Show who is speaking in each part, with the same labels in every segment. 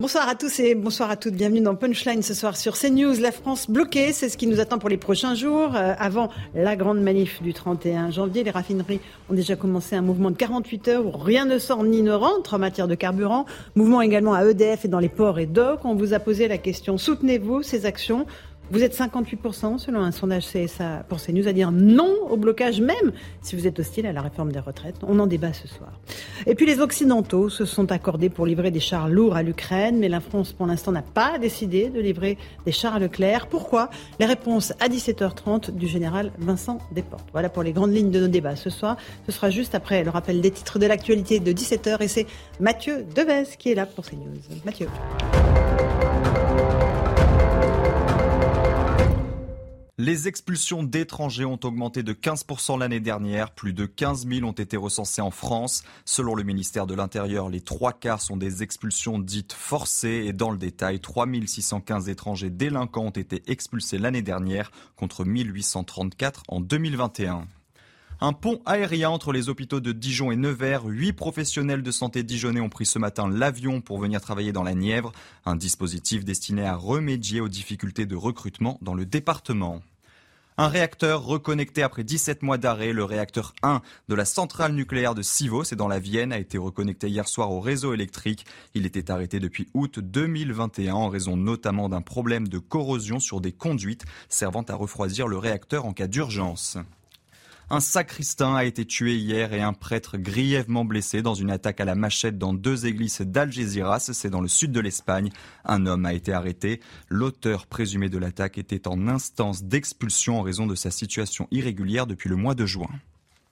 Speaker 1: Bonsoir à tous et bonsoir à toutes. Bienvenue dans Punchline ce soir sur CNews. La France bloquée, c'est ce qui nous attend pour les prochains jours. Euh, avant la grande manif du 31 janvier, les raffineries ont déjà commencé un mouvement de 48 heures où rien ne sort ni ne rentre en matière de carburant. Mouvement également à EDF et dans les ports et docks. On vous a posé la question, soutenez-vous ces actions? Vous êtes 58% selon un sondage CSA pour CNews à dire non au blocage, même si vous êtes hostile à la réforme des retraites. On en débat ce soir. Et puis les Occidentaux se sont accordés pour livrer des chars lourds à l'Ukraine, mais la France pour l'instant n'a pas décidé de livrer des chars à Leclerc. Pourquoi? Les réponses à 17h30 du général Vincent Desportes. Voilà pour les grandes lignes de nos débats ce soir. Ce sera juste après le rappel des titres de l'actualité de 17h et c'est Mathieu Devez qui est là pour CNews. Mathieu.
Speaker 2: Les expulsions d'étrangers ont augmenté de 15% l'année dernière. Plus de 15 000 ont été recensés en France. Selon le ministère de l'Intérieur, les trois quarts sont des expulsions dites forcées. Et dans le détail, 3 615 étrangers délinquants ont été expulsés l'année dernière contre 1834 en 2021. Un pont aérien entre les hôpitaux de Dijon et Nevers. Huit professionnels de santé dijonnais ont pris ce matin l'avion pour venir travailler dans la Nièvre. Un dispositif destiné à remédier aux difficultés de recrutement dans le département. Un réacteur reconnecté après 17 mois d'arrêt, le réacteur 1 de la centrale nucléaire de Sivo, c'est dans la Vienne, a été reconnecté hier soir au réseau électrique. Il était arrêté depuis août 2021 en raison notamment d'un problème de corrosion sur des conduites servant à refroidir le réacteur en cas d'urgence. Un sacristain a été tué hier et un prêtre grièvement blessé dans une attaque à la machette dans deux églises d'Algeciras, c'est dans le sud de l'Espagne. Un homme a été arrêté. L'auteur présumé de l'attaque était en instance d'expulsion en raison de sa situation irrégulière depuis le mois de juin.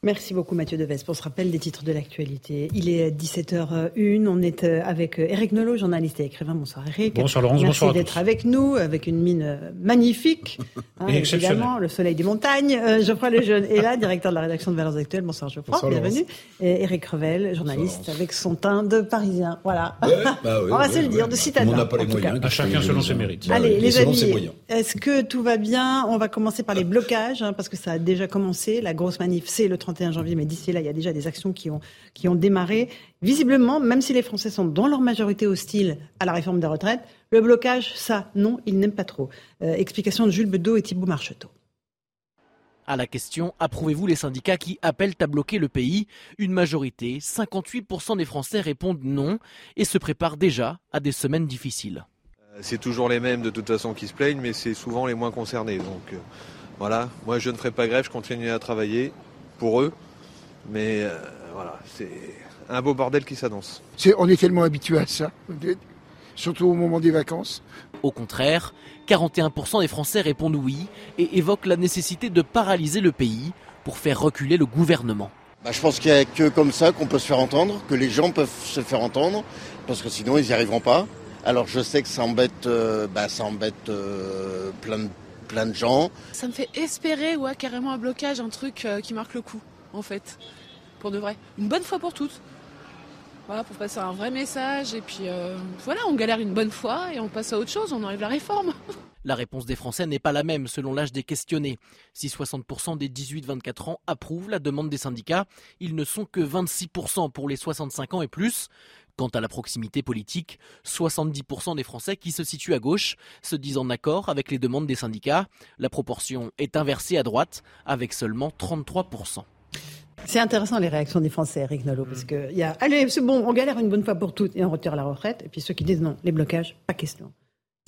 Speaker 1: Merci beaucoup Mathieu Deves pour ce rappel des titres de l'actualité. Il est 17h01, on est euh, avec Eric euh, Nolot, journaliste et écrivain. Bonsoir Eric.
Speaker 3: Bonsoir Laurence,
Speaker 1: Merci
Speaker 3: bonsoir
Speaker 1: d'être avec nous, avec une mine euh, magnifique.
Speaker 3: Hein, évidemment,
Speaker 1: le soleil des montagnes. Geoffroy Lejeune est là, directeur de la rédaction de Valeurs Actuelles. Bonsoir Geoffroy, bienvenue. Et Eric Revel, journaliste avec son teint de parisien. Voilà.
Speaker 4: Bah
Speaker 1: on va se le dire, de citadin.
Speaker 4: On n'a pas les moyens.
Speaker 3: À chacun selon ses mérites.
Speaker 1: Allez, les amis, est-ce que tout va bien? On va commencer par les blocages, hein, parce que ça a déjà commencé. La grosse manif, c'est le 31 janvier, mais d'ici là, il y a déjà des actions qui ont, qui ont démarré. Visiblement, même si les Français sont dans leur majorité hostiles à la réforme des retraites, le blocage, ça, non, ils n'aiment pas trop. Euh, explication de Jules Bedeau et Thibault Marcheteau.
Speaker 5: À la question Approuvez-vous les syndicats qui appellent à bloquer le pays? Une majorité, 58% des Français répondent non et se préparent déjà à des semaines difficiles.
Speaker 6: Euh, c'est toujours les mêmes de toute façon qui se plaignent, mais c'est souvent les moins concernés. Donc euh, voilà, moi je ne ferai pas grève, je continuerai à travailler pour eux. Mais euh, voilà, c'est un beau bordel qui s'annonce.
Speaker 7: on est tellement habitué à ça, surtout au moment des vacances.
Speaker 5: Au contraire, 41% des Français répondent oui et évoquent la nécessité de paralyser le pays pour faire reculer le gouvernement.
Speaker 8: Bah, je pense qu'il n'y a que comme ça qu'on peut se faire entendre, que les gens peuvent se faire entendre, parce que sinon ils n'y arriveront pas. Alors je sais que ça embête, euh, bah, ça embête euh, plein, de, plein de gens.
Speaker 9: Ça me fait espérer ouais, carrément un blocage, un truc qui marque le coup en fait, pour de vrai. Une bonne fois pour toutes. Voilà, pour passer un vrai message. Et puis euh, voilà, on galère une bonne fois et on passe à autre chose, on enlève la réforme.
Speaker 5: La réponse des Français n'est pas la même selon l'âge des questionnés. Si 60% des 18-24 ans approuvent la demande des syndicats, ils ne sont que 26% pour les 65 ans et plus. Quant à la proximité politique, 70% des Français qui se situent à gauche se disent en accord avec les demandes des syndicats. La proportion est inversée à droite avec seulement 33%.
Speaker 1: C'est intéressant les réactions des Français, Eric Nolot, parce mm. que y a, allez, c'est bon, on galère une bonne fois pour toutes et on retire la retraite. Et puis ceux qui disent non, les blocages, pas question.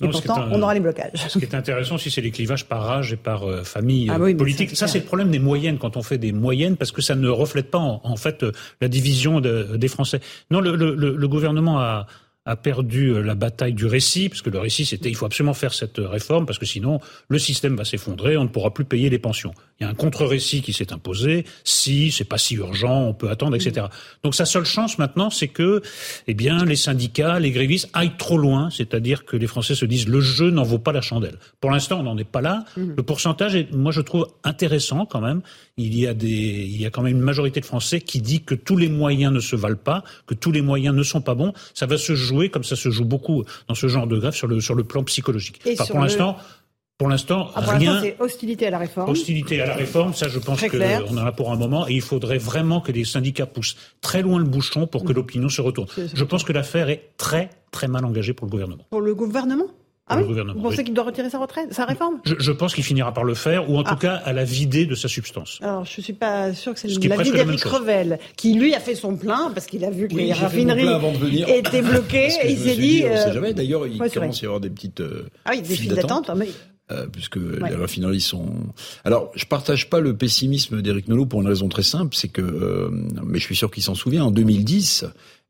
Speaker 1: Et pourtant, on aura les blocages.
Speaker 3: Ce qui est intéressant si c'est les clivages par âge et par euh, famille ah euh, politique. Ça, c'est le problème des moyennes quand on fait des moyennes, parce que ça ne reflète pas en, fait euh, la division des Français. Non, le, le, le gouvernement a a perdu euh, la bataille du récit, parce que le récit c'était il faut absolument faire cette réforme, parce que sinon le système va s'effondrer, on ne pourra plus payer les pensions. Il y a un contre-récit qui s'est imposé, si c'est pas si urgent, on peut attendre, etc. Donc sa seule chance maintenant, c'est que, eh bien, les syndicats, les grévistes aillent trop loin, c'est-à-dire que les Français se disent le jeu n'en vaut pas la chandelle. Pour l'instant, on n'en est pas là. Mmh. Le pourcentage est, moi, je trouve intéressant quand même. Il y a des, il y a quand même une majorité de Français qui dit que tous les moyens ne se valent pas, que tous les moyens ne sont pas bons. Ça va se jouer comme ça se joue beaucoup dans ce genre de grève sur le, sur le plan psychologique. pour l'instant, pour l'instant,
Speaker 1: ah,
Speaker 3: rien.
Speaker 1: C'est hostilité à la réforme.
Speaker 3: Hostilité à la réforme, ça, je pense qu'on en a pour un moment, et il faudrait vraiment que les syndicats poussent très loin le bouchon pour que mmh. l'opinion se retourne. Je pense que l'affaire est très, très mal engagé pour le gouvernement.
Speaker 1: Pour le gouvernement? Ah oui Vous pensez qu'il doit retirer sa retraite, sa réforme
Speaker 3: je, pense qu'il finira par le faire, ou en tout ah. cas à la vider de sa substance.
Speaker 1: Alors, je ne suis pas sûr que c'est la vie d'Éric Revel, qui lui a fait son plein, parce qu'il a vu que les raffineries étaient bloquées, et il s'est dit...
Speaker 4: On sait euh, jamais, d'ailleurs, il commence à y avoir des petites euh,
Speaker 1: Ah oui, des files d'attente,
Speaker 4: euh, puisque les raffineries sont. Alors, je partage pas le pessimisme d'Éric Nolot pour une raison très simple, c'est que, mais je suis sûr qu'il s'en souvient, en 2010,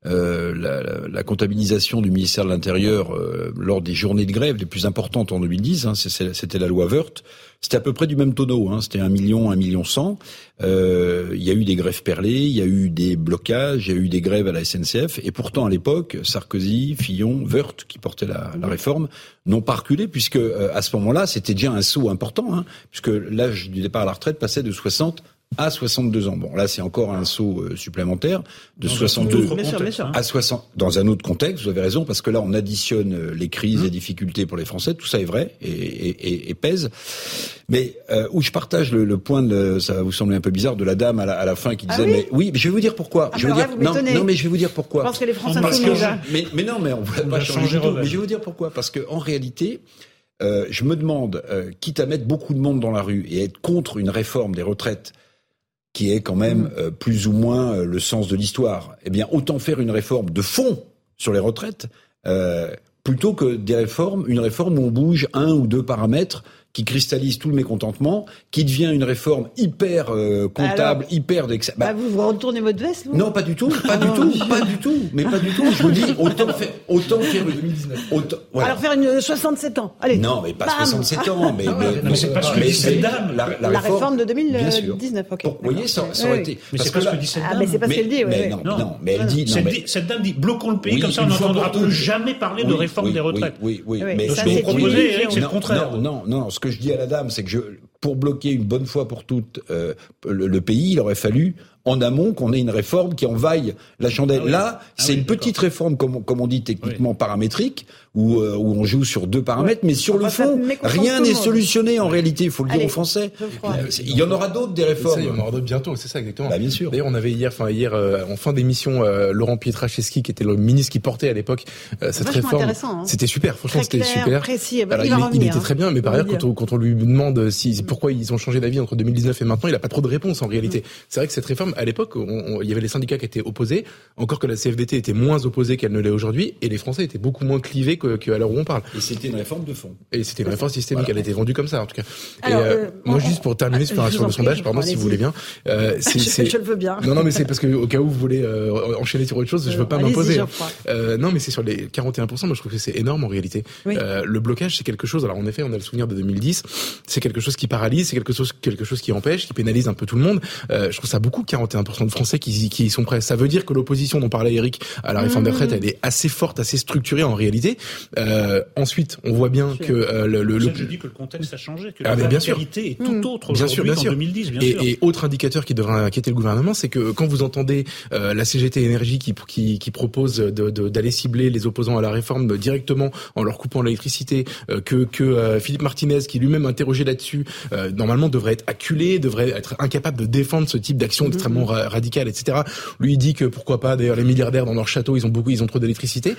Speaker 4: euh, la, la, comptabilisation du ministère de l'Intérieur euh, lors des journées de grève les plus importantes en 2010, hein, c'était la loi Wörth, c'était à peu près du même tonneau, hein, c'était un million, un million cent. Euh, il y a eu des grèves perlées, il y a eu des blocages, il y a eu des grèves à la SNCF, et pourtant à l'époque, Sarkozy, Fillon, Wörth, qui portait la, la réforme, n'ont pas reculé, puisque à ce moment-là, c'était déjà un saut important, hein, puisque l'âge du départ à la retraite passait de 60 à 62 ans. Bon, là, c'est encore un saut euh, supplémentaire de 62 à 60 dans un autre contexte. Vous avez raison parce que là, on additionne euh, les crises, et les difficultés pour les Français. Tout ça est vrai et, et, et pèse. Mais euh, où je partage le, point de, ça va vous sembler un peu bizarre, de la dame à la, à la fin qui ah disait, mais oui, mais je vais vous dire pourquoi.
Speaker 1: Ah,
Speaker 4: je vais
Speaker 1: vous dire,
Speaker 4: non, non, mais je vais vous dire pourquoi.
Speaker 1: Parce que les Français que
Speaker 4: mais, mais non, mais on ne va pas changer. Tout, mais je vais vous dire pourquoi. Parce que en réalité. Euh, je me demande, quitte à mettre beaucoup de monde dans la rue et être contre une réforme des retraites qui est quand même mm. euh, plus ou moins euh, le sens de l'histoire. Eh bien, autant faire une réforme de fond sur les retraites euh, plutôt que des réformes, une réforme où on bouge un ou deux paramètres qui cristallise tout le mécontentement, qui devient une réforme hyper euh, comptable, hyper
Speaker 1: d'ex... Bah, bah, vous vous retournez votre veste, vous?
Speaker 4: Non, pas du tout, pas du tout, pas du tout, mais pas du tout. Je vous dis, autant faire, autant faire une 2019.
Speaker 1: Autant, voilà. Alors faire une 67 ans. Allez.
Speaker 4: Non, mais pas 67 ans, mais, mais,
Speaker 3: mais c'est pas ce que dit cette dame.
Speaker 1: La, la, la réforme, de 2019. Ok.
Speaker 4: vous voyez, ça, ça aurait été.
Speaker 3: Mais c'est pas ce que dit cette dame.
Speaker 1: Ah, mais c'est pas ce qu'elle dit.
Speaker 4: Mais non, non, mais elle dit.
Speaker 3: Cette dame dit bloquons le pays, comme ça on n'entendra plus jamais parler de réforme des retraites.
Speaker 4: Oui, oui,
Speaker 3: mais ce que vous proposez, c'est le contraire.
Speaker 4: Non, non, ce que je dis à la dame, c'est que pour bloquer une bonne fois pour toutes euh, le, pays, il aurait fallu en amont qu'on ait une réforme qui envaille la chandelle. Ah Là, ah c'est une petite réforme, comme, comme on dit techniquement paramétrique, où, euh, où on joue sur deux paramètres, mais sur le fond, rien n'est solutionné en réalité. Il faut le dire aux Français. Il y en aura d'autres des réformes.
Speaker 10: il y en aura d'autres bientôt. C'est ça exactement.
Speaker 4: Bah, bien sûr.
Speaker 10: D'ailleurs, on avait hier, enfin hier, euh, en fin d'émission, euh, Laurent Pietraszewski, qui était le ministre qui portait à l'époque cette réforme. Hein. C'était super. Franchement, c'était super.
Speaker 1: Précis.
Speaker 10: Alors, il, était très bien, mais par ailleurs, quand on, quand on, lui demande si pourquoi ils ont changé d'avis entre 2019 et maintenant, il a pas trop de réponse en réalité. Mm. C'est vrai que cette réforme, à l'époque, il y avait les syndicats qui étaient opposés, encore que la CFDT était moins opposée qu'elle ne l'est aujourd'hui, et les Français étaient beaucoup moins clivés qu'à l'heure où on parle.
Speaker 4: Et c'était une réforme de fond.
Speaker 10: Et c'était une réforme systémique. Elle a été vendue comme ça, en tout cas. et, euh, euh, moi, juste pour terminer sur, le sondage, pardon, si vous voulez bien.
Speaker 1: Euh, je, le veux bien.
Speaker 10: Non, non, mais c'est parce que au cas où vous voulez euh, enchaîner sur autre chose, je veux pas m'imposer. Euh, non, mais c'est sur les 41%. Moi, je trouve que c'est énorme en réalité. Euh, le blocage, c'est quelque chose. Alors, en effet, on a le souvenir de 2010. C'est quelque chose qui paralyse, c'est quelque chose, quelque chose qui empêche, qui pénalise un peu tout le monde. je trouve ça beaucoup, 41% de Français qui, qui sont prêts. Ça veut dire que l'opposition dont parlait Eric à la réforme des retraites, mmh. elle est assez forte, assez structurée en réalité. ensuite, on voit bien que
Speaker 3: euh, le, le, Je dis que le contexte a changé, que ah, la bien sûr. est tout mmh. autre bien sûr, bien sûr. 2010. Bien
Speaker 10: et,
Speaker 3: sûr.
Speaker 10: et autre indicateur qui devrait inquiéter le gouvernement, c'est que quand vous entendez euh, la CGT Énergie qui, qui, qui propose d'aller de, d'aller cibler les opposants à la réforme directement en leur coupant l'électricité, euh, que, que euh, Philippe Martinez, qui lui-même interrogé là-dessus, euh, normalement devrait être acculé, devrait être incapable de défendre ce type d'action mmh. Extrêmement radicale, etc. Lui il dit que pourquoi pas, d'ailleurs les milliardaires dans leur château, ils ont beaucoup, ils ont trop d'électricité,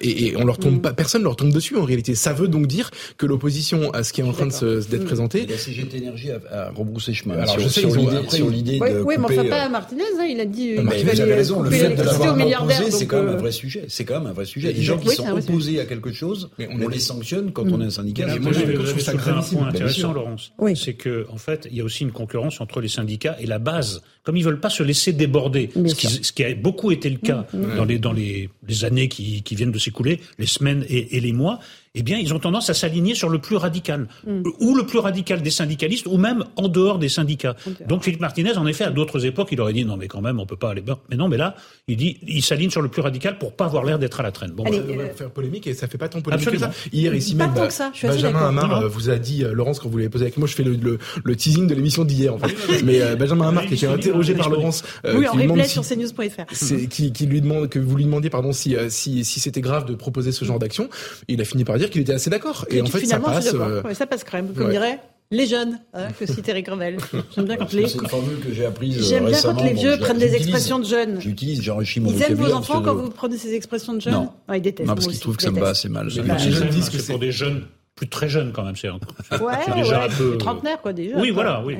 Speaker 10: et, et, on leur tombe mmh. pas, personne leur tombe dessus en réalité. Ça veut donc dire que l'opposition à ce qui est en train de d'être présenté.
Speaker 4: La CGT Énergie a, a rebroussé chemin.
Speaker 10: Alors sur, je sais, sur l'idée
Speaker 1: de. Oui, mais enfin pas euh, Martinez, hein, il a dit.
Speaker 4: Mais vous avez raison, le fait de l'avoir opposé, c'est quand même un vrai sujet. C'est quand même un vrai sujet. Les gens qui sont opposés à quelque chose, on les sanctionne quand on est un syndicat.
Speaker 3: Moi, je trouve ça un point intéressant, Laurence. C'est que, en fait, il y a aussi une concurrence entre les syndicats et la base. Comme ils veulent pas se laisser déborder, ce qui a beaucoup été le cas dans les dans les années qui viennent de s'écouler, les semaines et les mois eh bien, ils ont tendance à s'aligner sur le plus radical, mm. ou le plus radical des syndicalistes, ou même en dehors des syndicats. Donc Philippe Martinez, en effet, à d'autres époques, il aurait dit non, mais quand même, on peut pas aller. Mais non, mais là, il dit, il s'aligne sur le plus radical pour pas avoir l'air d'être à la traîne.
Speaker 10: Bon, Allez, bah, euh... faire polémique et ça fait pas tant polémique que ça. Hier ici même, bah, Benjamin Hamar euh, vous a dit, euh, Laurence, quand vous l'avez posé avec moi, je fais le, le, teasing de l'émission d'hier. En fait. mais euh, Benjamin Hamar qui a été interrogé par Laurence,
Speaker 1: oui, en replay sur cnews.fr,
Speaker 10: qui, qui lui demande que vous lui demandiez pardon si si si c'était grave de proposer ce genre d'action, il a fini par dire qu'il était assez d'accord et en fait, ça passe.
Speaker 1: Euh, ça passe crème, comme dirait Les jeunes, hein, que cite Eric Revel.
Speaker 4: J'aime bien quand les. C'est une formule que j'ai apprise.
Speaker 1: J'aime bien quand les vieux prennent des expressions de jeunes.
Speaker 4: J'utilise, j'enrichis mon
Speaker 1: Ils aiment vos enfants quand vous prenez ces expressions de jeunes
Speaker 4: Non.
Speaker 1: Ah, ils détestent.
Speaker 4: Non, parce qu'ils trouvent que ça me va assez mal.
Speaker 3: Les jeunes disent que c'est pour des jeunes plus très jeunes quand même. C'est
Speaker 1: ouais, déjà ouais, un peu trentenaire quoi déjà.
Speaker 3: Oui, voilà, oui.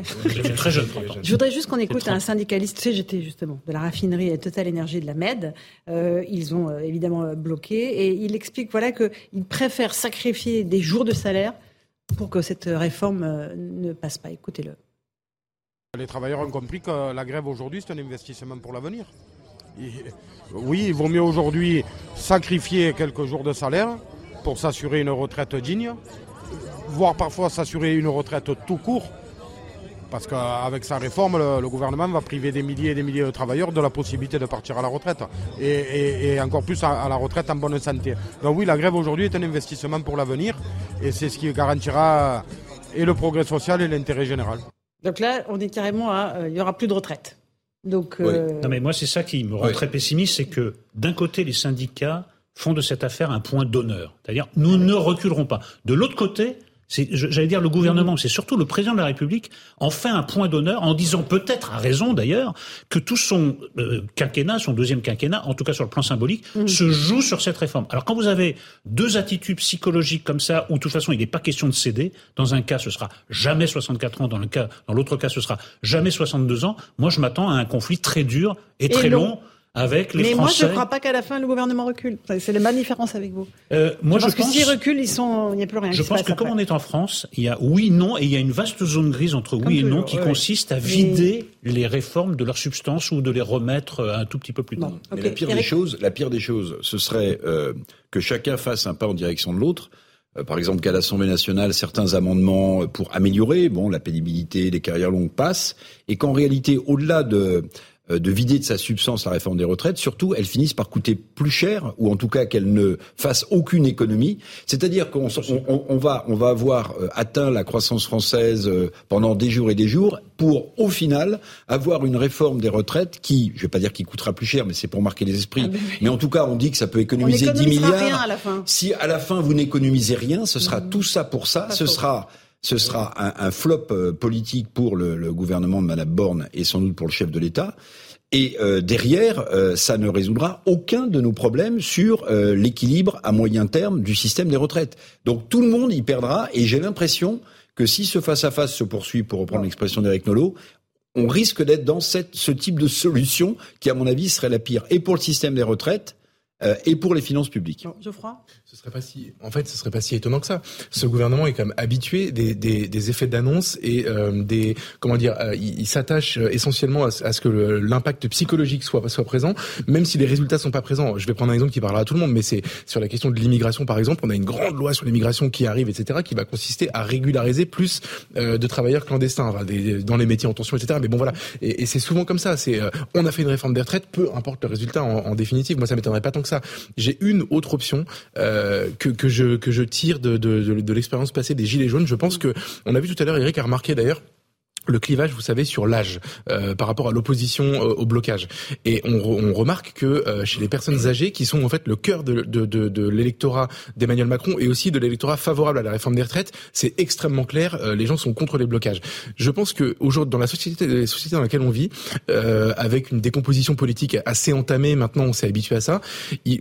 Speaker 3: très jeune.
Speaker 1: Je voudrais juste qu'on écoute un syndicaliste CGT justement de la raffinerie Total Énergie de la Med. Euh, ils ont euh, évidemment bloqué et il explique voilà que ils préfèrent sacrifier des jours de salaire pour que cette réforme euh, ne passe pas. Écoutez-le.
Speaker 11: Les travailleurs ont compris que la grève aujourd'hui, c'est un investissement pour l'avenir. Oui, il vaut mieux aujourd'hui sacrifier quelques jours de salaire pour s'assurer une retraite digne, voire parfois s'assurer une retraite tout court parce qu'avec sa réforme, le, gouvernement va priver des milliers et des milliers de travailleurs de la possibilité de partir à la retraite. Et, encore plus à, la retraite en bonne santé. Donc oui, la grève aujourd'hui est un investissement pour l'avenir. Et c'est ce qui garantira et le progrès social et l'intérêt général.
Speaker 1: Donc là, on est carrément à... Euh, il n'y aura plus de retraite. Donc,
Speaker 3: euh, Non mais moi, c'est ça qui me rend très pessimiste, c'est que d'un côté, les syndicats font de cette affaire un point d'honneur. C'est-à-dire, nous ne reculerons pas. De l'autre côté, j'allais dire le gouvernement, c'est surtout le président de la République, en fait un point d'honneur en disant peut-être à raison d'ailleurs que tout son euh, quinquennat, son deuxième quinquennat, en tout cas sur le plan symbolique, se joue sur cette réforme. Alors quand vous avez deux attitudes psychologiques comme ça, où de toute façon il n'est pas question de céder, dans un cas ce sera jamais 64 ans, dans le cas, dans l'autre cas ce sera jamais 62 ans. Moi je m'attends à un conflit très dur et, très long avec les
Speaker 1: Mais
Speaker 3: moi,
Speaker 1: je ne crois pas qu'à la fin, le gouvernement recule. C'est la différence avec vous.
Speaker 3: Euh, moi,
Speaker 1: je,
Speaker 3: pense
Speaker 1: que s'ils reculent, ils sont, il n'y a plus rien.
Speaker 3: Je pense que comme on est en France, il y a oui, non, et il y a une vaste zone grise entre oui et non qui consiste à vider les réformes de leur substance ou de les remettre un tout petit peu plus tard.
Speaker 4: Mais la pire des choses, la pire des choses, ce serait euh, que chacun fasse un pas en direction de l'autre. Euh, par exemple, qu'à l'Assemblée nationale, certains amendements pour améliorer, bon, la pénibilité, les carrières longues passent, et qu'en réalité, au-delà de euh, de vider de sa substance la réforme des retraites, surtout elles finissent par coûter plus cher, ou en tout cas qu'elles ne fassent aucune économie. C'est-à-dire qu'on on, va, on va avoir euh, atteint la croissance française euh, pendant des jours et des jours, pour au final avoir une réforme des retraites qui, je vais pas dire qui coûtera plus cher, mais c'est pour marquer les esprits. Ah ben mais en tout cas, on dit que ça peut économiser 10 milliards.
Speaker 1: à la fin.
Speaker 4: Si à la fin vous n'économisez rien, ce sera mmh. tout ça pour ça. ce sera ce sera un, un flop euh, politique pour le, le, gouvernement de Mme Borne et sans doute pour le chef de l'État. Et euh, derrière, euh, ça ne résoudra aucun de nos problèmes sur l'équilibre à moyen terme du système des retraites. Donc tout le monde y perdra. Et j'ai l'impression que si ce face-à-face se poursuit, pour reprendre l'expression d'Eric Nolot, on risque d'être dans cette, ce type de solution qui, à mon avis, serait la pire. Et pour le système des retraites, et pour les finances publiques.
Speaker 1: Geoffroy
Speaker 10: ce serait pas si, en fait, ce serait pas si étonnant que ça. Ce gouvernement est quand même habitué des, des, des effets d'annonce et euh, des, comment dire, euh, il, s'attache euh, essentiellement à, ce que l'impact psychologique soit soit présent, même si les résultats sont pas présents. Je vais prendre un exemple qui parlera à tout le monde, mais c'est sur la question de l'immigration, par exemple. On a une grande loi sur l'immigration qui arrive, etc., qui va consister à régulariser plus de travailleurs clandestins, enfin, des, dans les métiers en tension, etc. Mais bon, voilà. Et, et c'est souvent comme ça. C'est, on a fait une réforme des retraites, peu importe le résultat en, en définitive. Moi, ça m'étonnerait pas tant que J'ai une autre option. Euh, que, que, je, que je tire de, de, de, de l'expérience passée des Gilets jaunes. Je pense que, on a vu tout à l'heure, Eric a remarqué d'ailleurs, le clivage, vous savez, sur l'âge euh, par rapport à l'opposition euh, au blocage. Et on, on remarque que euh, chez les personnes âgées, qui sont en fait le cœur de, de, de, de l'électorat d'Emmanuel Macron et aussi de l'électorat favorable à la réforme des retraites, c'est extrêmement clair. les gens sont contre les blocages. Je pense que aujourd'hui, dans la société, les sociétés dans laquelle on vit, avec une décomposition politique assez entamée, maintenant on s'est habitué à ça.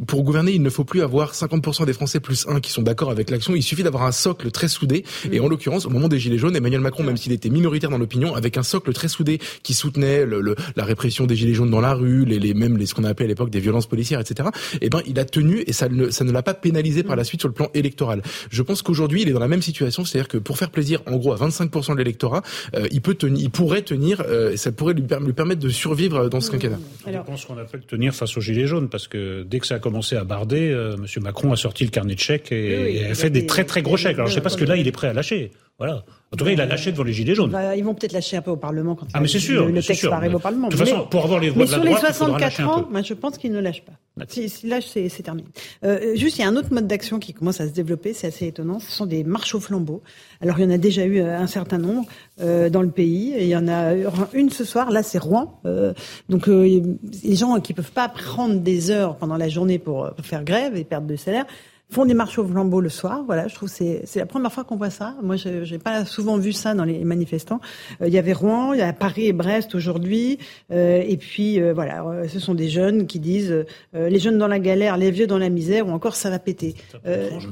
Speaker 10: pour gouverner, il ne faut plus avoir 50% des Français plus un qui sont d'accord avec l'action. Il suffit d'avoir un socle très soudé. Et en l'occurrence, au moment des Gilets jaunes, Emmanuel Macron, même s'il était minoritaire dans l'opinion, avec un socle très soudé qui soutenait le, la répression des gilets jaunes dans la rue, les, les même les, ce qu'on appelait à l'époque des violences policières, etc. Eh ben, il a tenu et ça ne, ça ne l'a pas pénalisé par la suite sur le plan électoral. Je pense qu'aujourd'hui, il est dans la même situation, c'est-à-dire que pour faire plaisir, en gros, à 25% de l'électorat, euh, il peut tenir, il pourrait tenir, euh, ça pourrait lui, lui, permettre de survivre dans ce quinquennat.
Speaker 3: Je pense qu'on appelle tenir face aux gilets jaunes, parce que dès que ça a commencé à barder, euh, M. Macron a sorti le carnet de chèques et, a fait des très très gros chèques. Alors je sais pas ce que là il est prêt à lâcher. Voilà. En tout cas, il a lâché devant les Gilets jaunes.
Speaker 1: Bah, ils vont peut-être lâcher un peu au Parlement quand
Speaker 3: ah, mais c'est sûr,
Speaker 1: le texte arrive au Parlement.
Speaker 3: De toute façon, pour avoir les voix
Speaker 1: mais
Speaker 3: de la
Speaker 1: sur les 64 ans, moi, je pense qu'ils ne lâchent pas. Si, si lâchent, c'est terminé. Euh, juste, il y a un autre mode d'action qui commence à se développer, c'est assez étonnant. Ce sont des marches au flambeau. Alors, il y en a déjà eu euh, un certain nombre euh, dans le pays. Il y en a une ce soir. Là, c'est Rouen. Euh, donc, les gens qui peuvent pas prendre des heures pendant la journée pour, pour faire grève et perdre de salaire font des marches au flambeau le soir. Voilà, je trouve c'est c'est la première fois qu'on voit ça. Moi, je j'ai pas souvent vu ça dans les manifestants. Euh, il y avait Rouen, il y a Paris et Brest aujourd'hui, euh, et puis euh, voilà, ce sont des jeunes qui disent les jeunes dans la galère, les vieux dans la misère, ou encore ça va péter.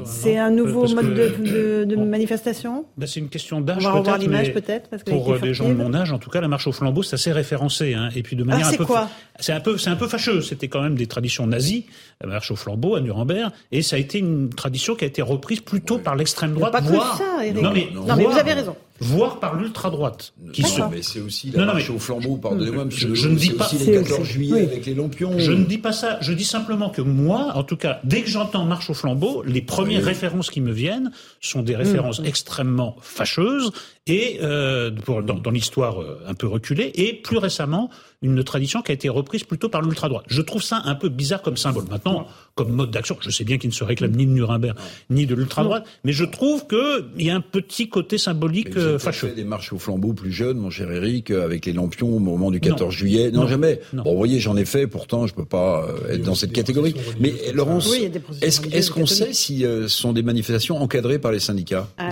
Speaker 1: c'est un nouveau mode de, de, manifestation?
Speaker 3: Ben, c'est une question d'âge
Speaker 1: peut-être. On
Speaker 3: va
Speaker 1: l'image peut-être.
Speaker 3: Pour les gens de mon âge, en tout cas, la marche au flambeau, c'est assez référencé, hein, et puis de manière
Speaker 1: ah, un
Speaker 3: peu.
Speaker 1: quoi?
Speaker 3: C'est un peu, c'est un peu fâcheux. C'était quand même des traditions nazies, la marche au flambeau à Nuremberg, et ça a été une tradition qui a été reprise plutôt par l'extrême droite,
Speaker 1: pas
Speaker 3: voire...
Speaker 1: ça, Eric. Non, mais, non, mais vous avez raison
Speaker 3: voire par l'ultra-droite.
Speaker 4: Qui sont... mais c'est aussi la non, marche au flambeau, pardonnez-moi,
Speaker 3: monsieur. Je, je ne dis pas.
Speaker 4: Aussi les 14 juillet avec les lampions.
Speaker 3: Je ne dis pas ça. Je dis simplement que moi, en tout cas, dès que j'entends marche au flambeau, les premières références qui me viennent sont des références mmh. extrêmement fâcheuses et euh, pour, dans, dans l'histoire euh, un peu reculée, et plus récemment une tradition qui a été reprise plutôt par l'ultra-droite. Je trouve ça un peu bizarre comme symbole. Maintenant, comme mode d'action, je sais bien qu'il ne se réclame ni de Nuremberg ni de l'ultra-droite, mais je trouve qu'il y a un petit côté symbolique euh, fâcheux.
Speaker 4: fait des marches au flambeau plus jeunes, mon cher Eric, avec les lampions au moment du 14 juillet. Non, jamais. Bon, vous voyez, j'en ai fait, pourtant je peux pas euh, être dans cette catégorie. Mais Laurence, est-ce qu'on sait si ce sont des manifestations encadrées par les syndicats?
Speaker 1: Ah,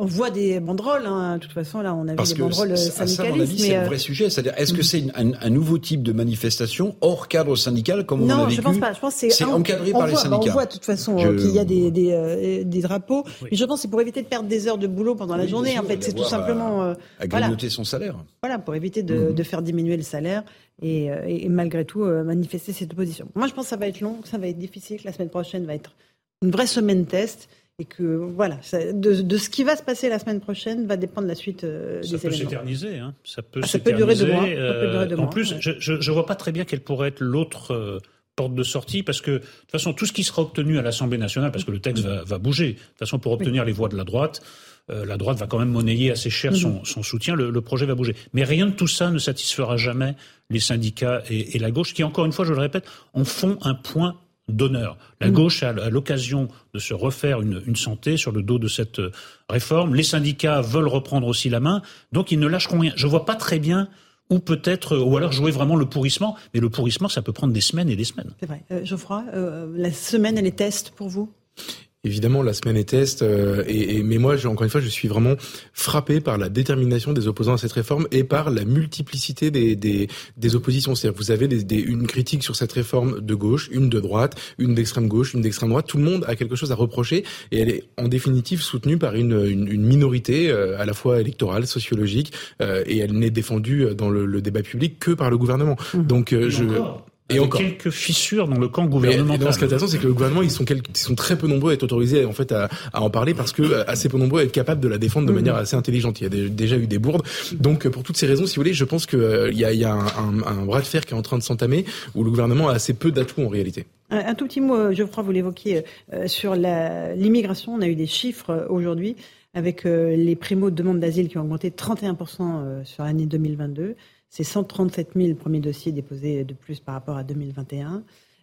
Speaker 1: On voit des banderoles, hein. de toute façon, là on a vu des banderoles syndicalistes.
Speaker 4: c'est le vrai sujet. C'est-à-dire, est-ce que mm. c'est un, nouveau type de manifestation hors cadre syndical comme on a vécu
Speaker 1: Non, je pense pas. Je pense
Speaker 4: c'est encadré par les syndicats.
Speaker 1: on voit de toute façon qu'il y a des, des, euh, des drapeaux. Mais je pense que c'est pour éviter de perdre des heures de boulot pendant la journée. En fait, c'est tout simplement
Speaker 4: à, euh, à grignoter son salaire.
Speaker 1: Voilà, pour éviter de, mhm. de faire diminuer le salaire. Et, euh, et, malgré tout manifester cette opposition. Moi, je pense que ça va être long, ça va être difficile, que la semaine prochaine va être une vraie semaine test et que voilà, de, de, ce qui va se passer la semaine prochaine va dépendre la suite euh,
Speaker 3: ça
Speaker 1: peut
Speaker 3: s'éterniser, hein.
Speaker 1: Ça peut, ah, ça peut durer deux mois.
Speaker 3: Euh, en plus, je, je, vois pas très bien quelle pourrait être l'autre euh, porte de sortie, parce que de toute façon, tout ce qui sera obtenu à l'Assemblée nationale, parce que le texte va, va bouger, de toute façon, pour obtenir les voix de la droite, euh, la droite va quand même monnayer assez cher son, mhm. son soutien, le, le, projet va bouger. Mais rien de tout ça ne satisfera jamais les syndicats et, et la gauche, qui, encore une fois, je le répète, en font un point d'honneur. La mm. gauche a, l'occasion de se refaire une, une, santé sur le dos de cette euh, réforme. Les syndicats veulent reprendre aussi la main, donc ils ne lâcheront rien. Je vois pas très bien ou peut-être, ou alors jouer vraiment le pourrissement. Mais le pourrissement, ça peut prendre des semaines et des semaines.
Speaker 1: C'est vrai. Euh, Geoffroy, euh, la semaine, elle est test pour vous?
Speaker 10: Évidemment, la semaine est test, euh, et, mais moi, encore une fois, je suis vraiment frappé par la détermination des opposants à cette réforme et par la multiplicité des, des, des oppositions. C'est-à-dire, vous avez des, une critique sur cette réforme de gauche, une de droite, une d'extrême gauche, une d'extrême droite. Tout le monde a quelque chose à reprocher, et elle est en définitive soutenue par une, une, une minorité euh, à la fois électorale, sociologique, euh, et elle n'est défendue dans le, le, débat public que par le gouvernement. Mmh. Donc, je
Speaker 3: et encore. quelques fissures dans le camp gouvernemental.
Speaker 10: Mais, dans ce qui est intéressant, c'est que le gouvernement, ils sont, ils sont très peu nombreux à être autorisés en fait à, à en parler parce que euh, assez peu nombreux à être capables de la défendre de mmh. manière assez intelligente. Il y a déjà eu des bourdes. Donc pour toutes ces raisons, si vous voulez, je pense qu'il euh, y a, y a un, un, un, bras de fer qui est en train de s'entamer où le gouvernement a assez peu d'atouts en réalité.
Speaker 1: Un, tout petit mot, euh, Geoffroy, vous l'évoquiez sur l'immigration. On a eu des chiffres aujourd'hui avec les primo demandes d'asile qui ont augmenté de 31% sur l'année 2022. C'est 137 000 premiers dossiers déposés de plus par rapport à 2021.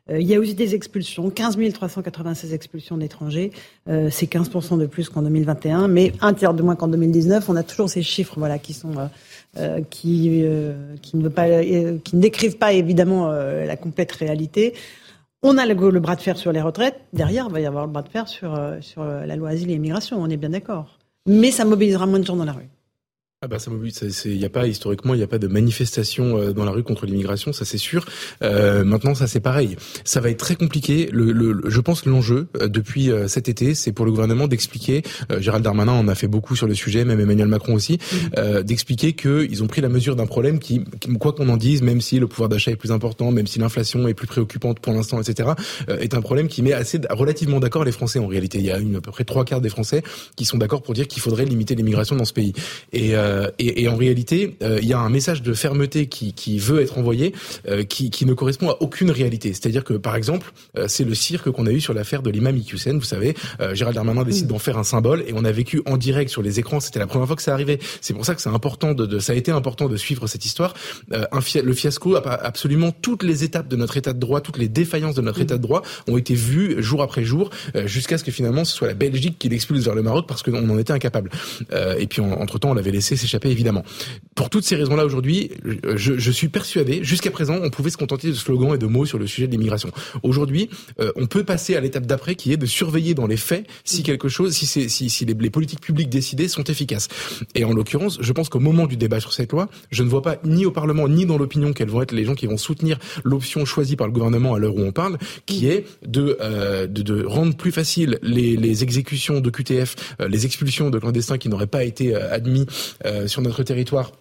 Speaker 1: Euh, il y a aussi des expulsions, 15 396 expulsions d'étrangers, euh, c'est 15% de plus qu'en 2021, mais un tiers de moins qu'en 2019. On a toujours ces chiffres, voilà, qui sont euh, qui qui ne pas, qui ne décrivent pas évidemment la complète réalité. On a le, le, bras de fer sur les retraites. Derrière, il va y avoir le bras de fer sur sur la loi asile et immigration. On est bien d'accord. Mais ça mobilisera moins de gens dans la rue.
Speaker 10: Ah bah ça il n'y a pas historiquement il n'y a pas de manifestation euh, dans la rue contre l'immigration ça c'est sûr. Euh, maintenant ça c'est pareil. Ça va être très compliqué. Le, le je pense que l'enjeu euh, depuis euh, cet été c'est pour le gouvernement d'expliquer Gérald Darmanin en a fait beaucoup sur le sujet même Emmanuel Macron aussi mmh. d'expliquer que ils ont pris la mesure d'un problème qui, quoi qu'on en dise même si le pouvoir d'achat est plus important même si l'inflation est plus préoccupante pour l'instant etc est un problème qui met assez relativement d'accord les Français en réalité. Il y a une, à peu près trois quarts des Français qui sont d'accord pour dire qu'il faudrait limiter l'immigration dans ce pays. Et euh, et, et, en réalité, euh, il y a un message de fermeté qui, qui veut être envoyé, euh, qui, qui, ne correspond à aucune réalité. C'est-à-dire que, par exemple, c'est le cirque qu'on a eu sur l'affaire de l'imam Iqiyoussen. Vous savez, Gérald Darmanin décide d'en faire un symbole, et on a vécu en direct sur les écrans. C'était la première fois que ça arrivait. C'est pour ça que c'est important de, de, ça a été important de suivre cette histoire. un le fiasco, absolument toutes les étapes de notre état de droit, toutes les défaillances de notre état de droit ont été vues jour après jour, jusqu'à ce que finalement ce soit la Belgique qui l'expulse vers le Maroc parce qu'on en était incapable. et puis entre temps, on l'avait laissé s'échapper évidemment. Pour toutes ces raisons-là, aujourd'hui, je, je, suis persuadé, jusqu'à présent, on pouvait se contenter de slogans et de mots sur le sujet de l'immigration. Aujourd'hui, euh, on peut passer à l'étape d'après, qui est de surveiller dans les faits si quelque chose, si, si, si les, les, politiques publiques décidées sont efficaces. Et en l'occurrence, je pense qu'au moment du débat sur cette loi, je ne vois pas ni au Parlement ni dans l'opinion quels vont être les gens qui vont soutenir l'option choisie par le gouvernement à l'heure où on parle, qui est de, euh, de, de, rendre plus facile les, les exécutions de QTF, euh, les expulsions de clandestins qui n'auraient pas été euh, admis euh, sur notre territoire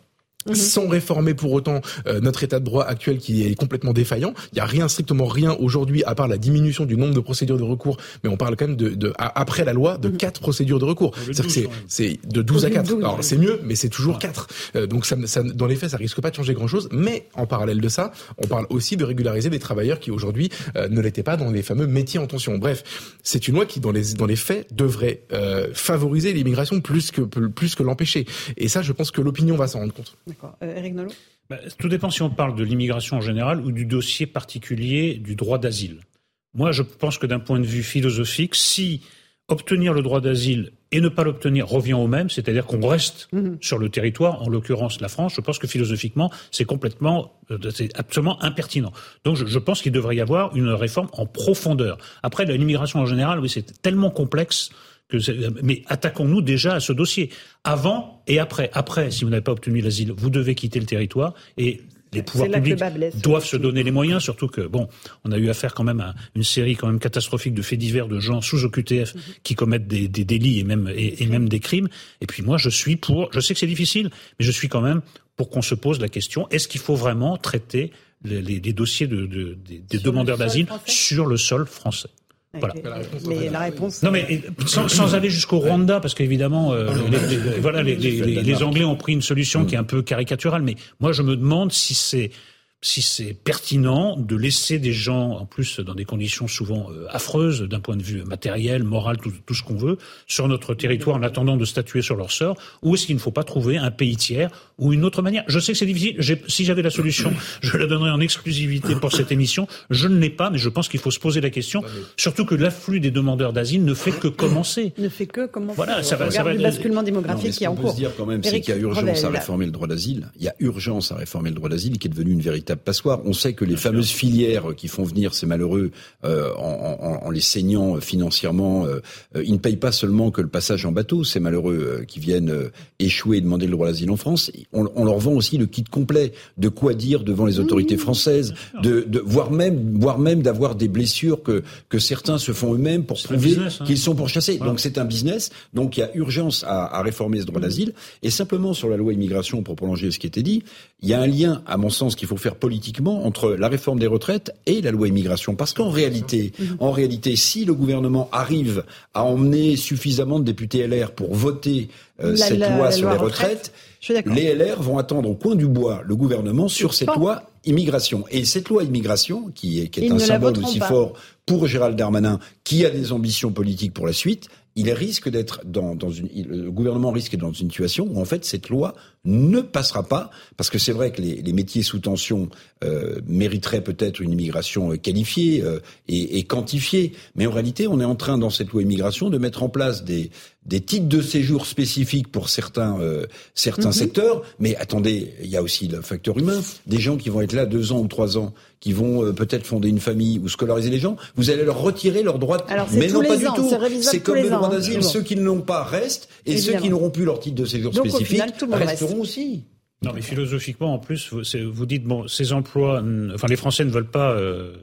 Speaker 10: Mhm. sans réformer pour autant euh, notre état de droit actuel qui est complètement défaillant. Il n'y a rien, strictement rien aujourd'hui, à part la diminution du nombre de procédures de recours, mais on parle quand même de, de après la loi, de mhm. quatre procédures de recours. C'est-à-dire que c'est de 12 à 4. Alors c'est mieux, mais c'est toujours 4. Euh, donc ça, ça, dans les faits, ça risque pas de changer grand-chose, mais en parallèle de ça, on parle aussi de régulariser des travailleurs qui aujourd'hui euh, ne l'étaient pas dans les fameux métiers en tension. Bref, c'est une loi qui, dans les, dans les faits, devrait favoriser l'immigration plus que, plus que l'empêcher. Et ça, je pense que l'opinion va s'en rendre compte.
Speaker 1: D'accord. Eric euh,
Speaker 3: bah, Tout dépend si on parle de l'immigration en général ou du dossier particulier du droit d'asile. Moi, je pense que d'un point de vue philosophique, si obtenir le droit d'asile et ne pas l'obtenir revient au même, c'est-à-dire qu'on reste mhm. sur le territoire, en l'occurrence la France, je pense que philosophiquement, c'est complètement, euh, c'est absolument impertinent. Donc je, je pense qu'il devrait y avoir une réforme en profondeur. Après, l'immigration en général, oui, c'est tellement complexe mais attaquons-nous déjà à ce dossier. Avant et après. Après, si vous n'avez pas obtenu l'asile, vous devez quitter le territoire et les pouvoirs publics doivent se donner les moyens, surtout que bon, on a eu affaire quand même à une série quand même catastrophique de faits divers de gens sous OQTF mhm. qui commettent des, délits et même et, même des crimes. Et puis moi, je suis pour. Je sais que c'est difficile, mais je suis quand même pour qu'on se pose la question est-ce qu'il faut vraiment traiter les, dossiers de, des demandeurs d'asile sur le sol français?
Speaker 1: Voilà. Mais la réponse.
Speaker 3: Non, mais sans, aller jusqu'au Rwanda, parce qu'évidemment, euh, les, voilà, les, les, Anglais ont pris une solution qui est un peu caricaturale. Mais moi, je me demande si c'est si c'est pertinent de laisser des gens, en plus dans des conditions souvent euh, affreuses d'un point de vue matériel, moral, tout, tout ce qu'on veut, sur notre territoire en attendant de statuer sur leur sort, ou est-ce qu'il ne faut pas trouver un pays tiers ou une autre manière? Je sais que c'est difficile. Si j'avais la solution, je la donnerais en exclusivité pour cette émission. Je ne l'ai pas, mais je pense qu'il faut se poser la question. Surtout que l'afflux des demandeurs d'asile ne fait que commencer.
Speaker 1: Ne fait que commencer.
Speaker 3: Voilà, ça va,
Speaker 1: ça va. Le basculement démographique qui est en cours.
Speaker 4: On peut se dire quand même, c'est qu'il y a urgence à réformer le droit d'asile. Il y a urgence à réformer le droit d'asile, qui est devenu une véritable passoire. On sait que les fameuses filières qui font venir ces malheureux euh, en, en, les saignant financièrement, euh, ils ne payent pas seulement que le passage en bateau, ces malheureux euh, qui viennent euh, échouer et demander le droit d'asile en France. On, on, leur vend aussi le kit complet de quoi dire devant les autorités françaises, de, de voire même, voire même d'avoir des blessures que que certains se font eux-mêmes pour prouver hein. qu'ils sont pourchassés. Donc c'est un business. Donc il y a urgence à, à réformer ce droit d'asile. Et simplement sur la loi immigration, pour prolonger ce qui était dit, il y a un lien, à mon sens, qu'il faut faire politiquement entre la réforme des retraites et la loi immigration. Parce qu'en réalité, en réalité, si le gouvernement arrive à emmener suffisamment de députés LR pour voter euh, cette loi sur les retraites, les LR vont attendre au coin du bois le gouvernement sur cette loi immigration. Et cette loi immigration, qui est, qui est un symbole aussi fort pour Gérald Darmanin, qui a des ambitions politiques pour la suite, il risque d'être dans, dans une, le gouvernement risque d'être dans une situation où en fait cette loi ne passera pas, parce que c'est vrai que les, les, métiers sous tension euh, mériteraient peut-être une immigration euh, qualifiée euh, et, et, quantifiée, mais en réalité, on est en train dans cette loi immigration de mettre en place des, des titres de séjour spécifiques pour certains euh, certains mhm. secteurs, mais attendez, il y a aussi le facteur humain, des gens qui vont être là deux ans ou trois ans, qui vont euh, peut-être fonder une famille ou scolariser les gens, vous allez leur retirer leurs droits, mais non pas du tout. C'est comme le droit d'asile, ceux qui ne l'ont pas restent et ceux qui n'auront plus leur titre de séjour spécifique resteront
Speaker 3: Non, mais philosophiquement, en plus, vous, vous dites bon, ces emplois, enfin, les Français ne veulent pas euh,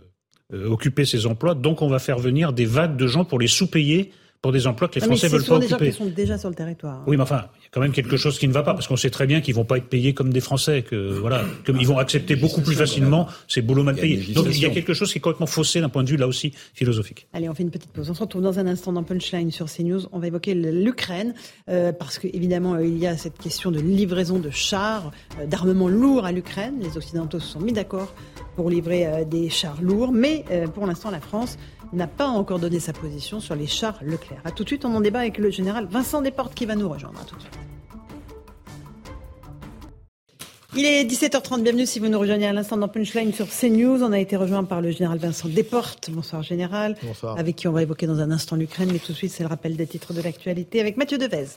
Speaker 3: euh, occuper ces emplois, donc on va faire venir des vagues de gens pour les sous-payer pour des emplois que les Français veulent pas occuper.
Speaker 1: des gens qui sont déjà sur le territoire.
Speaker 3: Oui, mais enfin, il y a quand même quelque chose qui ne va pas parce qu'on sait très bien qu'ils vont pas être payés comme des Français, que voilà, comme ils vont accepter beaucoup plus facilement ces boulots mal payés. Donc il y a quelque chose qui est complètement faussé d'un point de vue là aussi philosophique.
Speaker 1: Allez, on fait une petite pause. On se retrouve dans un instant dans Punchline sur CNews. On va évoquer l'Ukraine euh, parce qu'évidemment euh, il y a cette question de livraison de chars, euh, d'armement lourd à l'Ukraine. Les Occidentaux se sont mis d'accord pour livrer euh, des chars lourds, mais pour l'instant la France n'a pas encore donné sa position sur les chars Leclerc. A tout de suite, on en débat avec le général Vincent Desportes qui va nous rejoindre. tout de suite. Il est 17h30, bienvenue si vous nous rejoignez à l'instant dans Punchline sur CNews. On a été rejoint par le général Vincent Desportes. Bonsoir général.
Speaker 12: Bonsoir.
Speaker 1: Avec qui on va évoquer dans un instant l'Ukraine, mais tout de suite c'est le rappel des titres de l'actualité avec Mathieu Devez.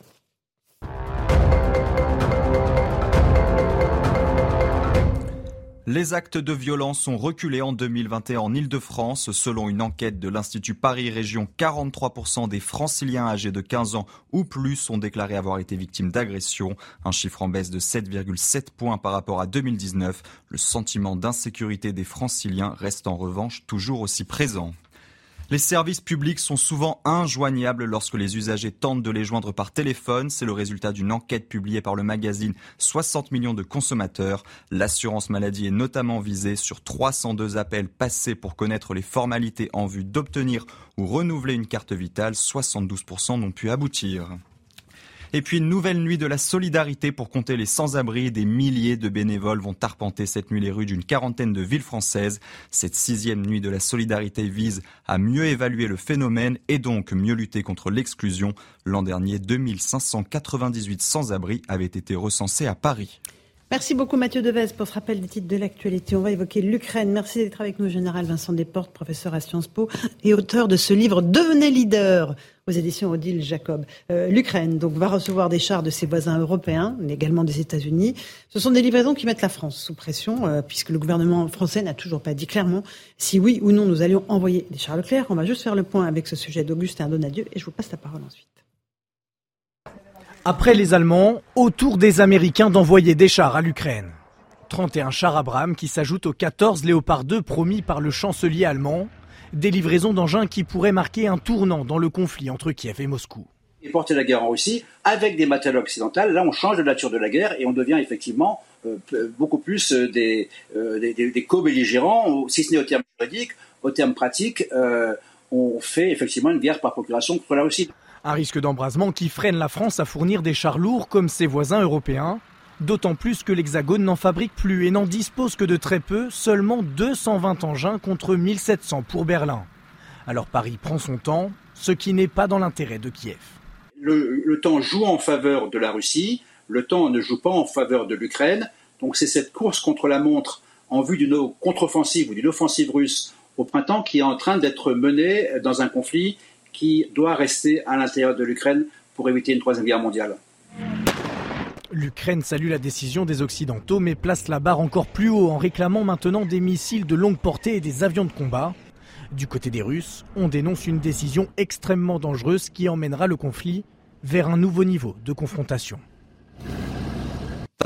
Speaker 2: Les actes de violence ont reculé en 2021 en Ile-de-France. Selon une enquête de l'Institut Paris Région, 43% des franciliens âgés de 15 ans ou plus ont déclaré avoir été victimes d'agressions. Un chiffre en baisse de 7,7 points par rapport à 2019. Le sentiment d'insécurité des franciliens reste en revanche toujours aussi présent. Les services publics sont souvent injoignables lorsque les usagers tentent de les joindre par téléphone. C'est le résultat d'une enquête publiée par le magazine 60 millions de consommateurs. L'assurance maladie est notamment visée sur 302 appels passés pour connaître les formalités en vue d'obtenir ou renouveler une carte vitale. 72% n'ont pu aboutir. Et puis une nouvelle nuit de la solidarité pour compter les sans-abri. Des milliers de bénévoles vont arpenter cette nuit les rues d'une quarantaine de villes françaises. Cette sixième nuit de la solidarité vise à mieux évaluer le phénomène et donc mieux lutter contre l'exclusion. L'an dernier, 2598 sans-abri avaient été recensés à Paris.
Speaker 1: Merci beaucoup Mathieu Devez pour ce rappel des titres de l'actualité. On va évoquer l'Ukraine. Merci d'être avec nous, Général Vincent Desportes, professeur à Sciences Po et auteur de ce livre Devenez leader aux éditions Odile Jacob. Euh, L'Ukraine donc va recevoir des chars de ses voisins européens, mais également des États-Unis. Ce sont des livraisons qui mettent la France sous pression, euh, puisque le gouvernement français n'a toujours pas dit clairement si oui ou non nous allions envoyer des chars Leclerc. On va juste faire le point avec ce sujet d'Augustin Donadieu et je vous passe la parole ensuite.
Speaker 12: Après les Allemands, autour des Américains d'envoyer des chars à l'Ukraine. 31 chars Abrams qui s'ajoutent aux 14 Léopard 2 promis par le chancelier allemand. Des livraisons d'engins qui pourraient marquer un tournant dans le conflit entre Kiev et Moscou.
Speaker 13: Et porter la guerre en Russie avec des matériaux occidentaux, là on change de nature de la guerre et on devient effectivement euh, beaucoup plus euh, euh, des co-belligérants, si ce n'est au terme juridique, au terme pratique, on fait effectivement une guerre par procuration contre la Russie.
Speaker 12: Un risque d'embrasement qui freine la France à fournir des chars lourds comme ses voisins européens. D'autant plus que l'Hexagone n'en fabrique plus et n'en dispose que de très peu, seulement 220 engins contre 1700 pour Berlin. Alors Paris prend son temps, ce qui n'est pas dans l'intérêt de Kiev.
Speaker 13: Le, temps joue en faveur de la Russie, le temps ne joue pas en faveur de l'Ukraine. Donc c'est cette course contre la montre en vue d'une contre-offensive ou d'une offensive russe au printemps qui est en train d'être menée dans un conflit qui doit rester à l'intérieur de l'Ukraine pour éviter une troisième guerre mondiale.
Speaker 12: L'Ukraine salue la décision des Occidentaux, mais place la barre encore plus haut en réclamant maintenant des missiles de longue portée et des avions de combat. Du côté des Russes, on dénonce une décision extrêmement dangereuse qui emmènera le conflit vers un nouveau niveau de confrontation.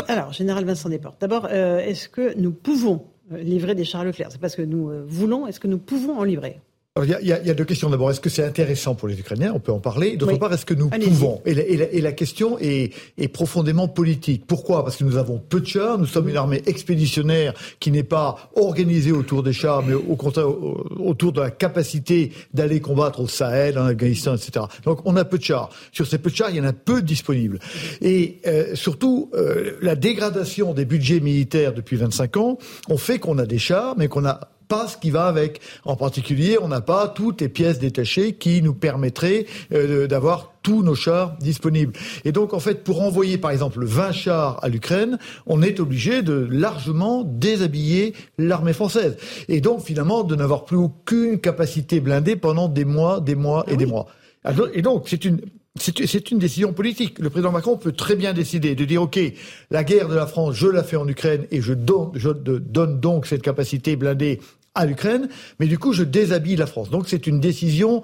Speaker 1: Alors, Général Vincent Desportes, d'abord, euh, est-ce que nous pouvons euh, livrer des chars Leclerc? C'est parce que nous euh, voulons, est-ce que nous pouvons en livrer?
Speaker 14: Il y, a, y, a deux questions. D'abord, est-ce que c'est intéressant pour les Ukrainiens? On peut en parler. D'autre part, est-ce que nous pouvons? Et la, et, la, question est, est, profondément politique. Pourquoi? Parce que nous avons peu de chars. Nous sommes une armée expéditionnaire qui n'est pas organisée autour des chars, mais au contraire autour de la capacité d'aller combattre au Sahel, en Afghanistan, etc. Donc, on a peu de chars. Sur ces peu de chars, il y en a peu disponibles. Et euh, surtout, euh, la dégradation des budgets militaires depuis 25 ans ont fait qu'on a des chars, mais qu'on a pas ce qui va avec. En particulier, on n'a pas toutes les pièces détachées qui nous permettraient euh, d'avoir tous nos chars disponibles. Et donc, en fait, pour envoyer, par exemple, 20 chars à l'Ukraine, on est obligé de largement déshabiller l'armée française. Et donc, finalement, de n'avoir plus aucune capacité blindée pendant des mois, des mois et ah des mois. Et donc, c'est une, c'est une décision politique. Le président Macron peut très bien décider de dire OK, la guerre de la France, je la fais en Ukraine et je donne, je donne donc cette capacité blindée à l'Ukraine, mais du coup je déshabille la France. Donc c'est une décision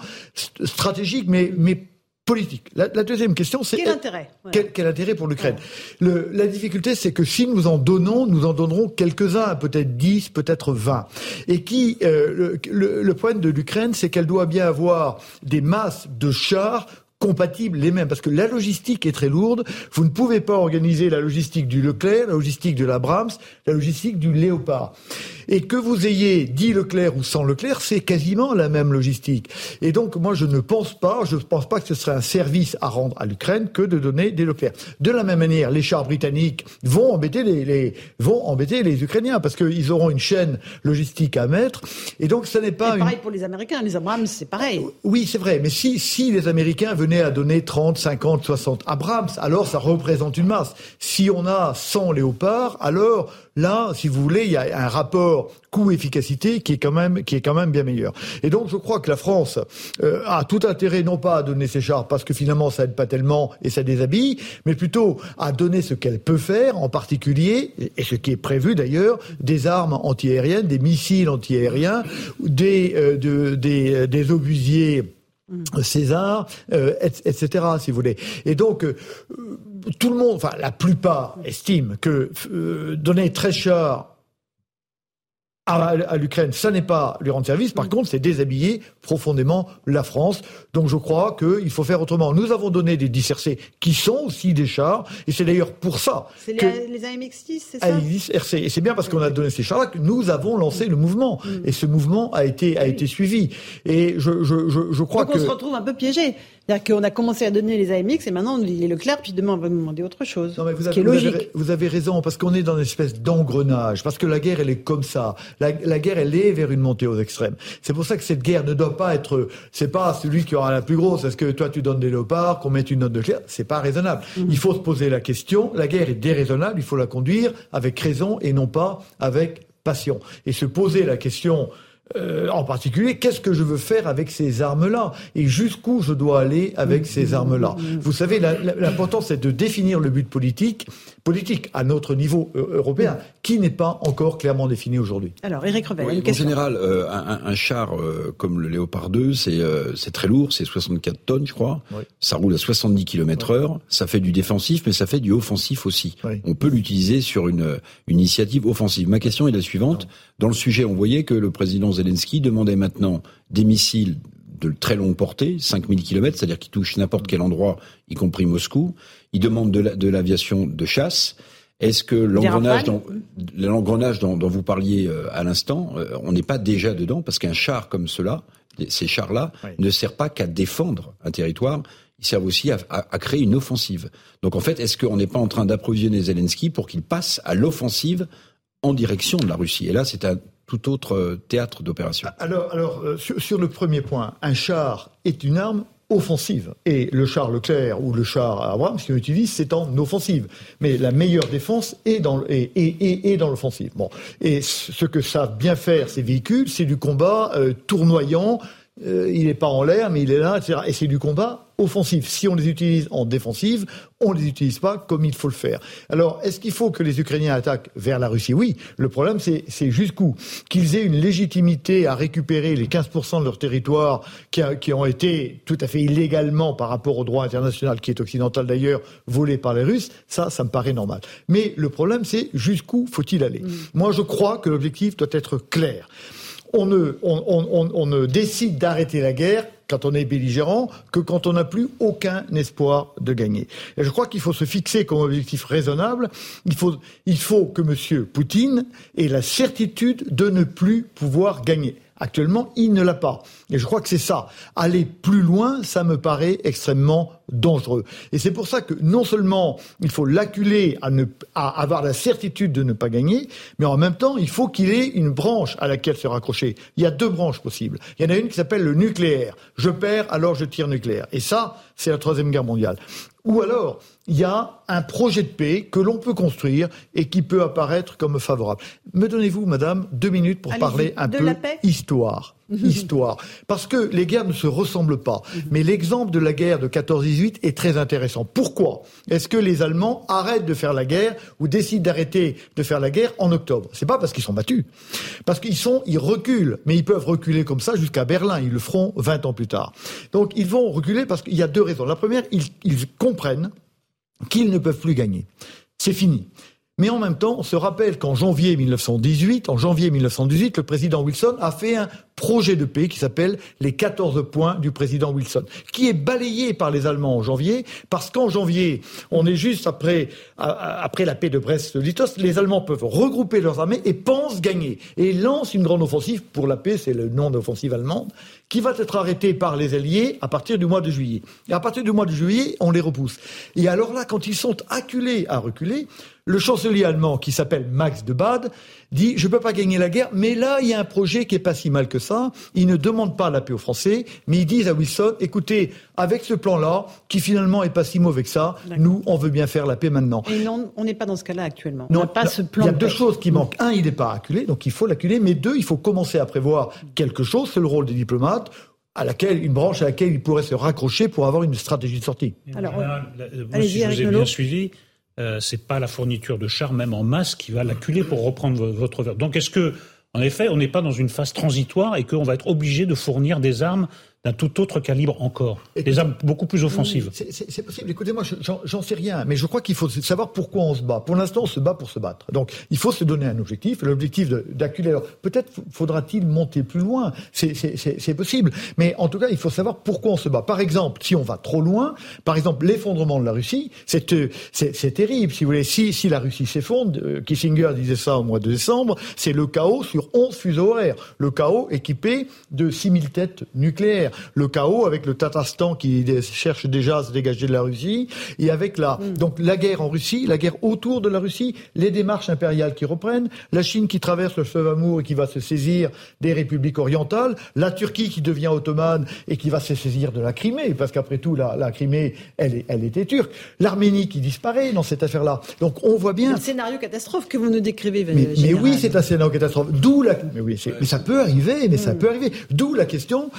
Speaker 14: stratégique, mais, mais politique. La, deuxième question, c'est
Speaker 1: quel intérêt
Speaker 14: quel, intérêt pour l'Ukraine La difficulté, c'est que si nous en donnons, nous en donnerons quelques-uns, peut-être 10, peut-être 20. Et qui euh, le, le problème de l'Ukraine, c'est qu'elle doit bien avoir des masses de chars compatibles les mêmes, parce que la logistique est très lourde. Vous ne pouvez pas organiser la logistique du Leclerc, la logistique de l'Abrams, la logistique du Léopard. Et que vous ayez dit Leclerc ou sans Leclerc, c'est quasiment la même logistique. Et donc, moi, je ne pense pas, je ne pense pas que ce serait un service à rendre à l'Ukraine que de donner des Leclerc. De la même manière, les chars britanniques vont embêter les, les vont embêter les Ukrainiens parce qu'ils auront une chaîne logistique à mettre. Et donc, ce n'est pas.
Speaker 1: pareil pour les Américains. Les Abrams, c'est pareil.
Speaker 14: Oui, c'est vrai. Mais si si les Américains venaient venait à donner 30, 50, 60 Abrams, alors ça représente une masse. Si on a 100 léopards, alors là, si vous voulez, il y a un rapport coût-efficacité qui est quand même qui est quand même bien meilleur. Et donc je crois que la France euh, a tout intérêt non pas à donner ses chars parce que finalement ça aide pas tellement et ça déshabille, mais plutôt à donner ce qu'elle peut faire, en particulier et ce qui est prévu d'ailleurs, des armes antiaériennes, des missiles antiaériens, des euh, de, des, obusiers. César, euh, etc., si vous voulez. Et donc, tout le monde, enfin la plupart, estiment que donner 13 chars à, l'Ukraine, ça n'est pas lui rendre service. Par mm. contre, c'est déshabiller profondément la France. Donc, je crois qu'il faut faire autrement. Nous avons donné des dissercés qui sont aussi des chars, et c'est d'ailleurs pour ça.
Speaker 1: C'est les, les AMX-10, c'est ça?
Speaker 14: AMX-RC. Et c'est bien parce qu'on a donné ces chars-là que nous avons lancé le mouvement. Mm. Et ce mouvement a été, a été suivi. Et je, je, je, je crois
Speaker 1: Donc
Speaker 14: que.
Speaker 1: on se retrouve un peu piégé. C'est-à-dire qu'on a commencé à donner les AMX et maintenant il est Leclerc, puis demain on va nous demander autre chose. Non, mais
Speaker 14: vous avez, logique. Vous avez, raison, parce qu'on est dans une espèce d'engrenage, parce que la guerre elle est comme ça. La, guerre elle est vers une montée aux extrêmes. C'est pour ça que cette guerre ne doit pas être, c'est pas celui qui aura la plus grosse. Est-ce que toi tu donnes des léopards, qu'on mette une note de clair? C'est pas raisonnable. Mm. Il faut se poser la question. La guerre est déraisonnable, il faut la conduire avec raison et non pas avec passion. Et se poser la question euh, en particulier, qu'est-ce que je veux faire avec ces armes-là et jusqu'où je dois aller avec ces armes-là. Vous savez, l'important c'est de définir le but politique, politique à notre niveau euh, européen, qui n'est pas encore clairement défini aujourd'hui.
Speaker 1: Alors, Eric Revel,
Speaker 4: En général, euh, un, char comme le Léopard 2, c'est très lourd, c'est 64 tonnes, je crois. Ça roule à 70 km/h. Ça fait du défensif, mais ça fait du offensif aussi. On peut l'utiliser sur une, une initiative offensive. Ma question est la suivante. Dans le sujet, on voyait que le président Zelensky demandait maintenant des missiles de très longue portée, 5000 km, c'est-à-dire qui touchent n'importe quel endroit, y compris Moscou. Il demande de l'aviation de, chasse. Est-ce que l'engrenage dont, l'engrenage dont, vous parliez euh, à l'instant, euh, on n'est pas déjà dedans Parce qu'un char comme cela, ces chars-là, ne sert pas qu'à défendre un territoire, ils servent aussi à, à, créer une offensive. Donc en fait, est-ce qu'on n'est pas en train d'approvisionner Zelensky pour qu'il passe à l'offensive en direction de la Russie? Et là, c'est un tout autre euh, théâtre d'opération.
Speaker 14: Alors, alors euh, sur, le premier point, un char est une arme offensive. Et le char Leclerc ou le char Abrams, ce qu'on utilise, c'est en offensive. Mais la meilleure défense est dans, est, est, dans l'offensive. Bon. Et ce que savent bien faire ces véhicules, c'est du combat euh, tournoyant. il n'est pas en l'air, mais il est là, etc. Et c'est du combat offensifs. Si on les utilise en défensive, on ne les utilise pas comme il faut le faire. Alors, est-ce qu'il faut que les Ukrainiens attaquent vers la Russie? Oui. Le problème, c'est jusqu'où? Qu'ils aient une légitimité à récupérer les 15% de leur territoire qui, qui, ont été tout à fait illégalement par rapport au droit international, qui est occidental d'ailleurs, volé par les Russes, ça, ça me paraît normal. Mais le problème, c'est jusqu'où faut-il aller? Mmh. Moi, je crois que l'objectif doit être clair. On ne, on, on, on ne décide d'arrêter la guerre quand on est belligérant que quand on n'a plus aucun espoir de gagner. Et je crois qu'il faut se fixer comme objectif raisonnable, il faut, il faut que M. Poutine ait la certitude de ne plus pouvoir gagner. Actuellement, il ne l'a pas. Et je crois que c'est ça. Aller plus loin, ça me paraît extrêmement dangereux. Et c'est pour ça que non seulement il faut l'acculer à, à avoir la certitude de ne pas gagner, mais en même temps, il faut qu'il ait une branche à laquelle se raccrocher. Il y a deux branches possibles. Il y en a une qui s'appelle le nucléaire. Je perds, alors je tire nucléaire. Et ça, c'est la Troisième Guerre mondiale. Ou alors, il y a un projet de paix que l'on peut construire et qui peut apparaître comme favorable. Me donnez-vous, madame, deux minutes pour parler un peu histoire. histoire. Parce que les guerres ne se ressemblent pas. Mhm. Mais l'exemple de la guerre de 14-18 est très intéressant. Pourquoi? Est-ce que les Allemands arrêtent de faire la guerre ou décident d'arrêter de faire la guerre en octobre? C'est pas parce qu'ils sont battus. Parce qu'ils sont, ils reculent. Mais ils peuvent reculer comme ça jusqu'à Berlin. Ils le feront 20 ans plus tard. Donc ils vont reculer parce qu'il y a deux raisons. La première, ils, ils comprennent qu'ils ne peuvent plus gagner. C'est fini. Mais en même temps, on se rappelle qu'en janvier 1918, en janvier 1918, le président Wilson a fait un projet de paix qui s'appelle les 14 points du président Wilson, qui est balayé par les Allemands en janvier, parce qu'en janvier, on est juste après, après la paix de Brest-Litovsk, les Allemands peuvent regrouper leurs armées et pensent gagner. Et lancent une grande offensive pour la paix, c'est le nom d'offensive allemande, qui va être arrêtée par les Alliés à partir du mois de juillet. Et à partir du mois de juillet, on les repousse. Et alors là, quand ils sont acculés à reculer, le chancelier allemand, qui s'appelle Max de Bade, dit je peux pas gagner la guerre, mais là il y a un projet qui est pas si mal que ça. Ils ne demandent pas la paix aux Français, mais ils disent à Wilson écoutez, avec ce plan-là, qui finalement est pas si mauvais que ça, nous on veut bien faire la paix maintenant.
Speaker 1: Et non, on n'est pas dans ce cas-là actuellement. Non, on pas ce
Speaker 14: plan. Il y a deux choses qui manquent. Un, il n'est pas acculé, donc il faut l'acculer, mais deux, il faut commencer à prévoir quelque chose. C'est le rôle des diplomates à laquelle une branche à laquelle il pourrait se raccrocher pour avoir une stratégie de sortie.
Speaker 3: Alors, moi, si je vous ai bien suivi, euh, c'est pas la fourniture de chars, même en masse, qui va l'acculer pour reprendre votre verre. Donc, est-ce que, en effet, on n'est pas dans une phase transitoire et qu'on va être obligé de fournir des armes d'un tout autre calibre encore, des armes beaucoup plus offensives.
Speaker 14: C'est possible. Écoutez-moi, j'en sais rien, mais je crois qu'il faut savoir pourquoi on se bat. Pour l'instant, on se bat pour se battre. Donc, il faut se donner un objectif. L'objectif d'acculer. Peut-être faudra-t-il monter plus loin. C'est possible. Mais en tout cas, il faut savoir pourquoi on se bat. Par exemple, si on va trop loin, par exemple, l'effondrement de la Russie, c'est terrible. Si vous voulez, si, si la Russie s'effondre, euh, Kissinger disait ça au mois de décembre, c'est le chaos sur 11 fuseaux horaires. Le chaos équipé de 6000 têtes nucléaires le chaos avec le Tatarstan qui cherche déjà à se dégager de la Russie, et avec la, mm. donc la guerre en Russie, la guerre autour de la Russie, les démarches impériales qui reprennent, la Chine qui traverse le fleuve Amour et qui va se saisir des républiques orientales, la Turquie qui devient ottomane et qui va se saisir de la Crimée, parce qu'après tout, la, la Crimée, elle, elle était turque, l'Arménie qui disparaît dans cette affaire-là. Donc on voit bien.
Speaker 1: Un scénario catastrophe que vous nous décrivez.
Speaker 14: Mais, mais oui, c'est un scénario catastrophe. D'où la. Mais oui, mais ça peut arriver, mais ça mm. peut arriver. D'où la question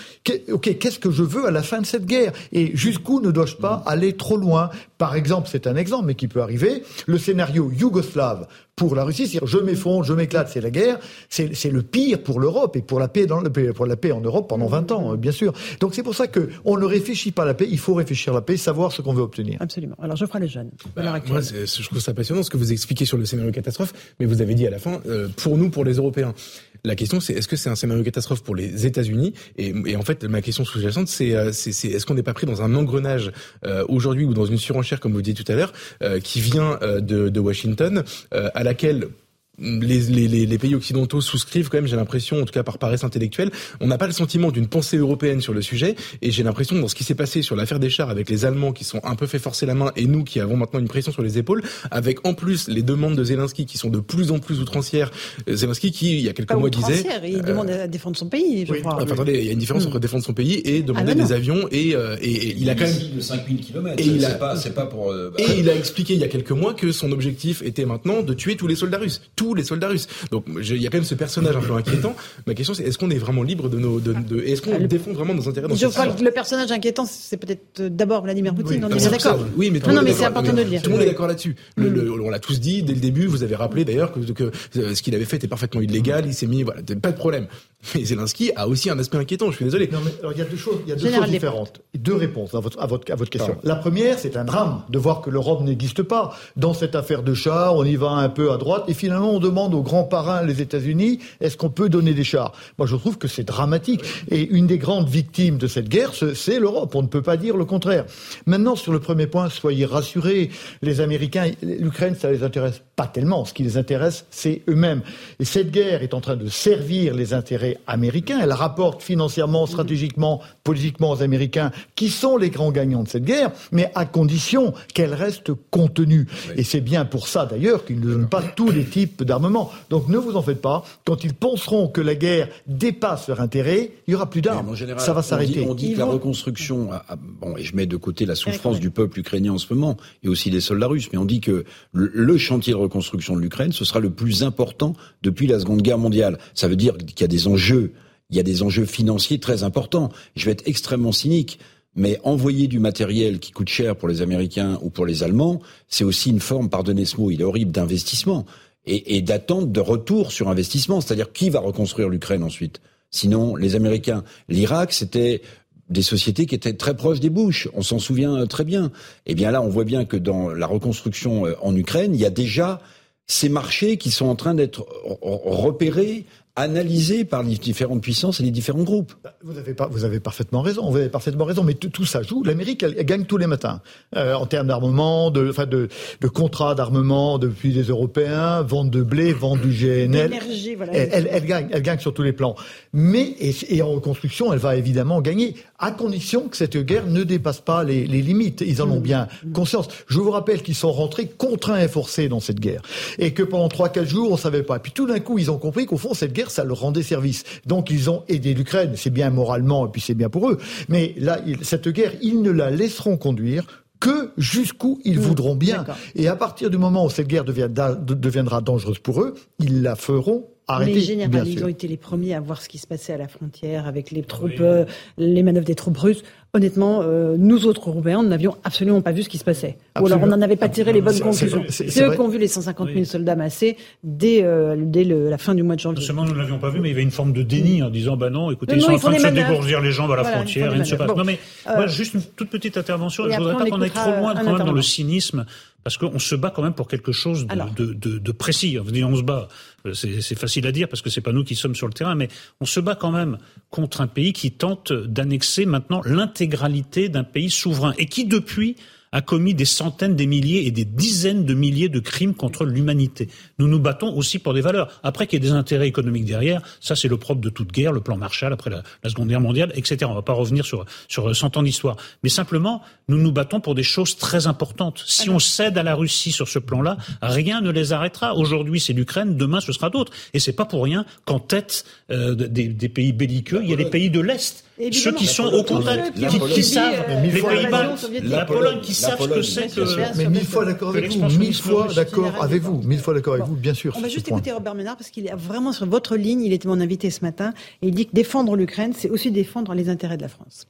Speaker 14: ok, qu'est-ce que je veux à la fin de cette guerre? Et jusqu'où ne dois-je pas aller trop loin? Par exemple, c'est un exemple, mais qui peut arriver, le scénario yougoslave pour la Russie, c'est-à-dire je m'effondre, je m'éclate, c'est la guerre, c'est le pire pour l'Europe et pour la paix dans pour la paix en Europe pendant 20 ans, bien sûr. Donc c'est pour ça que on ne réfléchit pas à la paix, il faut réfléchir à la paix, savoir ce qu'on veut obtenir.
Speaker 1: Absolument. Alors je ferai les jeunes.
Speaker 10: Bah, moi, je trouve ça passionnant ce que vous expliquez sur le scénario catastrophe, mais vous avez dit à la fin, euh, pour nous, pour les Européens. La question, c'est est-ce que c'est un scénario catastrophe pour les États-Unis? Et, et, en fait, ma question sous-jacente, c'est euh, est-ce qu'on n'est pas pris dans un engrenage euh, aujourd'hui ou dans une surenchère, comme vous disiez tout à l'heure, euh, qui vient de, de, Washington, à laquelle les, les, les, pays occidentaux souscrivent quand même, j'ai l'impression, en tout cas par paresse intellectuelle. On n'a pas le sentiment d'une pensée européenne sur le sujet, et j'ai l'impression dans ce qui s'est passé sur l'affaire des chars avec les Allemands qui sont un peu fait forcer la main, et nous qui avons maintenant une pression sur les épaules, avec en plus les demandes de Zelensky qui sont de plus en plus outrancières. Euh, Zelensky qui, il y a quelques mois, disait...
Speaker 1: Il euh, demande à défendre son pays, je crois.
Speaker 10: Enfin, attendez, il y a une différence hmm. entre défendre son pays et demander ah, des avions, et, euh, et, il a quand même...
Speaker 4: de 5000 km, et il a... pas, pas pour...
Speaker 10: Bah, et il a expliqué il y a quelques mois que son objectif était maintenant de tuer tous les soldats russes. Tous les soldats russes. Donc il y a quand même ce personnage un peu inquiétant. Ma question c'est est-ce qu'on est vraiment libre de nos, de, de est-ce qu'on défend vraiment nos intérêts dans
Speaker 1: Je crois que le personnage inquiétant c'est peut-être euh, d'abord Vladimir Poutine. on est d'accord.
Speaker 10: Oui, mais
Speaker 1: non, non, mais c'est important de le dire.
Speaker 10: Tout le monde est d'accord là-dessus. on l'a tous dit dès le début. Vous avez rappelé d'ailleurs que, que euh, ce qu'il avait fait était parfaitement illégal. Il s'est mis voilà, pas de problème. Mais Zelensky a aussi un aspect inquiétant. Je suis désolé.
Speaker 14: Non, mais alors, il y a deux choses, il y a deux choses différentes. Deux réponses à votre, à votre, à votre question. La première, c'est un drame de voir que l'Europe n'existe pas. Dans cette affaire de chars, on y va un peu à droite et finalement on demande aux grands parrains, les États-Unis, est-ce qu'on peut donner des chars? Moi, je trouve que c'est dramatique. Et une des grandes victimes de cette guerre, c'est l'Europe. On ne peut pas dire le contraire. Maintenant, sur le premier point, soyez rassurés. Les Américains, l'Ukraine, ça les intéresse pas tellement. Ce qui les intéresse, c'est eux-mêmes. Et cette guerre est en train de servir les intérêts américain. Elle rapporte financièrement, stratégiquement, politiquement aux Américains, qui sont les grands gagnants de cette guerre, mais à condition qu'elle reste contenue. Et c'est bien pour ça, d'ailleurs, qu'ils ne donnent pas tous les types d'armement. Donc ne vous en faites pas. Quand ils penseront que la guerre dépasse leur intérêt, il y aura plus d'armes. Ça va s'arrêter.
Speaker 4: On dit, que la reconstruction, bon, et je mets de côté la souffrance du peuple ukrainien en ce moment, et aussi des soldats russes, mais on dit que le chantier de reconstruction de l'Ukraine, ce sera le plus important depuis la Seconde Guerre mondiale. Ça veut dire qu'il y a des enjeux il y a des enjeux financiers très importants. Je vais être extrêmement cynique. Mais envoyer du matériel qui coûte cher pour les Américains ou pour les Allemands, c'est aussi une forme, pardonnez ce mot, il est horrible, d'investissement et, et d'attente de retour sur investissement. C'est-à-dire qui va reconstruire l'Ukraine ensuite Sinon, les Américains. L'Irak, c'était des sociétés qui étaient très proches des Bush. On s'en souvient très bien. Eh bien là, on voit bien que dans la reconstruction euh, en Ukraine, il y a déjà ces marchés qui sont en train d'être repérés analysé par les différentes puissances et les différents groupes.
Speaker 14: Bah, vous avez, pas, vous avez parfaitement raison, vous avez parfaitement raison, mais tout ça joue. L'Amérique, elle, gagne tous les matins euh, en termes d'armement, de, enfin de, de contrats d'armement depuis les Européens, vente de blé, vente du GNL.
Speaker 1: Voilà,
Speaker 14: elle, elle, gagne, elle gagne sur tous les plans. Mais et, en reconstruction, elle va évidemment gagner, à condition que cette guerre ne dépasse pas les, les limites. Ils en ont bien conscience. Je vous rappelle qu'ils sont rentrés contraints et forcés dans cette guerre, et que pendant trois quatre jours, on savait pas. Puis tout d'un coup, ils ont compris qu'au fond, cette guerre ça leur rendait service. Donc ils ont aidé l'Ukraine, c'est bien moralement et puis c'est bien pour eux. Mais là, cette guerre, ils ne la laisseront conduire que jusqu'où ils mmh, voudront bien. Et à partir du moment où cette guerre deviendra dangereuse pour eux, ils la feront Arrêter,
Speaker 1: les généraux, ils ont été les premiers à voir ce qui se passait à la frontière avec les troupes, euh, les manœuvres des troupes russes. Honnêtement, euh, nous autres Européens, n'avions absolument pas vu ce qui se passait. Ou alors on n'en avait pas tiré les bonnes conclusions. C'est eux qui ont vu les 150 000 soldats massés dès, euh, dès la fin du mois de janvier.
Speaker 3: Non seulement nous ne l'avions pas vu, mais il y avait une forme de déni en disant, bah non, écoutez, ils sont en train de se dégourdir les jambes à la frontière, rien ne se passe. non mais, moi, juste une toute petite intervention, je ne voudrais pas qu'on aille trop loin quand même dans le cynisme parce qu'on se bat quand même pour quelque chose de, de, de, de précis. On se bat, euh, c'est facile à dire parce que c'est pas nous qui sommes sur le terrain, mais on se bat quand même contre un pays qui tente d'annexer maintenant l'intégralité d'un pays souverain et qui depuis a commis des centaines, des milliers et des dizaines de milliers de crimes contre l'humanité. Nous nous battons aussi pour des valeurs. Après qu'il y ait des intérêts économiques derrière, ça c'est le propre de toute guerre, le plan Marshall après la, Seconde Guerre mondiale, etc. On ne va pas revenir sur, sur 100 ans d'histoire. Mais simplement, nous nous battons pour des choses très importantes. Si on cède à la Russie sur ce plan-là, rien ne les arrêtera. Aujourd'hui c'est l'Ukraine, demain ce sera d'autres. Et c'est pas pour rien qu'en tête euh, des, des pays belliqueux, il y a les pays de l'Est ceux qui sont au contact, qui, savent, les Pays-Bas, la Pologne, qui savent ce que c'est que.
Speaker 14: Mais mille fois d'accord avec vous, mille fois d'accord avec vous, mille fois d'accord avec vous, bien sûr.
Speaker 1: On va juste écouter Robert Ménard parce qu'il est vraiment sur votre ligne. Il était mon invité ce matin et il dit que défendre l'Ukraine, c'est aussi défendre les intérêts de la France.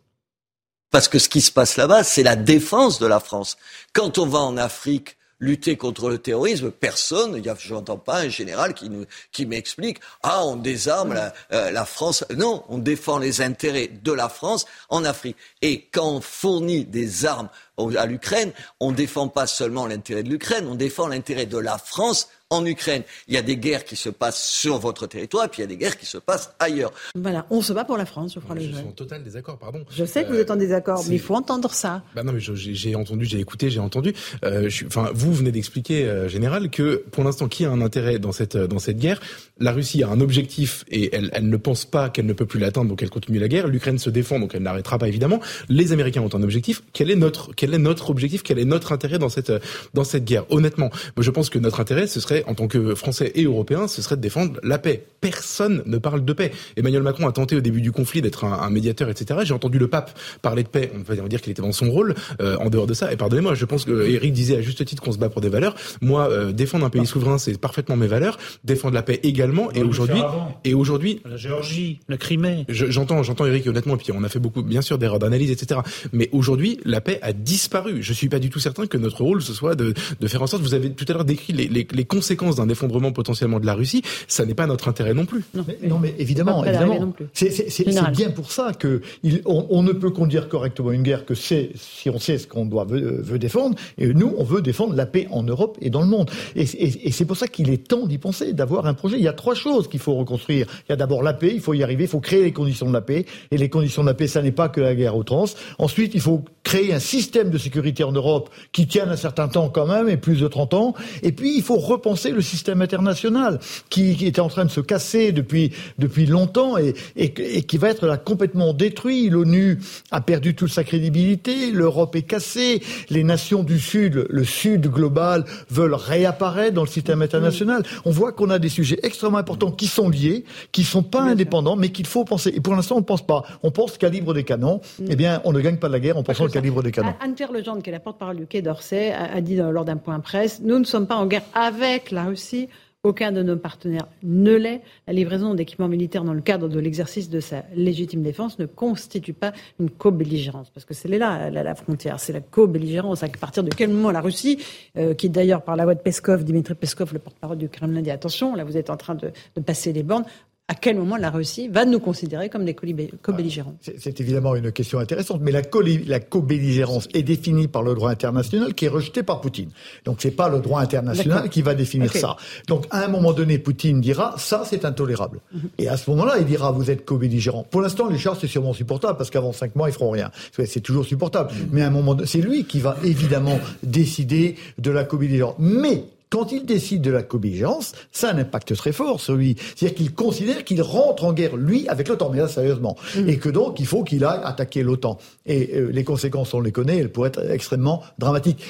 Speaker 15: Parce que ce qui se passe là-bas, c'est la défense de la France. Quand on va en Afrique, lutter contre le terrorisme, personne, je n'entends pas un général qui, qui m'explique, ah, on désarme la, euh, la, France. Non, on défend les intérêts de la France en Afrique. Et quand on fournit des armes à l'Ukraine, on ne défend pas seulement l'intérêt de l'Ukraine, on défend l'intérêt de la France en Ukraine. Il y a des guerres qui se passent sur votre territoire, et puis il y a des guerres qui se passent ailleurs.
Speaker 1: Voilà, on se bat pour la France, je crois.
Speaker 10: Je suis en total désaccord, pardon.
Speaker 1: Je sais que vous êtes en désaccord, mais il faut entendre ça.
Speaker 10: Bah non, mais j'ai entendu, j'ai écouté, j'ai entendu. Euh, enfin, vous venez d'expliquer, euh, général, que pour l'instant, qui a un intérêt dans cette dans cette guerre La Russie a un objectif et elle, elle ne pense pas qu'elle ne peut plus l'atteindre, donc elle continue la guerre. L'Ukraine se défend, donc elle n'arrêtera pas évidemment. Les Américains ont un objectif. Quel est notre quel est notre objectif? Quel est notre intérêt dans cette dans cette guerre? Honnêtement, je pense que notre intérêt, ce serait en tant que Français et européens, ce serait de défendre la paix. Personne ne parle de paix. Emmanuel Macron a tenté au début du conflit d'être un, médiateur, etc. J'ai entendu le pape parler de paix. On va dire qu'il était dans son rôle. Euh, en dehors de ça, et pardonnez-moi, je pense que Eric disait à juste titre qu'on se bat pour des valeurs. Moi, euh, défendre un pays souverain, c'est parfaitement mes valeurs. Défendre la paix également. Et aujourd'hui, et aujourd'hui,
Speaker 3: la Géorgie, la Crimée.
Speaker 10: J'entends, j'entends Eric honnêtement. Et puis on a fait beaucoup, bien sûr, d'erreurs d'analyse, etc. Mais aujourd'hui, la paix a disparu. Je suis pas du tout certain que notre rôle ce soit de, de faire en sorte. Vous avez tout à l'heure décrit les, les, les conséquences d'un effondrement potentiellement de la Russie, ça n'est pas notre intérêt non plus.
Speaker 14: Non, mais, évidemment, évidemment. C'est bien pour ça que on, ne peut conduire correctement une guerre que c'est si on sait ce qu'on doit veut, défendre. Et nous, on veut défendre la paix en Europe et dans le monde. Et, c'est pour ça qu'il est temps d'y penser, d'avoir un projet. Il y a trois choses qu'il faut reconstruire. Il y a d'abord la paix, il faut y arriver, il faut créer les conditions de la paix. Et les conditions de la paix, ça n'est pas que la guerre trans. Ensuite, il faut créer un système de sécurité en Europe qui tienne un certain temps quand même, et plus de 30 ans. Et puis, il faut repenser le système international qui, qui, était en train de se casser depuis depuis longtemps et, et, qui va être là complètement détruit. L'ONU a perdu toute sa crédibilité, l'Europe est cassée, les nations du Sud, le Sud global veulent réapparaître dans le système international. On voit qu'on a des sujets extrêmement importants qui sont liés, qui sont pas indépendants, mais qu'il faut penser. Et pour l'instant, on ne pense pas. On pense calibre des canons. Mm. Eh bien, on ne gagne pas la guerre en pensant au calibre des canons.
Speaker 1: Anne-Claire Legendre, qui est la porte-parole du Quai d'Orsay, a dit lors d'un point presse, nous ne sommes pas en guerre avec la Russie, aucun de nos partenaires ne l'est. La livraison d'équipements militaires dans le cadre de l'exercice de sa légitime défense ne constitue pas une co-belligérance, parce que c'est là la, frontière, c'est la co-belligérance. À partir de quel moment la Russie, euh, qui d'ailleurs par la voix de Peskov, Dimitri Peskov, le porte-parole du Kremlin, dit attention, là vous êtes en train de, passer les bornes, à quel moment la Russie va nous considérer comme des co-belligérants
Speaker 14: C'est évidemment une question intéressante, mais la co-belligérance est définie par le droit international qui est rejeté par Poutine. Donc c'est pas le droit international qui va définir ça. Donc à un moment donné, Poutine dira ça c'est intolérable. Mhm. Et à ce moment-là, il dira vous êtes co-belligérant. Pour l'instant, les chars c'est sûrement supportable parce qu'avant cinq mois ils feront rien. C'est toujours supportable. Mhm. Mais à un moment, c'est lui qui va évidemment décider de la co-belligérance. Mais quand il décide de la co-belligérance, ça a un impact très fort sur lui. C'est-à-dire qu'il considère qu'il rentre en guerre, lui, avec l'OTAN, mais là, sérieusement. Mm. Et que donc, il faut qu'il aille attaquer l'OTAN. Et euh, les conséquences, on les connaît, elles pourraient être extrêmement dramatiques.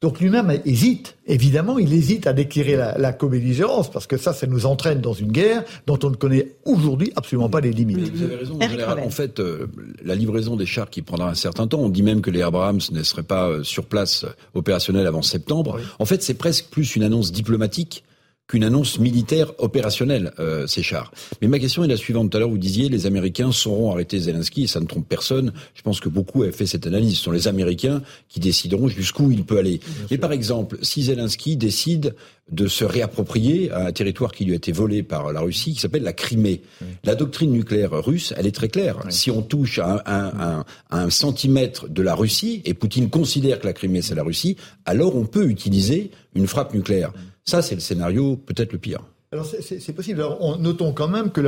Speaker 14: Donc lui-même hésite, évidemment, il hésite à déclarer la, la co-belligérance, parce que ça, ça nous entraîne dans une guerre dont on ne connaît aujourd'hui absolument pas les limites.
Speaker 4: Vous avez raison, en, général, en fait, euh, la livraison des chars qui prendra un certain temps, on dit même que les Abrams ne seraient pas euh, sur place opérationnels avant septembre. En fait, c'est presque plus une annonce diplomatique qu'une annonce militaire opérationnelle, euh, ces chars. Mais ma question est la suivante. Tout à l'heure, vous disiez les Américains sauront arrêter Zelensky, et ça ne trompe personne. Je pense que beaucoup avaient fait cette analyse. Ce sont les Américains qui décideront jusqu'où il peut aller. Mais par exemple, si Zelensky décide de se réapproprier un territoire qui lui a été volé par la Russie, qui s'appelle la Crimée. La doctrine nucléaire russe, elle est très claire. Si on touche à un, un, centimètre de la Russie, et Poutine considère que la Crimée c'est la Russie, alors on peut utiliser une frappe nucléaire. Ça, c'est le scénario peut-être le pire.
Speaker 14: Alors c'est possible. Alors, notons quand même que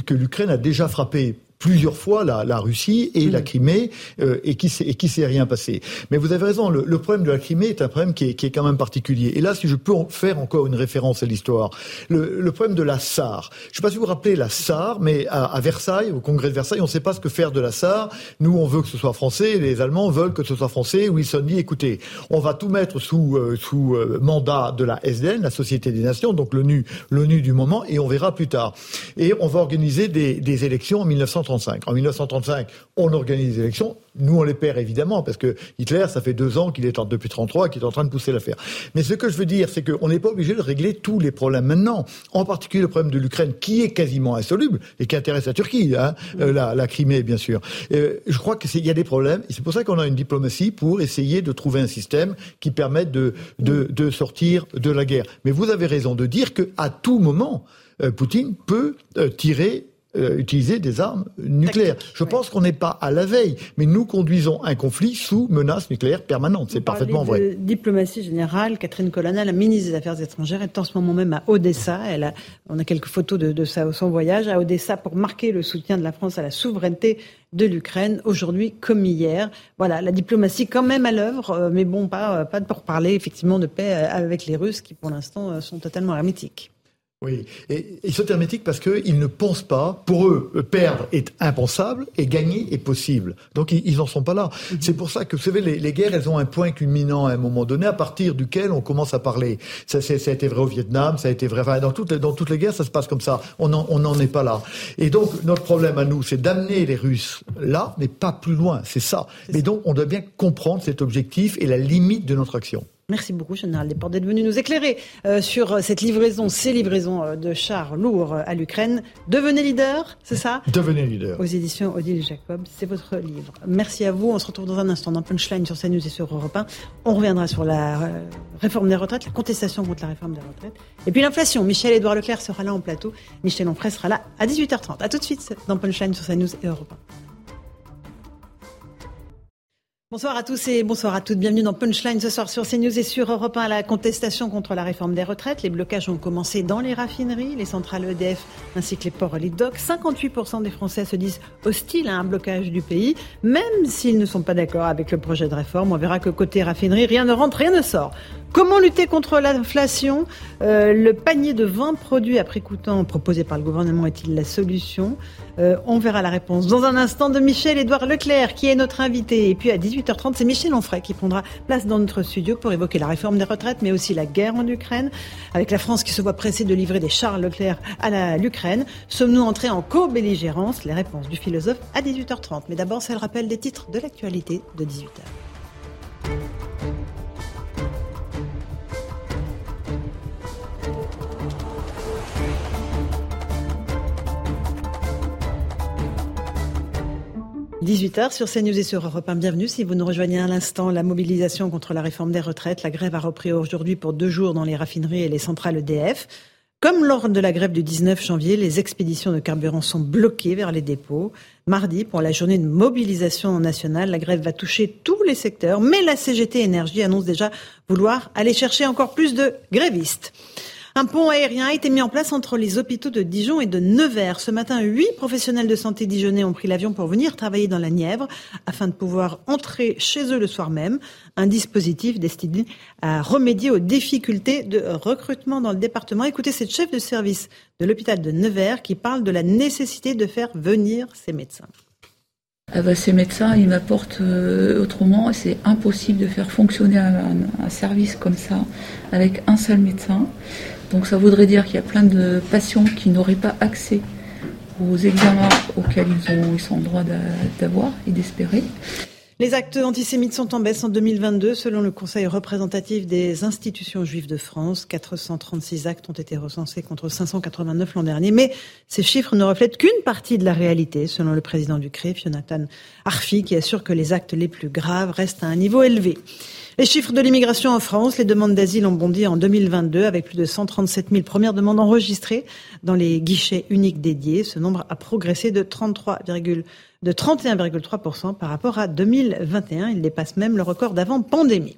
Speaker 14: que l'Ukraine a déjà frappé plusieurs fois la, la Russie et la mm. Crimée euh, et qui et qui s'est rien passé. Mais vous avez raison, le, le, problème de la Crimée est un problème qui est, qui est quand même particulier. Et là, si je peux en faire encore une référence à l'histoire, le, le, problème de la SAR. Je ne sais pas si vous vous rappelez la SAR, mais à, à Versailles, au Congrès de Versailles, on ne sait pas ce que faire de la SAR. Nous, on veut que ce soit français, les Allemands veulent que ce soit français. Wilson dit, écoutez, on va tout mettre sous euh, sous euh, mandat de la SDN, la Société des Nations, donc l'ONU, l'ONU du moment, et on verra plus tard. Et on va organiser des, des élections en 1930. En 1935, on organise des élections. Nous, on les perd évidemment, parce que Hitler, ça fait deux ans qu'il est en, depuis 33, qu'il est en train de pousser l'affaire. Mais ce que je veux dire, c'est qu'on n'est pas obligé de régler tous les problèmes maintenant. En particulier le problème de l'Ukraine, qui est quasiment insoluble et qui intéresse la Turquie, hein, euh, la, Crimée, bien sûr. Euh, je crois qu'il y a des problèmes, et c'est pour ça qu'on a une diplomatie pour essayer de trouver un système qui permette de, de, de sortir de la guerre. Mais vous avez raison de dire qu'à tout moment, euh, Poutine peut tirer euh, utiliser des armes nucléaires. Je pense qu'on n'est pas à la veille, mais nous conduisons un conflit sous menace nucléaire permanente. C'est parfaitement vrai.
Speaker 1: Diplomatie générale, Catherine Colonna, la ministre des Affaires étrangères, est en ce moment même à Odessa. Elle a, on a quelques photos de, de son voyage à Odessa pour marquer le soutien de la France à la souveraineté de l'Ukraine, aujourd'hui comme hier. Voilà, la diplomatie quand même à l'œuvre, euh, mais bon, pas, pas pour parler effectivement de paix euh, avec les Russes qui pour l'instant sont totalement hermétiques.
Speaker 14: Oui, et ils sont hermétiques parce qu'ils ne pensent pas, pour eux, perdre est impensable et gagner est possible. Donc ils n'en sont pas là. Mhm. C'est pour ça que, vous savez, les, guerres, elles ont un point culminant à un moment donné, à partir duquel on commence à parler. Ça, ça a été vrai au Vietnam, ça a été vrai dans toutes, les, dans toutes les guerres, ça se passe comme ça. On n'en est pas là. Et donc notre problème à nous, c'est d'amener les Russes là, mais pas plus loin. C'est ça. Mais donc on doit bien comprendre cet objectif et la limite de notre action.
Speaker 1: Merci beaucoup, Général Desportes, d'être venu nous éclairer euh, sur euh, cette livraison, ces livraisons euh, de chars lourds à l'Ukraine. Devenez leader, c'est ça?
Speaker 14: Devenez leader.
Speaker 1: Aux éditions Odile Jacob, c'est votre livre. Merci à vous. On se retrouve dans un instant dans Punchline sur CNews et sur Europe 1. On reviendra sur la réforme des retraites, la contestation contre la réforme des retraites. Et puis l'inflation. Michel-Édouard Leclerc sera là en plateau. Michel Onfray sera là à 18h30. A tout de suite dans Punchline sur CNews et Europe 1. Bonsoir à tous et bonsoir à toutes. Bienvenue dans Punchline ce soir sur CNews et sur Europe 1. La contestation contre la réforme des retraites. Les blocages ont commencé dans les raffineries, les centrales EDF ainsi que les ports Lidoc. 58% des Français se disent hostiles à un blocage du pays, même s'ils ne sont pas d'accord avec le projet de réforme. On verra que côté raffinerie, rien ne rentre, rien ne sort. Comment lutter contre l'inflation? Euh, Le panier de 20 produits à prix coûtant proposé par le gouvernement est-il la solution? Euh, On verra la réponse dans un instant de Michel-Édouard Leclerc, qui est notre invité. Et puis à 18h30, c'est Michel Onfray qui prendra place dans notre studio pour évoquer la réforme des retraites, mais aussi la guerre en Ukraine, avec la France qui se voit pressée de livrer des chars Leclerc à l'Ukraine. Sommes-nous entrés en co-belligérance? Les réponses du philosophe à 18h30. Mais d'abord, c'est le rappel des titres de l'actualité de 18h. 18h sur CNews et sur Europe 1. Bienvenue si vous nous rejoignez à l'instant. La mobilisation contre la réforme des retraites. La grève a repris aujourd'hui pour deux jours dans les raffineries et les centrales EDF. Comme lors de la grève du 19 janvier, les expéditions de carburant sont bloquées vers les dépôts. Mardi, pour la journée de mobilisation nationale, la grève va toucher tous les secteurs, mais la CGT Énergie annonce déjà vouloir aller chercher encore plus de grévistes. Un pont aérien a été mis en place entre les hôpitaux de Dijon et de Nevers. Ce matin, huit professionnels de santé dijonnais ont pris l'avion pour venir travailler dans la Nièvre afin de pouvoir entrer chez eux le soir même. Un dispositif destiné à remédier aux difficultés de recrutement dans le département. Écoutez cette chef de service de l'hôpital de Nevers qui parle de la nécessité de faire venir ces médecins.
Speaker 16: Ah bah, ces médecins, ils m'apportent euh, autrement. C'est impossible de faire fonctionner un, service comme ça avec un seul médecin. Donc ça voudrait dire qu'il y a plein de patients qui n'auraient pas accès aux examens auxquels ils, ont, sont en droit d'avoir et d'espérer.
Speaker 1: Les actes antisémites sont en baisse en 2022 selon le Conseil représentatif des institutions juives de France. 436 actes ont été recensés contre 589 l'an dernier. Mais ces chiffres ne reflètent qu'une partie de la réalité selon le président du CRIF, Jonathan Arfi, qui assure que les actes les plus graves restent à un niveau élevé. Les chiffres de l'immigration en France, les demandes d'asile ont bondi en 2022 avec plus de 137 000 premières demandes enregistrées dans les guichets uniques dédiés. Ce nombre a progressé de 33, de 31,3% par rapport à 2021. Il dépasse même le record d'avant pandémie.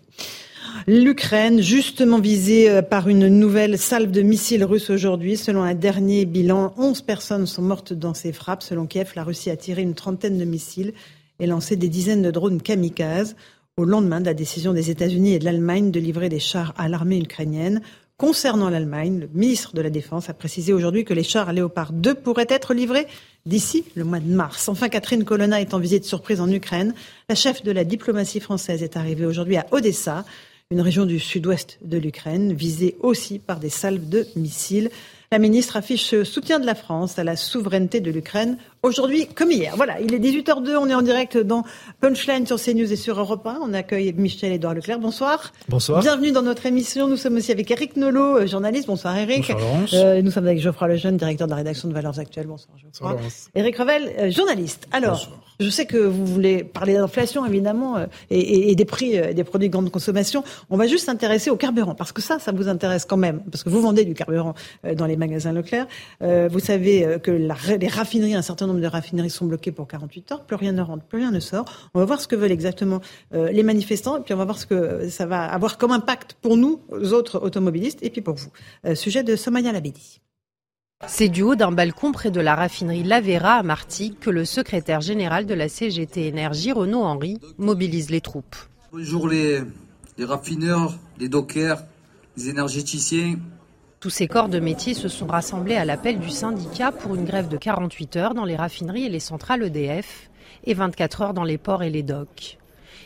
Speaker 1: L'Ukraine, justement visée euh, par une nouvelle salve de missiles russes aujourd'hui. Selon un dernier bilan, 11 personnes sont mortes dans ces frappes. Selon Kiev, la Russie a tiré une trentaine de missiles et lancé des dizaines de drones kamikazes au lendemain de la décision des États-Unis et de l'Allemagne de livrer des chars à l'armée ukrainienne. Concernant l'Allemagne, le ministre de la Défense a précisé aujourd'hui que les chars Léopard 2 pourraient être livrés d'ici le mois de mars. Enfin, Catherine Colonna est en visite surprise en Ukraine. La chef de la diplomatie française est arrivée aujourd'hui à Odessa, une région du sud-ouest de l'Ukraine, visée aussi par des salves de missiles. La ministre affiche ce soutien de la France à la souveraineté de l'Ukraine aujourd'hui comme hier. Voilà, il est 18h02, on est en direct dans Punchline sur CNews et sur Europe 1. On accueille Michel-Édouard Leclerc. Bonsoir.
Speaker 17: Bonsoir.
Speaker 1: Bienvenue dans notre émission. Nous sommes aussi avec Eric Nolot, euh, journaliste. Bonsoir Eric.
Speaker 17: Bonsoir euh,
Speaker 1: nous sommes avec Geoffroy Lejeune, directeur de la rédaction de Valeurs Actuelles. Bonsoir Geoffroy. Eric Revel, euh, journaliste. Alors, je sais que vous voulez parler d'inflation évidemment et, des prix des produits de grande consommation. On va juste s'intéresser au carburant parce que ça, ça vous intéresse quand même parce que vous vendez du carburant dans les magasins Leclerc. vous savez que les raffineries, un certain nombre de raffineries sont bloquées pour 48 heures, plus rien ne rentre, plus rien ne sort. On va voir ce que veulent exactement euh, les manifestants, et puis on va voir ce que ça va avoir comme impact pour nous, autres automobilistes, et puis pour vous. Euh, sujet de Somaya Labedi.
Speaker 18: C'est du haut d'un balcon près de la raffinerie Lavera à Martigues que le secrétaire général de la CGT Énergie, Renaud Henry, mobilise les troupes.
Speaker 19: Bonjour les, les raffineurs, les dockers, les énergéticiens,
Speaker 18: tous ces corps de métier se sont rassemblés à l'appel du syndicat pour une grève de 48 heures dans les raffineries et les centrales EDF et 24 heures dans les ports et les docks.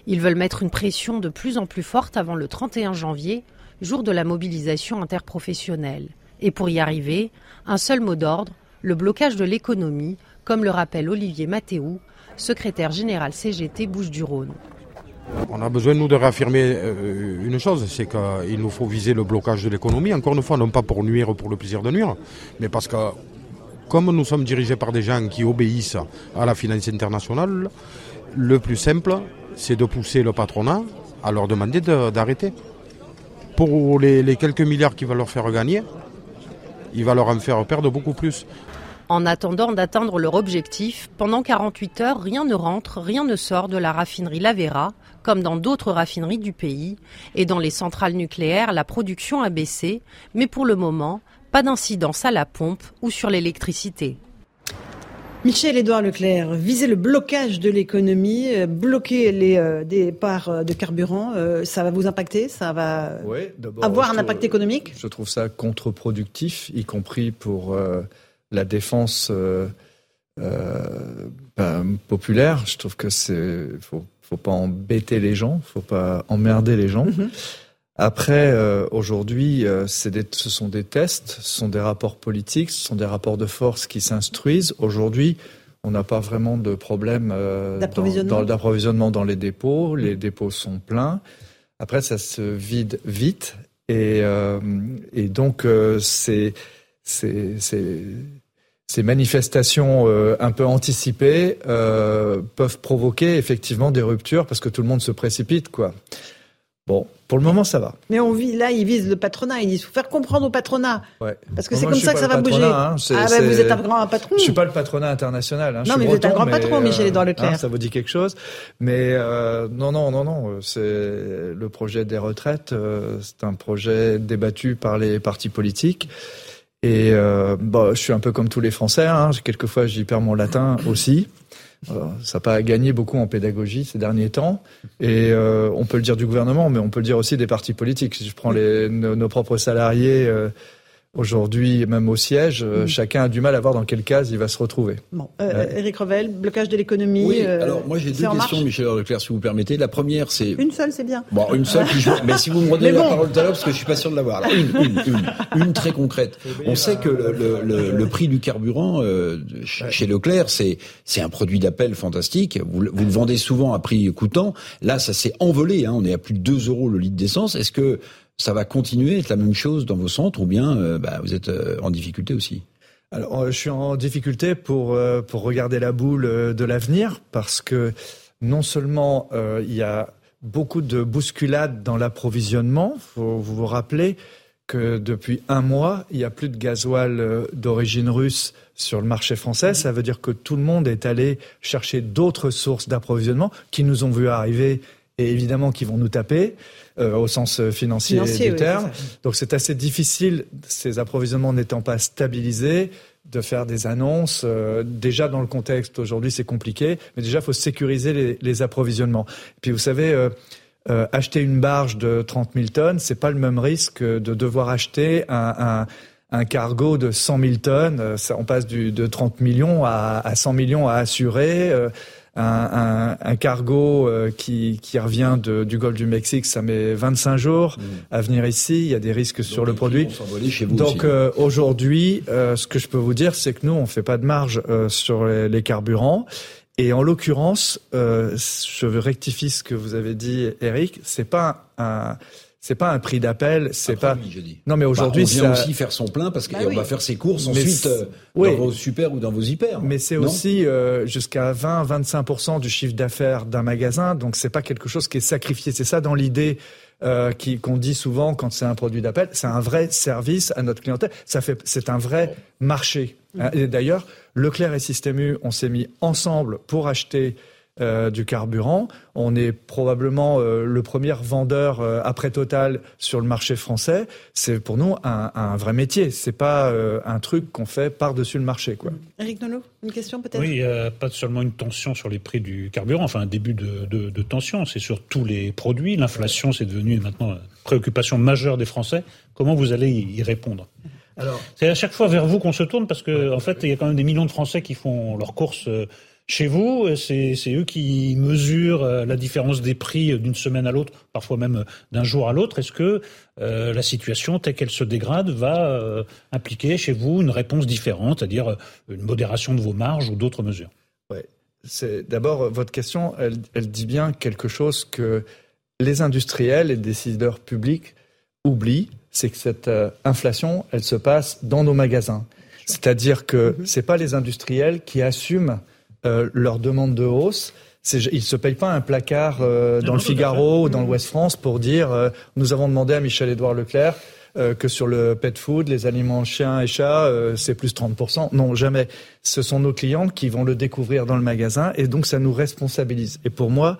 Speaker 18: Ils veulent mettre une pression de plus en plus forte avant le 31 janvier, jour de la mobilisation interprofessionnelle. Et pour y arriver, un seul mot d'ordre, le blocage de l'économie, comme le rappelle Olivier Mathéou, secrétaire général CGT Bouches-du-Rhône.
Speaker 11: On a besoin, nous, de réaffirmer euh, une chose, c'est qu'il nous faut viser le blocage de l'économie, encore une fois, non pas pour nuire pour le plaisir de nuire, mais parce que comme nous sommes dirigés par des gens qui obéissent à la finance internationale, le plus simple, c'est de pousser le patronat à leur demander d'arrêter. Pour les, les quelques milliards qu'il va leur faire gagner, il va leur en faire perdre beaucoup plus.
Speaker 18: En attendant d'atteindre leur objectif, pendant 48 heures, rien ne rentre, rien ne sort de la raffinerie Lavera, comme dans d'autres raffineries du pays. Et dans les centrales nucléaires, la production a baissé, mais pour le moment, pas d'incidence à la pompe ou sur l'électricité.
Speaker 1: Michel-Édouard Leclerc, viser le blocage de l'économie, euh, bloquer les euh, départs euh, de carburant, ça va vous impacter Ça va avoir un impact économique?
Speaker 17: Je trouve ça contre-productif, y compris pour la défense euh, euh, ben, populaire. Je trouve que c'est faut faut pas embêter les gens, faut pas emmerder les gens. Mhm. Après, euh, aujourd'hui, ce sont des tests, ce sont des rapports politiques, ce sont des rapports de force qui s'instruisent. Aujourd'hui, on n'a pas vraiment de problème d'approvisionnement dans, les dépôts. Les dépôts sont pleins. Après, ça se vide vite. Et, et donc, c'est ces manifestations euh, un peu anticipées euh, peuvent provoquer effectivement des ruptures parce que tout le monde se précipite, quoi. Bon, pour le moment, ça va.
Speaker 1: Mais on vit, là, ils visent le patronat. Ils disent faut faire comprendre au patronat.
Speaker 17: Ouais.
Speaker 1: Parce que c'est comme ça que ça va bouger.
Speaker 17: Hein,
Speaker 1: ah, ben vous êtes un grand patron.
Speaker 17: Je suis pas le patronat international. Hein.
Speaker 1: Non, mais vous êtes un grand patron, Michel-Édouard euh, Leclerc. Hein,
Speaker 17: ça vous dit quelque chose. Mais euh, non, non, non, non. C'est le projet des retraites. Euh, c'est un projet débattu par les partis politiques. Et euh, bon, je suis un peu comme tous les Français. Hein. Quelquefois, j'y perds mon latin aussi. Ça n'a pas gagné beaucoup en pédagogie ces derniers temps. Et euh, on peut le dire du gouvernement, mais on peut le dire aussi des partis politiques. Si je prends les, nos, propres salariés, euh, Aujourd'hui, même au siège, euh, mm. chacun a du mal à voir dans quelle case il va se retrouver.
Speaker 1: Bon, euh, Eric Revel, blocage de l'économie.
Speaker 4: Oui, euh, alors moi j'ai deux questions, Michel Leclerc, si vous permettez. La première, c'est
Speaker 1: une seule, c'est bien.
Speaker 4: Bon, une seule. mais si vous me redonnez la parole tout à l'heure, parce que je suis pas sûr de l'avoir. Une, une, une, une, très concrète. On sait que le, le, le, prix du carburant euh, chez Leclerc, c'est c'est un produit d'appel fantastique. Vous, vous, le vendez souvent à prix coûtant. Là, ça s'est envolé. Hein. On est à plus de 2 euros le litre d'essence. Est-ce que ça va continuer à être la même chose dans vos centres ou bien euh, bah, vous êtes euh, en difficulté aussi?
Speaker 17: Alors, euh, je suis en difficulté pour, pour regarder la boule de l'avenir parce que non seulement il y a beaucoup de bousculades dans l'approvisionnement, vous vous rappeler que depuis un mois, il n'y a plus de gasoil d'origine russe sur le marché français. Ça veut dire que tout le monde est allé chercher d'autres sources d'approvisionnement qui nous ont vu arriver et évidemment qui vont nous taper. Euh, au sens euh, financier, du terme. Donc c'est assez difficile, ces approvisionnements n'étant pas stabilisés, de faire des annonces. Euh, déjà dans le contexte aujourd'hui, c'est compliqué, mais déjà il faut sécuriser les, les, approvisionnements. Et puis vous savez. acheter une barge de 30 000 tonnes, c'est pas le même risque de devoir acheter un, un un cargo de 100 000 tonnes, ça, on passe du, de 30 millions à, à 100 millions à assurer un, un, un cargo euh, qui, qui revient de, du golfe du Mexique, ça met 25 jours mm. à venir ici. Il y a des risques sur le produit.
Speaker 4: Chez vous
Speaker 17: Donc euh, aujourd'hui, euh, ce que je peux vous dire, c'est que nous, on fait pas de marge sur les, les, carburants. Et en l'occurrence, je veux rectifier ce que vous avez dit, Eric. C'est pas un c'est pas un prix d'appel, c'est pas.
Speaker 4: je dis.
Speaker 17: Non, mais bah, aujourd'hui,
Speaker 4: on vient aussi faire son plein parce qu'on bah va faire ses courses ensuite euh, dans vos super ou dans vos hyper.
Speaker 17: Mais c'est aussi euh, jusqu'à 20-25% du chiffre d'affaires d'un magasin, donc c'est pas quelque chose qui est sacrifié. C'est ça dans l'idée. Euh, qu'on dit souvent quand c'est un produit d'appel, c'est un vrai service à notre clientèle. Ça fait, c'est un vrai marché. Et d'ailleurs, Leclerc et Système U, on s'est mis ensemble pour acheter euh, du carburant. On est probablement euh, le premier vendeur euh, après Total sur le marché français. C'est pour nous un, vrai métier. C'est pas un truc qu'on fait par-dessus le marché. Quoi.
Speaker 1: Eric Nolot, une question peut-être?
Speaker 3: Oui, il n'y a pas seulement une tension sur les prix du carburant, enfin un début de, tension, c'est sur tous les produits. L'inflation, c'est devenu maintenant une préoccupation majeure des Français. Comment vous allez y répondre? Alors, c'est à chaque fois vers vous qu'on se tourne parce que en fait, il y a quand même des millions de Français qui font leurs courses chez vous, euh, c'est eux qui mesurent euh, la différence des prix d'une semaine à l'autre, parfois même euh, d'un jour à l'autre. Est-ce que la situation telle qu'elle se dégrade va impliquer chez vous une réponse différente, c'est-à-dire une modération de vos marges ou d'autres mesures?
Speaker 17: Ouais. C'est d'abord votre question, elle, elle, dit bien quelque chose que les industriels et les décideurs publics oublient, c'est que cette inflation, elle se passe dans nos magasins. C'est-à-dire que mm-hmm. c'est pas les industriels qui assument euh, leur demande de hausse. Ils ne se payent pas un placard euh, dans le Figaro ou dans l'Ouest France pour dire euh, nous avons demandé à Michel-Édouard Leclerc que sur le pet food, les aliments chiens et chats, c'est plus 30%. Non, jamais. Ce sont nos clients qui vont le découvrir dans le magasin et donc ça nous responsabilise. Et pour moi,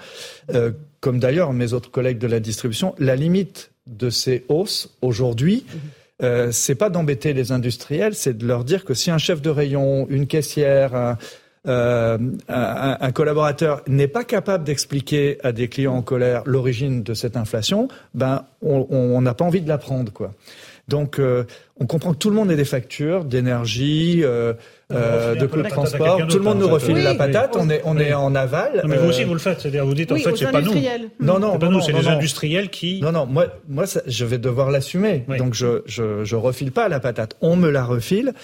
Speaker 17: comme d'ailleurs mes autres collègues de la distribution, la limite de ces hausses aujourd'hui, euh, c'est pas d'embêter les industriels, c'est de leur dire que si un chef de rayon, une caissière, un, euh, un, un, collaborateur n'est pas capable d'expliquer à des clients en colère l'origine de cette inflation, ben on n'a pas envie de la prendre, quoi. Donc, euh, on comprend que tout le monde ait des factures d'énergie, euh, euh de transport. Tout le monde nous refile la patate. On est, on est en aval.
Speaker 3: mais vous aussi, vous le faites. C'est-à-dire, vous dites, en fait, c'est pas nous.
Speaker 17: Non, non,
Speaker 3: c'est pas nous, c'est les industriels qui.
Speaker 17: Non, non, moi, moi, je vais devoir l'assumer. Donc, je, je, je refile pas la patate. On me la refile.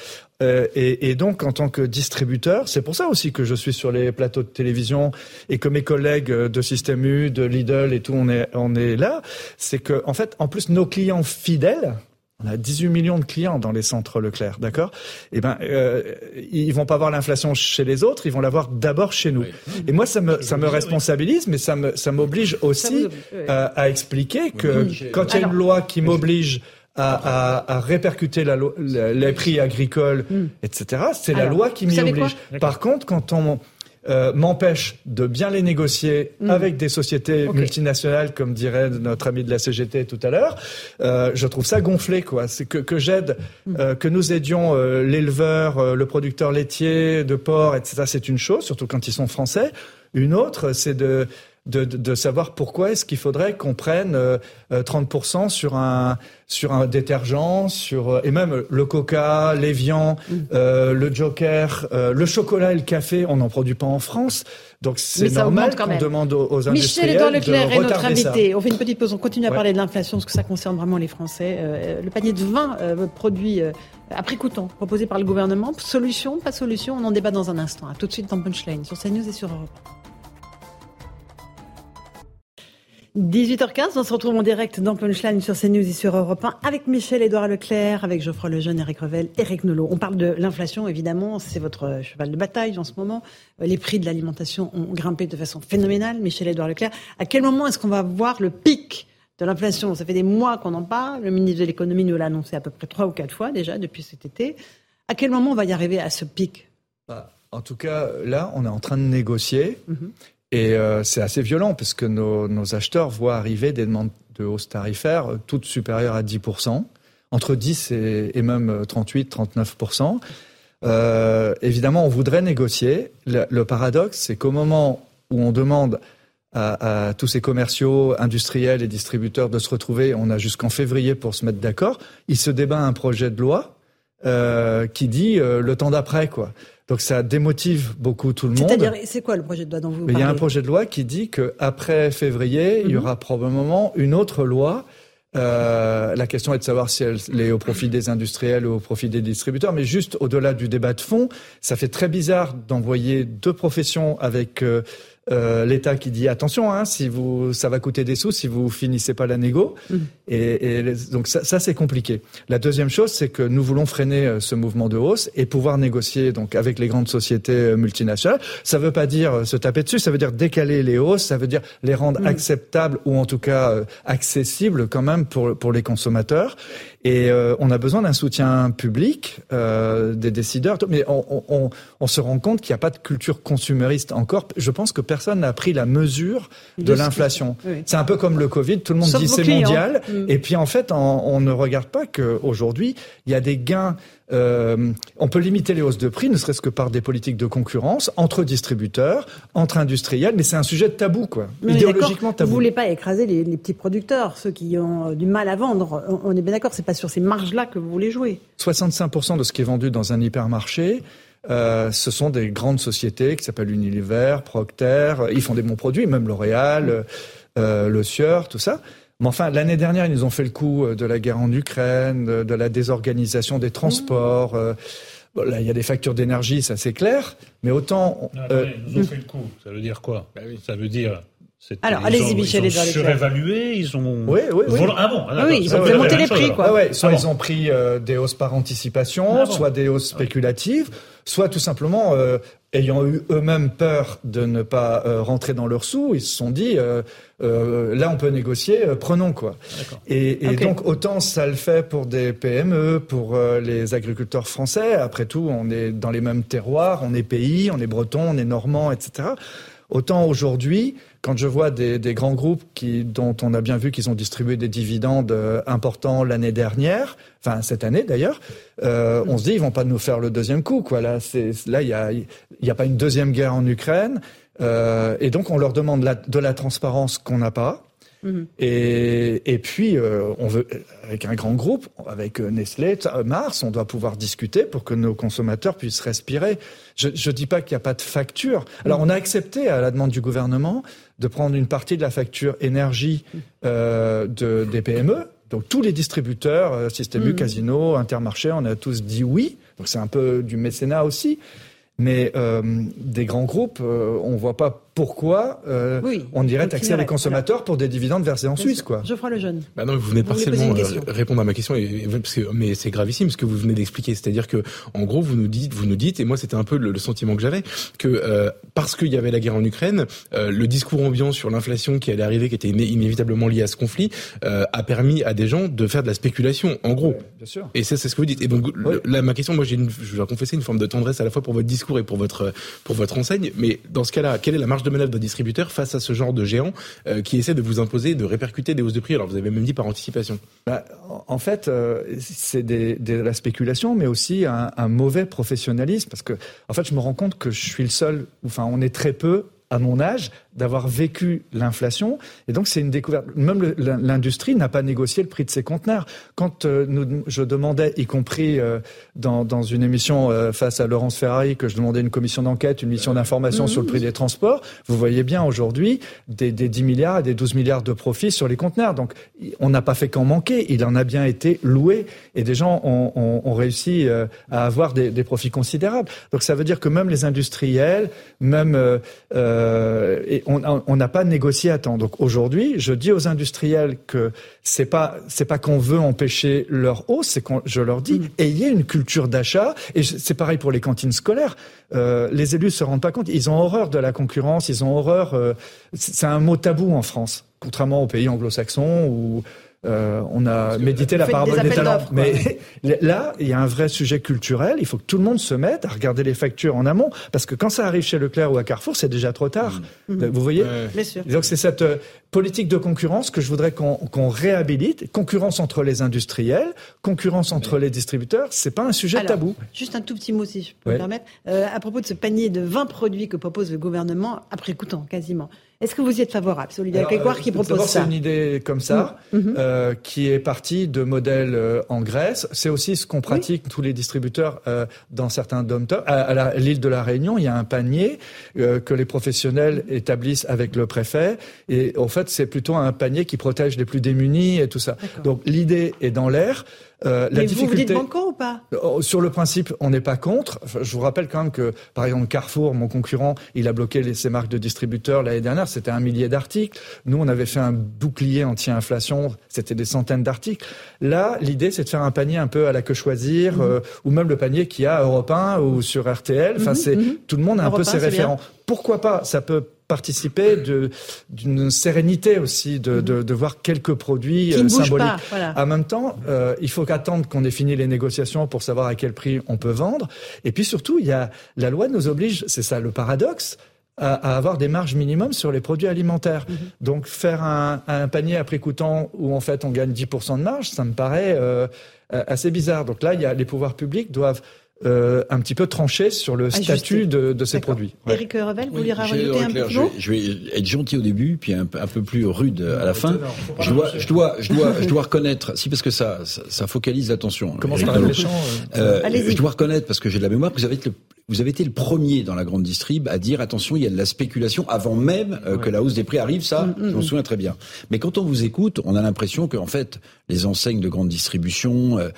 Speaker 17: Euh, et, et, donc, en tant que distributeur, c'est pour ça aussi que je suis sur les plateaux de télévision et que mes collègues de Système U, de Lidl et tout, on est, on est là. C'est que, en fait, en plus, nos clients fidèles, On a 18 millions de clients dans les centres Leclerc, d'accord? Eh ben, euh, ils vont pas voir l'inflation chez les autres, ils vont l'avoir d'abord chez nous. Et moi, ça me ça me responsabilise, mais ça me ça m'oblige aussi euh, à expliquer que quand il y a une loi qui m'oblige à, à, à, répercuter la, les prix agricoles, hmm. etc. C'est la loi qui m'y oblige. Par contre, quand on euh, m'empêche de bien les négocier hmm. avec des sociétés multinationales, comme dirait notre ami de la CGT tout à l'heure. Euh, je trouve ça gonflé, quoi. C'est que, que j'aide, hmm. euh, que nous aidions euh, l'éleveur, euh, le producteur laitier de porc, etc. C'est une chose, surtout quand ils sont français. Une autre, c'est de de, de, savoir pourquoi est-ce qu'il faudrait qu'on prenne euh, 30% sur un sur un détergent, sur et même le Coca, l'évian, mm. euh, le Joker, euh, le chocolat et le café, on n'en produit pas en France. Donc c'est normal qu'on demande aux, aux industriels
Speaker 1: Michel Leclerc est notre invité. On fait une petite pause, on continue à parler de l'inflation parce que ça concerne vraiment les Français. Euh, le panier de vin euh, produit euh, à prix coûtant proposé par le gouvernement. Solution, pas solution, on en débat dans un instant. À tout de suite dans Punchline sur CNews et sur Europe. 18h15, on se retrouve en direct dans Punchline sur CNews et sur Europe 1 avec Michel-Édouard Leclerc, avec Geoffroy Lejeune, Eric Revel, Eric Nolot. On parle de l'inflation, évidemment, c'est votre cheval de bataille en ce moment. Les prix de l'alimentation ont grimpé de façon phénoménale. Michel-Édouard Leclerc, à quel moment est-ce qu'on va voir le pic de l'inflation? Ça fait des mois qu'on en parle. Le ministre de l'économie nous l'a annoncé à peu près trois ou quatre fois déjà depuis cet été. À quel moment on va y arriver à ce pic?
Speaker 17: Bah, En tout cas, là, on est en train de négocier. Mm-hmm. Et euh, c'est assez violent parce que nos, acheteurs voient arriver des demandes de hausse tarifaire euh, toutes supérieures à 10%, entre 10 et, même 38, 39%. Euh, évidemment, on voudrait négocier. Le, paradoxe, c'est qu'au moment où on demande à, tous ces commerciaux, industriels et distributeurs de se retrouver, on a jusqu'en février pour se mettre d'accord, il se débat un projet de loi qui dit le temps d'après, quoi. Donc ça démotive beaucoup tout le monde.
Speaker 1: C'est-à-dire, c'est quoi le projet de loi dont vous
Speaker 17: parlez
Speaker 1: Il
Speaker 17: y a un projet de loi qui dit qu'après février, il y mhm. aura probablement une autre loi. Euh, la question est de savoir si elle est au profit des industriels ou au profit des distributeurs. Mais juste au-delà du débat de fond, ça fait très bizarre d'envoyer deux professions avec euh, euh, l'État qui dit attention, hein, si vous, ça va coûter des sous si vous finissez pas la négo. Mmh. Et, et, donc ça, ça c'est compliqué. La deuxième chose, c'est que nous voulons freiner euh, ce mouvement de hausse et pouvoir négocier donc avec les grandes sociétés euh, multinationales. Ça veut pas dire se taper dessus, ça veut dire décaler les hausses, ça veut dire les rendre mmh. acceptables ou en tout cas accessibles quand même pour pour les consommateurs. Et euh, on a besoin d'un soutien public euh, des décideurs. Mais on, on, on se rend compte qu'il n'y a pas de culture consumériste encore. Je pense que personne n'a pris la mesure de, l'inflation. Oui. C'est un peu comme le Covid. Tout le monde Sauf dit c'est mondial. Mm. Et puis en fait, on, on ne regarde pas qu'aujourd'hui, il y a des gains euh, on peut limiter les hausses de prix, ne serait-ce que par des politiques de concurrence entre distributeurs, entre industriels, mais c'est un sujet de tabou, quoi.
Speaker 1: Mais Idéologiquement tabou. Vous voulez pas écraser les, les, petits producteurs, ceux qui ont du mal à vendre. On est bien d'accord, c'est pas sur ces marges-là que vous voulez jouer.
Speaker 17: 65% de ce qui est vendu dans un hypermarché, euh, ce sont des grandes sociétés qui s'appellent Unilever, Procter. Ils font des bons produits, même L'Oréal, euh, Le Sieur, tout ça. Mais enfin, l'année dernière, ils nous ont fait le coup euh, de la guerre en Ukraine, de la désorganisation des transports. Mmh. Bon, là, il y a des factures d'énergie, ça c'est clair. Mais autant.
Speaker 3: Non, euh, ils nous ont fait le coup. Ça veut dire quoi? Bah oui. Ça veut dire.
Speaker 1: Alors, allez-y, Michel,
Speaker 3: ils ont surévalué, ils ont.
Speaker 17: Oui, oui, oui.
Speaker 3: Ah bon
Speaker 1: ah, Oui, ils ont fait monter les prix, quoi.
Speaker 17: Ah ouais, soit ah bon. ils ont pris euh, des hausses par anticipation, ah bon. soit des hausses spéculatives, soit tout simplement euh, ayant eu eux-mêmes peur de ne pas euh, rentrer dans leurs sous, ils se sont dit euh, euh, là on peut négocier, prenons quoi. Et, et okay. donc autant ça le fait pour des PME, pour les agriculteurs français. Après tout, on est dans les mêmes terroirs, on est pays, on est breton, on est normand, etc. Autant aujourd'hui, quand je vois des, des, grands groupes qui, dont on a bien vu qu'ils ont distribué des dividendes euh, importants l'année dernière, enfin cette année d'ailleurs, euh, on se dit ils vont pas nous faire le deuxième coup. Quoi. Là, il y a, y a pas une deuxième guerre en Ukraine, euh, et donc on leur demande la, de la transparence qu'on n'a pas. Mmh. Et, et, puis, euh, on veut, avec un grand groupe, avec Nestlé, Mars, on doit pouvoir discuter pour que nos consommateurs puissent respirer. Je ne dis pas qu'il n'y a pas de facture. Alors, on a accepté, à la demande du gouvernement, de prendre une partie de la facture énergie euh, de, des PME. Donc, tous les distributeurs, euh, Système U, mmh. Casino, Intermarché, on a tous dit oui. Donc, c'est un peu du mécénat aussi. Mais euh, des grands groupes, euh, on voit pas pourquoi euh, on irait taxer les consommateurs pour des dividendes versés en Suisse, quoi.
Speaker 1: Geoffroy le jeune.
Speaker 10: Bah non, vous venez partiellement euh, répondre à ma question, et, mais c'est gravissime ce que vous venez d'expliquer. C'est-à-dire que, en gros, vous nous dites, vous nous dites, et moi c'était un peu le, sentiment que j'avais, que euh, parce qu'il y avait la guerre en Ukraine, euh, le discours ambiant sur l'inflation qui allait arriver, qui était inévitablement lié à ce conflit, a permis à des gens de faire de la spéculation, en gros.
Speaker 17: bien sûr.
Speaker 10: Et ça, c'est ce que vous dites. Et donc, là, ma question, moi, j'ai, je dois confesser une forme de tendresse à la fois pour votre discours et pour votre pour votre enseigne. Mais dans ce cas-là, quelle est la marge de manœuvre de distributeur face à ce genre de géants euh, qui essaient de vous imposer, de répercuter des hausses de prix Alors vous avez même dit par anticipation.
Speaker 17: Bah, en fait, euh, c'est de la spéculation, mais aussi un, un, mauvais professionnalisme, parce que en fait, je me rends compte que je suis le seul, enfin, on est très peu à mon âge d'avoir vécu l'inflation. Et donc, c'est une découverte. Même l'industrie n'a pas négocié le prix de ses conteneurs. Quand euh, nous, je demandais, y compris euh, dans, dans, une émission euh, face à Laurence Ferrari, que je demandais une commission d'enquête, une mission d'information sur le prix des transports, vous voyez bien aujourd'hui des, des 10 milliards et des 12 milliards de profits sur les conteneurs. Donc, on n'a pas fait qu'en manquer. Il en a bien été loué et des gens ont, ont, ont réussi à avoir des, des, profits considérables. Donc, ça veut dire que même les industriels, même et on n'a pas négocié à temps. Donc aujourd'hui, je dis aux industriels que c'est pas c'est pas qu'on veut empêcher leur hausse, c'est qu'on je leur dis mm. ayez une culture d'achat. Et c'est pareil pour les cantines scolaires. Euh, les élus se rendent pas compte, ils ont horreur de la concurrence, ils ont horreur. Euh, c'est un mot tabou en France, contrairement aux pays anglo-saxons où euh, on a médité la parabole des, talents. Mais là, il y a un vrai sujet culturel. Il faut que tout le monde se mette à regarder les factures en amont. Parce que quand ça arrive chez Leclerc ou à Carrefour, c'est déjà trop tard. Mmh. Vous voyez Donc c'est cette euh, politique de concurrence que je voudrais qu'on réhabilite. Concurrence entre les industriels, concurrence entre les distributeurs. C'est pas un sujet tabou.
Speaker 1: Juste un tout petit mot, si je peux me permettre. Euh, à propos de ce panier de 20 produits que propose le gouvernement, après coûtant quasiment. Est-ce que vous y êtes favorable Grégoire qui propose ça
Speaker 17: C'est une idée comme ça, mmh. Mmh. Euh, qui est partie de modèles euh, en Grèce. C'est aussi ce qu'on pratique tous les distributeurs euh, dans certains dom À, à l'île de la Réunion, il y a un panier euh, que les professionnels établissent avec le préfet. Et en fait, c'est plutôt un panier qui protège les plus démunis et tout ça. Donc l'idée est dans l'air.
Speaker 1: Euh, la difficulté... vous, ou pas?
Speaker 17: Oh, Sur le principe, on n'est pas contre. je vous rappelle quand même que, par exemple, Carrefour, mon concurrent, il a bloqué ses marques de distributeurs l'année dernière. C'était un millier d'articles. Nous, on avait fait un bouclier anti-inflation. C'était des centaines d'articles. Là, l'idée, c'est de faire un panier un peu à la que choisir, mhm. euh, ou même le panier qu'il y a à Europe 1 ou sur RTL. Enfin, mhm, c'est mhm. tout le monde a un peu ses référents. Pourquoi pas? Ça peut participer d'une sérénité aussi, de, de, de, voir quelques produits
Speaker 1: euh,
Speaker 17: symboliques.
Speaker 1: Pas,
Speaker 17: En même temps, euh, il faut qu'attendre qu'on ait fini les négociations pour savoir à quel prix on peut vendre. Et puis surtout, il y a la loi nous oblige, c'est ça le paradoxe, à, avoir des marges minimum sur les produits alimentaires. Mhm. Donc faire un, un, panier à prix coûtant où en fait on gagne 10% de marge, ça me paraît euh, assez bizarre. Donc là, il y a, les pouvoirs publics doivent euh, un petit peu tranché sur le statut de, de, ces produits.
Speaker 1: Éric Revel, vous voulez rajouter un peu
Speaker 4: je, je vais être gentil au début, puis un, un peu plus rude à la fin. Je dois, je dois, je dois, je dois reconnaître, si parce que ça, ça, focalise l'attention.
Speaker 17: Comment par les champs
Speaker 4: euh, Je dois reconnaître parce que j'ai de la mémoire que vous avez été le, vous avez été le premier dans la grande distrib à dire attention, il y a de la spéculation avant même euh, que la hausse des prix arrive. Ça, mm, mm, je m'en mm. souviens très bien. Mais quand on vous écoute, on a l'impression que en fait, les enseignes de grande distribution euh,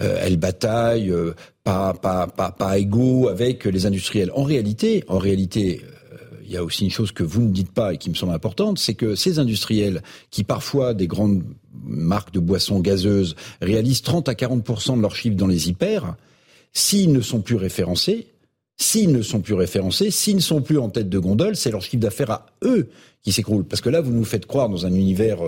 Speaker 4: euh, elles bataillent euh, pas, pas, pas, pas égaux avec les industriels. En réalité, en réalité, euh, il y a aussi une chose que vous ne dites pas et qui me semble importante, c'est que ces industriels qui parfois des grandes marques de boissons gazeuses réalisent 30 à 40 de leur chiffre dans les hyper, s'ils ne sont plus référencés, s'ils ne sont plus référencés, s'ils ne sont plus en tête de gondole, c'est leur chiffre d'affaires à eux qui s'écroule. Parce que là, vous nous faites croire dans un univers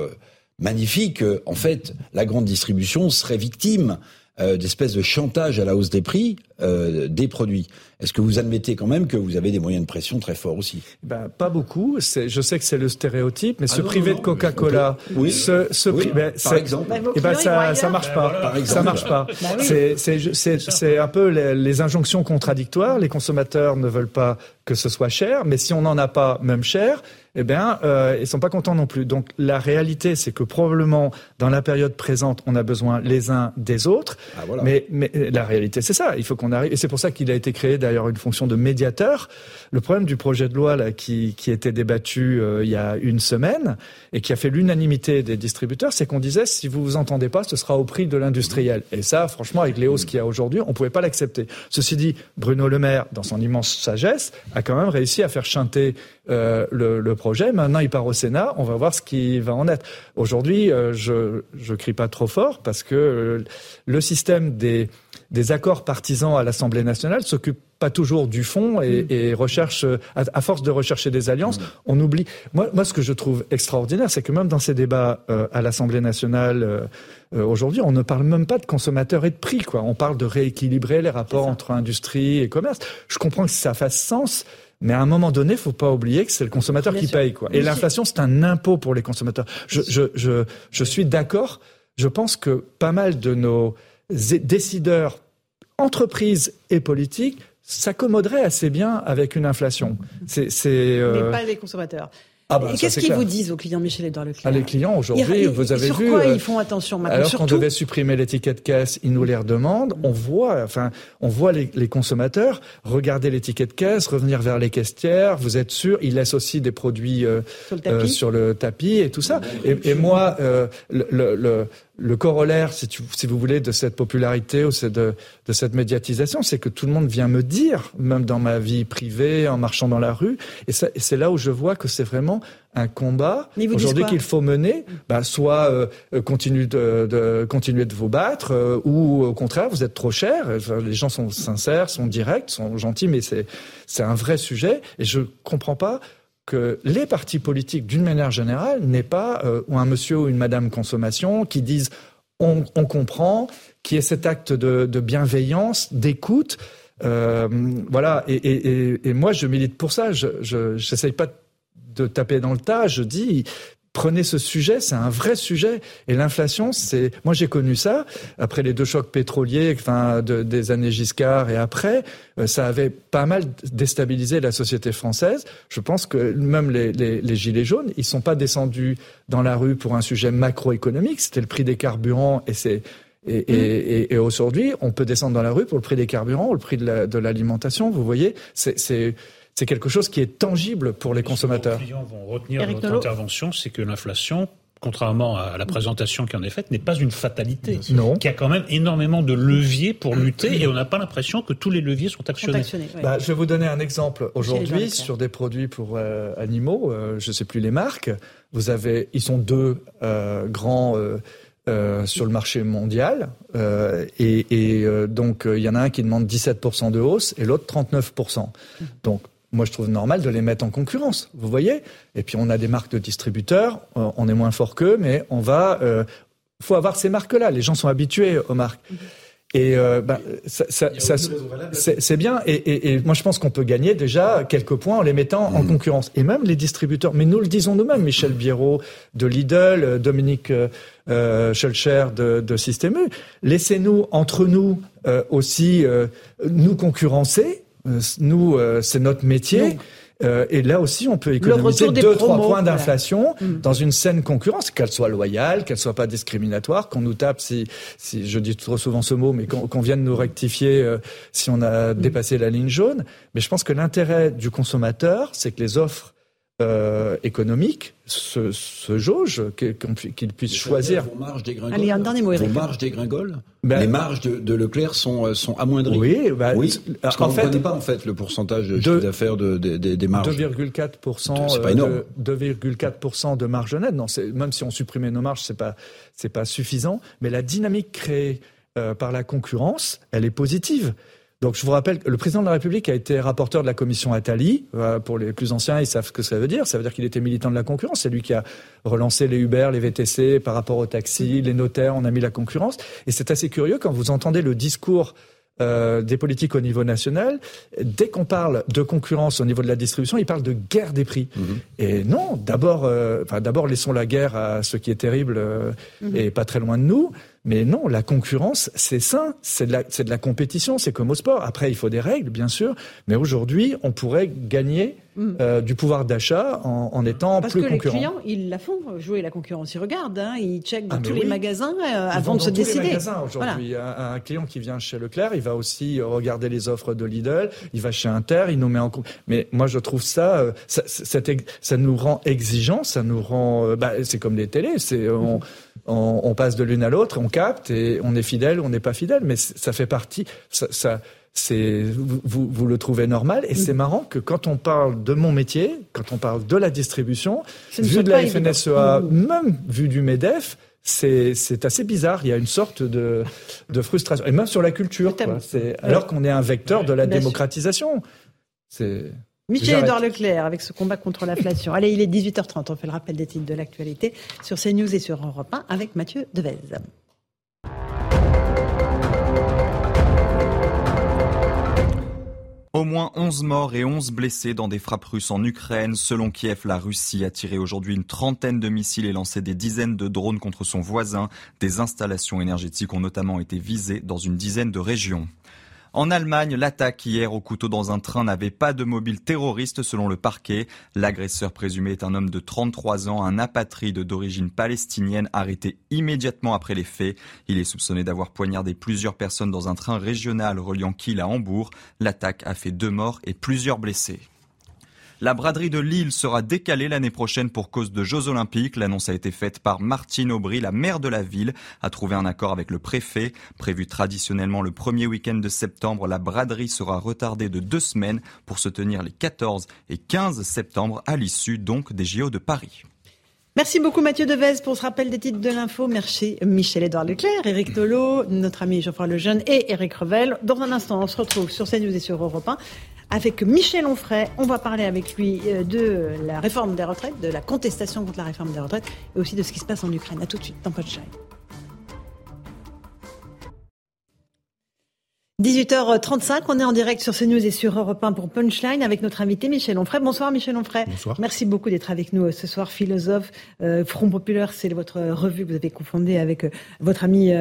Speaker 4: magnifique, en fait, la grande distribution serait victime euh, d'espèces de chantage à la hausse des prix euh, des produits. Est-ce que vous admettez quand même que vous avez des moyens de pression très forts aussi?
Speaker 17: Ben, Pas beaucoup. Je sais que c'est le stéréotype, mais ah se priver de Coca-Cola,
Speaker 4: oui.
Speaker 17: se, se
Speaker 4: oui. ben, par exemple,
Speaker 17: eh ben, ça, ça marche pas. Par exemple. Ça marche pas. Bah c'est un peu les, les, injonctions contradictoires. Les consommateurs ne veulent pas que ce soit cher, mais si on n'en a pas même cher, eh bien, euh, ils sont pas contents non plus. Donc la réalité, c'est que probablement dans la période présente, on a besoin les uns des autres. Ah, voilà. Mais, mais la réalité, c'est ça. Il faut qu'on arrive. Et c'est pour ça qu'il a été créé d'ailleurs une fonction de médiateur. Le problème du projet de loi là, qui, qui était débattu euh, il y a une semaine et qui a fait l'unanimité des distributeurs, c'est qu'on disait si vous vous entendez pas, ce sera au prix de l'industriel. Et ça, franchement, avec les hausses qu'il y a aujourd'hui, on pouvait pas l'accepter. Ceci dit, Bruno Le Maire, dans son immense sagesse, a quand même réussi à faire chanter euh, le, le, projet. Maintenant, il part au Sénat. On va voir ce qui va en être. Aujourd'hui, euh, je je crie pas trop fort parce que euh, le système des des accords partisans à l'Assemblée nationale s'occupe pas toujours du fond et, mm. et recherche, à, force de rechercher des alliances, mm. on oublie. Moi, moi, ce que je trouve extraordinaire, c'est que même dans ces débats euh, à l'Assemblée nationale euh, aujourd'hui, on ne parle même pas de consommateurs et de prix. Quoi. On parle de rééquilibrer les rapports entre industrie et commerce. Je comprends que ça fasse sens. Mais à un moment donné, il faut pas oublier que c'est le consommateur qui paye. Quoi. Et l'inflation, c'est un impôt pour les consommateurs. Je, je, je, je suis d'accord. Je pense que pas mal de nos décideurs, entreprises et politiques s'accommoderait assez bien avec une inflation.
Speaker 1: C'est, euh... Mais pas les consommateurs. Ah bah, qu'est-ce qu'ils vous disent aux clients, Michel-Édouard Leclerc
Speaker 17: ah, Les clients, aujourd'hui, vous avez
Speaker 1: sur
Speaker 17: vu...
Speaker 1: Quoi euh, ils font attention maintenant
Speaker 17: Alors qu'on devait supprimer l'étiquette caisse, ils nous les redemandent. On voit, enfin, on voit les, les consommateurs regarder l'étiquette caisse, revenir vers les caissières. Vous êtes sûr Ils laissent aussi des produits euh, sur, le euh, sur, le tapis et tout ça. Et, et moi, euh, le, le, le corollaire, si, tu, si, vous voulez, de cette popularité ou de, de cette médiatisation, c'est que tout le monde vient me dire, même dans ma vie privée, en marchant dans la rue, et, c'est là où je vois que c'est vraiment un combat aujourd'hui qu'il faut mener. Bah, soit euh, continuer de, de, continuer de vous battre, euh, ou au contraire, vous êtes trop cher. les gens sont sincères, sont directs, sont gentils, mais c'est c'est un vrai sujet, et je comprends pas que les partis politiques, d'une manière générale, n'est pas euh, un monsieur ou une madame consommation qui disent on, on comprend, qui est cet acte de, de bienveillance, d'écoute. Euh, voilà, et, et, et, moi je milite pour ça. Je n'essaye pas de taper dans le tas. Je dis prenez ce sujet, c'est un vrai sujet. Et l'inflation, c'est, moi j'ai connu ça après les deux chocs pétroliers, enfin de, des années Giscard et après, euh, ça avait pas mal déstabilisé la société française. Je pense que même les, les, les, gilets jaunes, ils sont pas descendus dans la rue pour un sujet macroéconomique. C'était le prix des carburants et c'est et, et, et, et aujourd'hui, on peut descendre dans la rue pour le prix des carburants, ou le prix de l'alimentation. vous voyez, c'est c'est quelque chose qui est tangible pour les consommateurs.
Speaker 3: Les clients vont retenir notre intervention, c'est que l'inflation contrairement à la présentation qui en est faite, n'est pas une fatalité.
Speaker 17: Non.
Speaker 3: Qu'il y a quand même énormément de leviers pour lutter et on n'a pas l'impression que tous les leviers sont actionnés.
Speaker 17: bah, je vais vous donner un exemple. Aujourd'hui, sur des produits pour euh, animaux, euh, je ne sais plus les marques, vous avez, ils sont deux euh, grands. Euh, sur le marché mondial. Euh, et, et donc, il y en a un qui demande 17% de hausse et l'autre 39%. Donc, moi, je trouve normal de les mettre en concurrence. Vous voyez Et puis, on a des marques de distributeurs. Euh, on est moins fort qu'eux, mais on va. Euh, faut avoir ces marques-là. Les gens sont habitués aux marques. Et euh, ben, ça, ça, ça c'est bien. Et, et, et, moi, je pense qu'on peut gagner déjà quelques points en les mettant en mmh. concurrence. Et même les distributeurs. Mais nous le disons nous-mêmes. Michel Biérot de Lidl, euh, Dominique euh, Schulcher de, de Système U. Laissez-nous entre nous euh, aussi nous concurrencer euh, nous, euh, c'est notre métier. Euh, et là aussi, on peut économiser deux, trois points d'inflation mm. dans une saine concurrence, qu'elle soit loyale, qu'elle soit pas discriminatoire, qu'on nous tape si, si je dis trop souvent ce mot, mais qu'on vienne nous rectifier si on a mm. dépassé la ligne jaune. Mais je pense que l'intérêt du consommateur, c'est que les offres euh, économique se, se jauge, qu'il puisse choisir.
Speaker 4: Vos marges dégringolent. Allez, un dernier mot, Vos marges dégringolent. Ben, les marges de, de, Leclerc sont, euh, sont amoindries.
Speaker 17: Oui, bah,
Speaker 4: oui parce qu'on ne connaît pas en fait le pourcentage de, chiffre d'affaires de, de, des marges.
Speaker 17: 2,4%. C'est pas énorme. 2,4% de marge nette. Non, même si on supprimait nos marges, c'est pas c'est pas suffisant. Mais la dynamique créée euh, par la concurrence, elle est positive. Donc je vous rappelle que le président de la République a été rapporteur de la commission Attali. Euh, pour les plus anciens, ils savent ce que ça veut dire. Ça veut dire qu'il était militant de la concurrence. C'est lui qui a relancé les Uber, les VTC par rapport aux taxis, les notaires. On a mis la concurrence. Et c'est assez curieux quand vous entendez le discours euh, des politiques au niveau national, dès qu'on parle de concurrence au niveau de la distribution, ils parlent de guerre des prix. Mhm. Et non, d'abord, euh, enfin, d'abord laissons la guerre à ce qui est terrible euh, mhm. et pas très loin de nous. Mais non, la concurrence, c'est sain, c'est de la, de la compétition, c'est comme au sport. Après, il faut des règles, bien sûr, mais aujourd'hui, on pourrait gagner mm. euh, du pouvoir d'achat en, en, étant plus concurrent.
Speaker 1: Parce que les clients, ils la font jouer la concurrence, ils regardent, hein, ils checkent dans ah, tous les magasins euh, avant de se décider. Les
Speaker 17: magasins aujourd'hui. Un, un, client qui vient chez Leclerc, il va aussi regarder les offres de Lidl, il va chez Inter, il nous met en Mais moi, je trouve ça, euh, ça, ça, ça, nous rend exigeants, ça nous rend, bah, c'est comme les télés, c'est on, on, on passe de l'une à l'autre, on capte et on est fidèle, on n'est pas fidèle, mais ça fait partie. Ça, ça, c'est vous, vous, le trouvez normal et c'est mm. marrant que quand on parle de mon métier, quand on parle de la distribution, vu de la FNSEA, mm. même vu du Medef, c'est assez bizarre. Il y a une sorte de, de frustration et même sur la culture, quoi. alors qu'on est un vecteur de la démocratisation. C'est
Speaker 1: Michel-Édouard Leclerc avec ce combat contre l'inflation. Allez, il est 18h30. On fait le rappel des titres de l'actualité sur CNews et sur Europe 1 avec Mathieu Devez.
Speaker 2: Au moins 11 morts et 11 blessés dans des frappes russes en Ukraine. Selon Kiev, la Russie a tiré aujourd'hui une trentaine de missiles et lancé des dizaines de drones contre son voisin. Des installations énergétiques ont notamment été visées dans une dizaine de régions. En Allemagne, l'attaque hier au couteau dans un train n'avait pas de mobile terroriste selon le parquet. L'agresseur présumé est un homme de 33 ans, un apatride d'origine palestinienne arrêté immédiatement après les faits. Il est soupçonné d'avoir poignardé plusieurs personnes dans un train régional reliant Kiel à Hambourg. L'attaque a fait deux morts et plusieurs blessés. La braderie de Lille sera décalée l'année prochaine pour cause de Jeux Olympiques. L'annonce a été faite par Martine Aubry, la maire de la ville, a trouvé un accord avec le préfet. Prévu traditionnellement le premier week-end de septembre, la braderie sera retardée de deux semaines pour se tenir les 14 et 15 septembre à l'issue donc des JO de Paris.
Speaker 1: Merci beaucoup Mathieu Devez pour ce rappel des titres de l'info. Merci Michel-Édouard Leclerc, Éric Tolo, notre ami Geoffroy Lejeune et Éric Revel. Dans un instant, on se retrouve sur CNews et sur Europe 1 avec Michel Onfray. On va parler avec lui euh, de la réforme des retraites, de la contestation contre la réforme des retraites et aussi de ce qui se passe en Ukraine. A tout de suite dans Punchline. 18h35, on est en direct sur CNews et sur Europe 1 pour Punchline avec notre invité Michel Onfray. Bonsoir Michel Onfray.
Speaker 4: Bonsoir.
Speaker 1: Merci beaucoup d'être avec nous euh, ce soir. Philosophe, euh, Front Populaire, c'est votre revue que vous avez confondée avec votre ami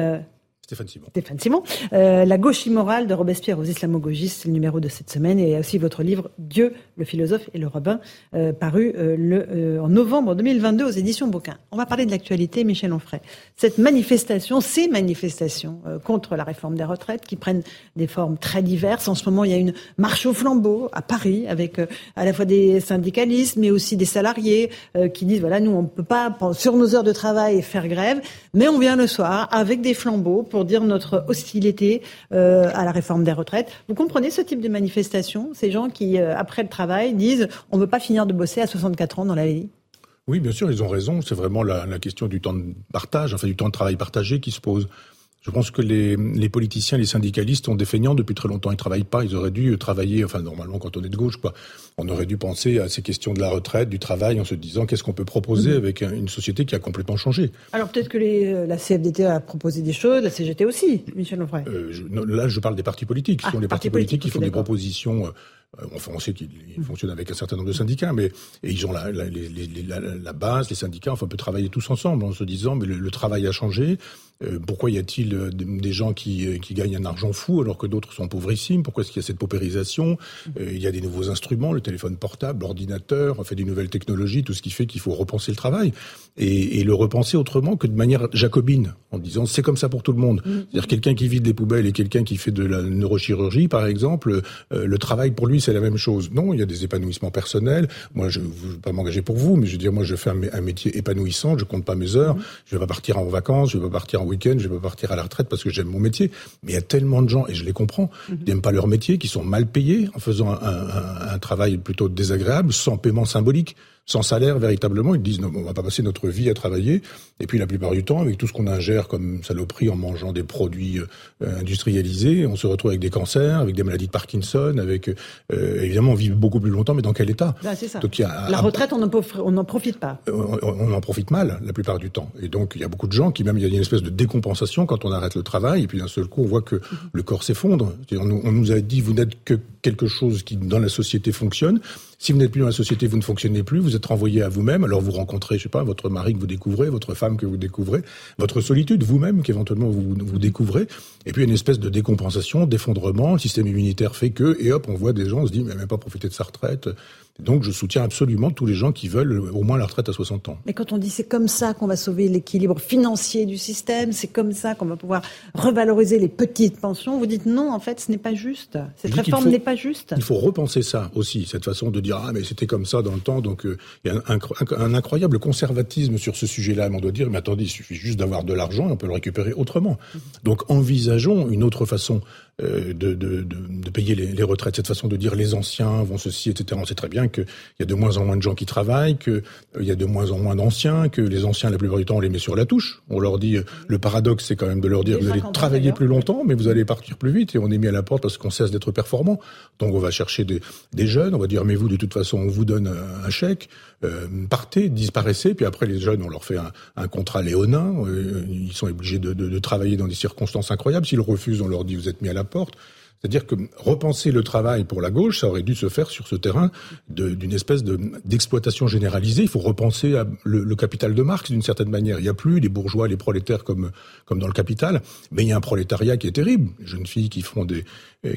Speaker 4: Stéphane Simon.
Speaker 1: Stéphane Simon. Euh, la gauche immorale de Robespierre aux islamo-gauchistes, c'est le numéro de cette semaine, et aussi votre livre Dieu, le philosophe et le rabbin, euh, paru euh, le, en novembre 2022 aux éditions Bouquin. On va parler de l'actualité, Michel Onfray. Cette manifestation, ces manifestations contre la réforme des retraites, qui prennent des formes très diverses. En ce moment, il y a une marche au flambeau à Paris, avec à la fois des syndicalistes, mais aussi des salariés qui disent, voilà, nous, on ne peut pas, sur nos heures de travail, faire grève, mais on vient le soir avec des flambeaux pour dire notre hostilité euh, à la réforme des retraites. Vous comprenez ce type de manifestation? Ces gens qui, euh, après le travail, disent on ne veut pas finir de bosser à 64 ans dans la vie
Speaker 20: oui, bien sûr, ils ont raison. C'est vraiment la, la, question du temps de partage, enfin du temps de travail partagé qui se pose. Je pense que les, les, politiciens, les syndicalistes ont des feignants depuis très longtemps. Ils travaillent pas. Ils auraient dû travailler. Enfin, normalement, quand on est de gauche, quoi, on aurait dû penser à ces questions de la retraite, du travail, en se disant qu'est-ce qu'on peut proposer mhm. avec une société qui a complètement changé?
Speaker 1: Alors peut-être que les, euh, la CFDT a proposé des choses, la CGT aussi, Michel Onfray.
Speaker 20: Euh, là, je parle des partis politiques. Ce ah, sont les partis, politiques qui font des propositions. Euh, enfin, on sait qu'ils mhm. fonctionnent avec un certain nombre de syndicats, mais et ils ont la, la, la, la, base, les syndicats. Enfin, on peut travailler tous ensemble en se disant, mais le, le travail a changé. Euh, pourquoi y a-t-il euh, des gens qui, euh, qui, gagnent un argent fou alors que d'autres sont paubrissimes Pourquoi est-ce qu'il y a cette paupérisation? Il y a des nouveaux instruments, le téléphone portable, l'ordinateur, on fait des nouvelles technologies, tout ce qui fait qu'il faut repenser le travail et, et, le repenser autrement que de manière jacobine, en disant c'est comme ça pour tout le monde. Mm. C'est-à-dire quelqu'un qui vide des poubelles et quelqu'un qui fait de la neurochirurgie, par exemple, le travail pour lui c'est la même chose. Non, il y a des épanouissements personnels. Moi, je ne veux pas m'engager pour vous, mais je veux dire, moi, je fais un, métier épanouissant, je compte pas mes heures, mm. je vais pas partir en vacances, je vais pas partir en week-end, je vais pas partir à la retraite parce que j'aime mon métier. Mais il y a tellement de gens, et je les comprends, mhm. qui n'aiment pas leur métier, qui sont mal payés en faisant un travail plutôt désagréable, sans paiement symbolique sans salaire véritablement. Ils disent non, on va pas passer notre vie à travailler. Et puis la plupart du temps, avec tout ce qu'on ingère comme saloperie en mangeant des produits euh, industrialisés, on se retrouve avec des cancers, avec des maladies de Parkinson, avec euh, évidemment on vit beaucoup plus longtemps, mais dans quel état?
Speaker 1: Bah, ça. Donc, y a, La retraite, on n'en profite pas.
Speaker 20: Euh, on, en profite mal la plupart du temps. Et donc il y a beaucoup de gens qui même il y a une espèce de décompensation quand on arrête le travail, et puis d'un seul coup on voit que mhm. le corps s'effondre. On, on nous a dit vous n'êtes que quelque chose qui dans la société fonctionne. Si vous n'êtes plus dans la société, vous ne fonctionnez plus, vous êtes renvoyé à vous-même. Alors vous rencontrez, je sais pas, votre mari que vous découvrez, votre femme que vous découvrez, votre solitude vous-même qu'éventuellement vous, vous découvrez. Et puis une espèce de décompensation, d'effondrement. Le système immunitaire fait que, et hop, on voit des gens, on se dit, mais même pas profiter de sa retraite. Donc je soutiens absolument tous les gens qui veulent au moins la retraite à 60 ans.
Speaker 1: Mais quand on dit c'est comme ça qu'on va sauver l'équilibre financier du système, c'est comme ça qu'on va pouvoir revaloriser les petites pensions, vous dites non, en fait, ce n'est pas juste. Cette réforme n'est pas juste.
Speaker 20: Il faut repenser ça aussi, cette façon de dire ah mais c'était comme ça dans le temps, donc euh, il y a un, incroyable conservatisme sur ce sujet-là. On doit dire mais attendez, il suffit juste d'avoir de l'argent et on peut le récupérer autrement. Mhm. Donc envisageons une autre façon euh, de, de, de, payer les, les, retraites. Cette façon de dire les anciens vont ceci, etc. On sait très bien qu'il y a de moins en moins de gens qui travaillent, qu'il euh, y a de moins en moins d'anciens, que les anciens, la plupart du temps, on les met sur la touche. On leur dit, euh, le paradoxe, c'est quand même de leur dire, vous allez travailler plus longtemps, mais vous allez partir plus vite, et on est mis à la porte parce qu'on cesse d'être performant. Donc on va chercher des, des, jeunes, on va dire, mais vous, de toute façon, on vous donne un chèque, euh, partez, disparaissez, puis après les jeunes, on leur fait un, un contrat léonin, ils sont obligés de, de, de travailler dans des circonstances incroyables. S'ils refusent, on leur dit, vous êtes mis à la porte. C'est-à-dire que repenser le travail pour la gauche, ça aurait dû se faire sur ce terrain d'une espèce d'exploitation généralisée. Il faut repenser le, capital de Marx d'une certaine manière. Il n'y a plus les bourgeois, les prolétaires comme, comme dans le capital, mais il y a un prolétariat qui est terrible. Les jeunes filles qui font des, euh,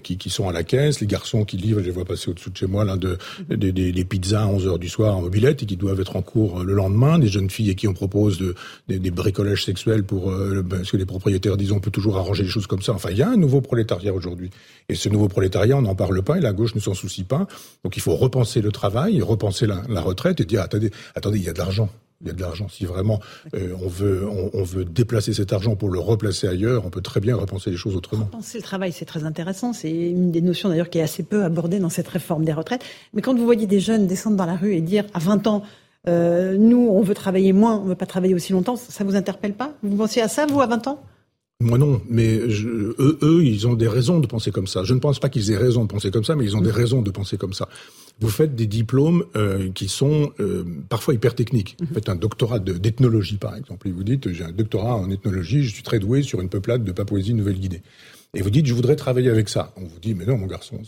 Speaker 20: qui, qui sont à la caisse, les garçons qui livrent, je les vois passer au-dessous de chez moi, l'un de, des, des, pizzas à 11 heures du soir en mobilette et qui doivent être en cours le lendemain, des jeunes filles à qui on propose de, des, des bricolages sexuels pour, euh, ben, parce que les propriétaires disent on peut toujours arranger les choses comme ça. Enfin, il y a un nouveau prolétariat aujourd'hui. Et ce nouveau prolétariat, on n'en parle pas et la gauche ne s'en soucie pas. Donc il faut repenser le travail, repenser la, la retraite et dire attendez, attendez, il y a de l'argent il y a de l'argent. Si vraiment euh, on, veut, on, veut déplacer cet argent pour le replacer ailleurs, on peut très bien repenser les choses autrement.
Speaker 1: Repenser le travail, c'est très intéressant. C'est une des notions d'ailleurs qui est assez peu abordée dans cette réforme des retraites. Mais quand vous voyez des jeunes descendre dans la rue et dire à 20 ans, euh, nous, on veut travailler moins, on ne veut pas travailler aussi longtemps, ça vous interpelle pas? Vous pensez à ça, vous, à 20 ans?
Speaker 20: Moi non, mais eux, eux, ils ont des raisons de penser comme ça. Je ne pense pas qu'ils aient raison de penser comme ça, mais ils ont des raisons de penser comme ça. Vous faites des diplômes euh, qui sont euh, parfois hyper techniques. Vous faites un doctorat d'ethnologie, par exemple, et vous dites j'ai un doctorat en ethnologie, je suis très doué sur une peuplade de Papouasie-Nouvelle-Guinée. Et vous dites je voudrais travailler avec ça. On vous dit mais non, mon garçon,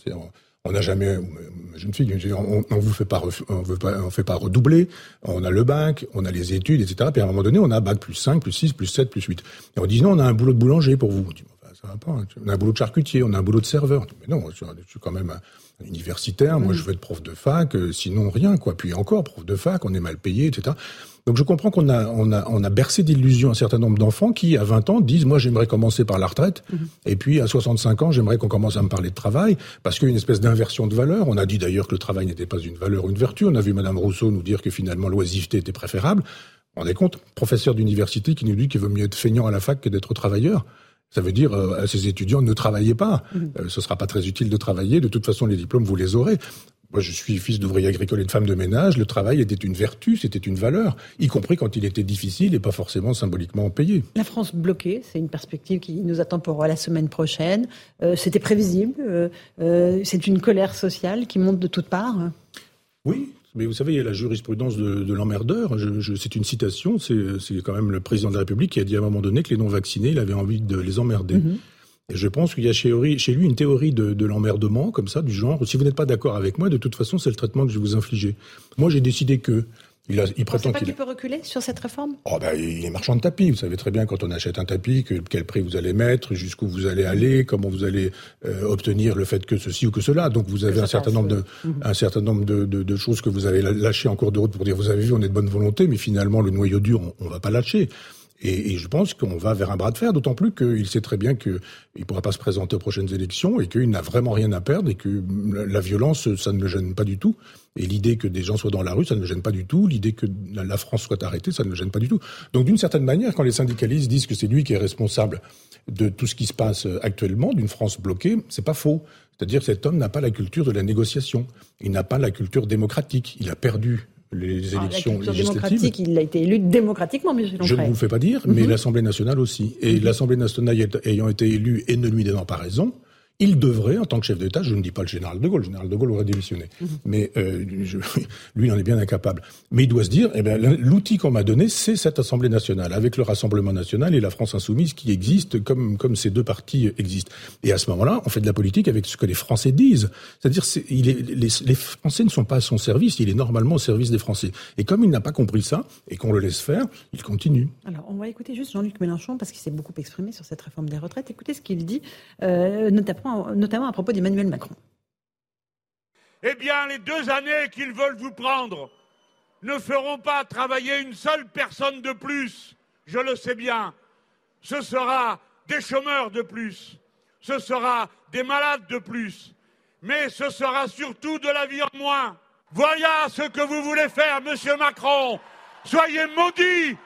Speaker 20: on n'a jamais, jeune fille, on, on vous fait pas, on veut pas, on fait pas redoubler. On a le bac, on a les études, etc. Puis à un moment donné, on a bac plus 5, plus 6, plus 7, plus 8. Et on dit non, on a un boulot de boulanger pour vous. On dit, ça va pas. Hein. On a un boulot de charcutier, on a un boulot de serveur. dit, mais non, je suis quand même un universitaire. Moi, je veux être prof de fac. Euh, sinon, rien, quoi. Puis encore, prof de fac, on est mal payé, etc. Donc je comprends qu'on a, on a, on a bercé d'illusions un certain nombre d'enfants qui, à 20 ans, disent, moi j'aimerais commencer par la retraite, mhm. et puis à 65 ans, j'aimerais qu'on commence à me parler de travail, parce qu'il y a une espèce d'inversion de valeur. On a dit d'ailleurs que le travail n'était pas une valeur, une vertu. On a vu Madame Rousseau nous dire que finalement l'oisiveté était préférable. On est compte, professeur d'université qui nous dit qu'il vaut mieux être feignant à la fac que d'être travailleur. Ça veut dire euh, à ces étudiants ne travaillez pas. Mhm. Euh, ce sera pas très utile de travailler. De toute façon, les diplômes vous les aurez. Moi, je suis fils d'ouvrier agricole et de femme de ménage. Le travail était une vertu, c'était une valeur, y compris quand il était difficile et pas forcément symboliquement payé.
Speaker 1: La France bloquée, c'est une perspective qui nous attend pour la semaine prochaine. Euh, c'était prévisible. Euh, euh, c'est une colère sociale qui monte de toutes parts.
Speaker 20: Oui, mais vous savez, il y a la jurisprudence de, de l'emmerdeur. c'est une citation. C'est, quand même le président de la République qui a dit à un moment donné que les non-vaccinés, il avait envie de les emmerder. Mm-hmm. Et je pense qu'il y a chez, lui une théorie de, l'emmerdement, comme ça, du genre, si vous n'êtes pas d'accord avec moi, de toute façon, c'est le traitement que je vais vous infliger. Moi, j'ai décidé que...
Speaker 1: Il, a, il prétend qu'il peut reculer sur cette réforme?
Speaker 20: Oh ben, il est marchand de tapis. Vous savez très bien quand on achète un tapis, quel prix vous allez mettre, jusqu'où vous allez aller, comment vous allez euh, obtenir le fait que ceci ou que cela. Donc vous avez un certain, nombre de, un certain nombre de, de, choses que vous avez lâchées en cours de route pour dire vous avez vu, on est de bonne volonté, mais finalement le noyau dur, on, on va pas lâcher. Et, et, je pense qu'on va vers un bras de fer, d'autant plus qu'il sait très bien qu'il ne pourra pas se présenter aux prochaines élections et qu'il n'a vraiment rien à perdre et que la violence, ça ne le gêne pas du tout. Et l'idée que des gens soient dans la rue, ça ne le gêne pas du tout. L'idée que la France soit arrêtée, ça ne le gêne pas du tout. Donc d'une certaine manière, quand les syndicalistes disent que c'est lui qui est responsable de tout ce qui se passe actuellement, d'une France bloquée, c'est pas faux. C'est-à-dire que cet homme n'a pas la culture de la négociation. Il n'a pas la culture démocratique. Il a perdu les ah, élections
Speaker 1: la législatives. Il a été élu démocratiquement, M.
Speaker 20: Je ne vous le fais pas dire, mais mhm. l'Assemblée nationale aussi. Et mhm. l'Assemblée nationale ayant été élue et ne lui donnant pas raison, il devrait, en tant que chef d'État, je ne dis pas le général de Gaulle, le général de Gaulle aurait démissionné, mhm. mais euh, je, lui, il en est bien incapable. Mais il doit se dire, eh bien, l'outil qu'on m'a donné, c'est cette Assemblée nationale, avec le Rassemblement national et la France insoumise qui existent comme, comme ces deux partis existent. Et à ce moment-là, on fait de la politique avec ce que les Français disent. C'est-à-dire, il est, les, les, Français ne sont pas à son service, il est normalement au service des Français. Et comme il n'a pas compris ça, et qu'on le laisse faire, il continue.
Speaker 1: Alors, on va écouter juste Jean-Luc Mélenchon, parce qu'il s'est beaucoup exprimé sur cette réforme des retraites. Écoutez ce qu'il dit, euh, notamment notamment à propos d'Emmanuel Macron.
Speaker 21: eh bien, les deux années qu'ils veulent vous prendre ne feront pas travailler une seule personne de plus. Je le sais bien. Ce sera des chômeurs de plus. Ce sera des malades de plus. Mais ce sera surtout de la vie en moins. Voilà ce que vous voulez faire, monsieur Macron. Soyez maudits.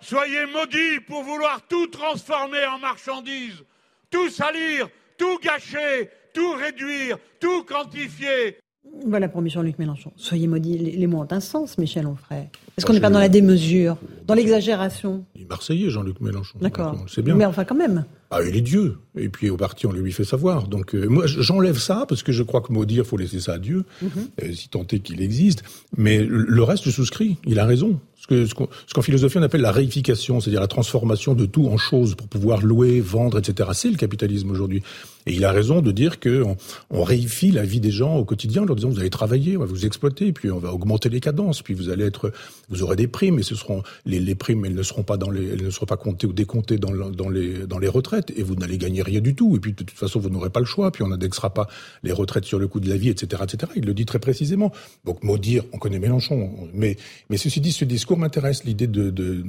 Speaker 21: Soyez maudits pour vouloir tout transformer en marchandises, tout salir, tout gâcher, tout réduire, tout quantifier.
Speaker 1: Voilà pour Jean-Luc Mélenchon. Soyez maudits, les, mots ont un sens, Michel Onfray. Est-ce qu'on n'est pas dans la démesure, dans l'exagération?
Speaker 20: Il est marseillais, Jean-Luc Mélenchon.
Speaker 1: D'accord. C'est bien. Mais enfin, quand même.
Speaker 20: Ah, il est Dieu. Et puis au parti, on le lui fait savoir. Donc euh, moi, j'enlève ça parce que je crois que maudire, faut laisser ça à Dieu, mhm. euh, si tant est qu'il existe. Mais le reste, je souscris. Il a raison ce qu'en ce philosophie on appelle la réification, c'est-à-dire la transformation de tout en choses pour pouvoir louer, vendre, etc. C'est le capitalisme aujourd'hui. Et il a raison de dire que on, réifie la vie des gens au quotidien en leur disant vous allez travailler, on va vous exploiter, puis on va augmenter les cadences, puis vous allez être, vous aurez des primes, et ce seront les, les primes, elles ne seront pas dans les, elles ne seront pas comptées ou décomptées dans, dans les dans les retraites, et vous n'allez gagner rien du tout. Et puis de toute façon vous n'aurez pas le choix, puis on n'indexera pas les retraites sur le coût de la vie, etc., etc. Il le dit très précisément. Donc maudire, on connaît Mélenchon, mais mais ceci dit, ce discours m'intéresse l'idée de, de,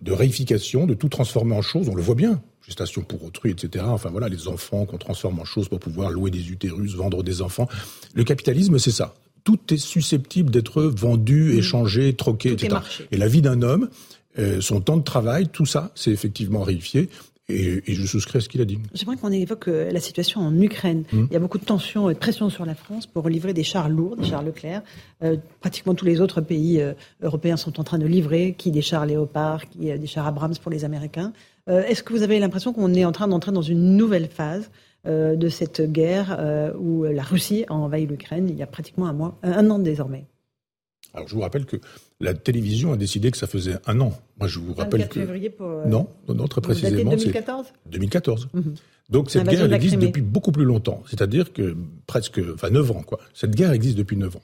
Speaker 20: de, réification, de tout transformer en choses. On le voit bien, gestation pour autrui, etc. Enfin voilà, les enfants qu'on transforme en choses pour pouvoir louer des utérus, vendre des enfants. Le capitalisme, c'est ça. Tout est susceptible d'être vendu, mmh. échangé, troqué, etc. Et la vie d'un homme, euh, son temps de travail, tout ça, c'est effectivement réifié. Et, je souscris à ce qu'il a dit.
Speaker 1: J'aimerais qu'on évoque euh, la situation en Ukraine. Hum. Il y a beaucoup de tensions et de pression sur la France pour livrer des chars lourds, des chars Leclerc. Euh, pratiquement tous les autres pays euh, européens sont en train de livrer, qui des chars Léopard, qui des chars Abrams pour les Américains. Est-ce que vous avez l'impression qu'on est en train d'entrer dans une nouvelle phase de cette guerre où la Russie a envahi l'Ukraine il y a pratiquement un mois, un an désormais?
Speaker 20: Alors je vous rappelle que la télévision a décidé que ça faisait un an. Moi je vous rappelle que
Speaker 1: février pour, euh,
Speaker 20: non, non, très précisément,
Speaker 1: 2014.
Speaker 20: 2014. Mhm. Donc cette guerre existe depuis beaucoup plus longtemps, c'est-à-dire que presque, enfin 9 ans quoi. Cette guerre existe depuis 9 ans.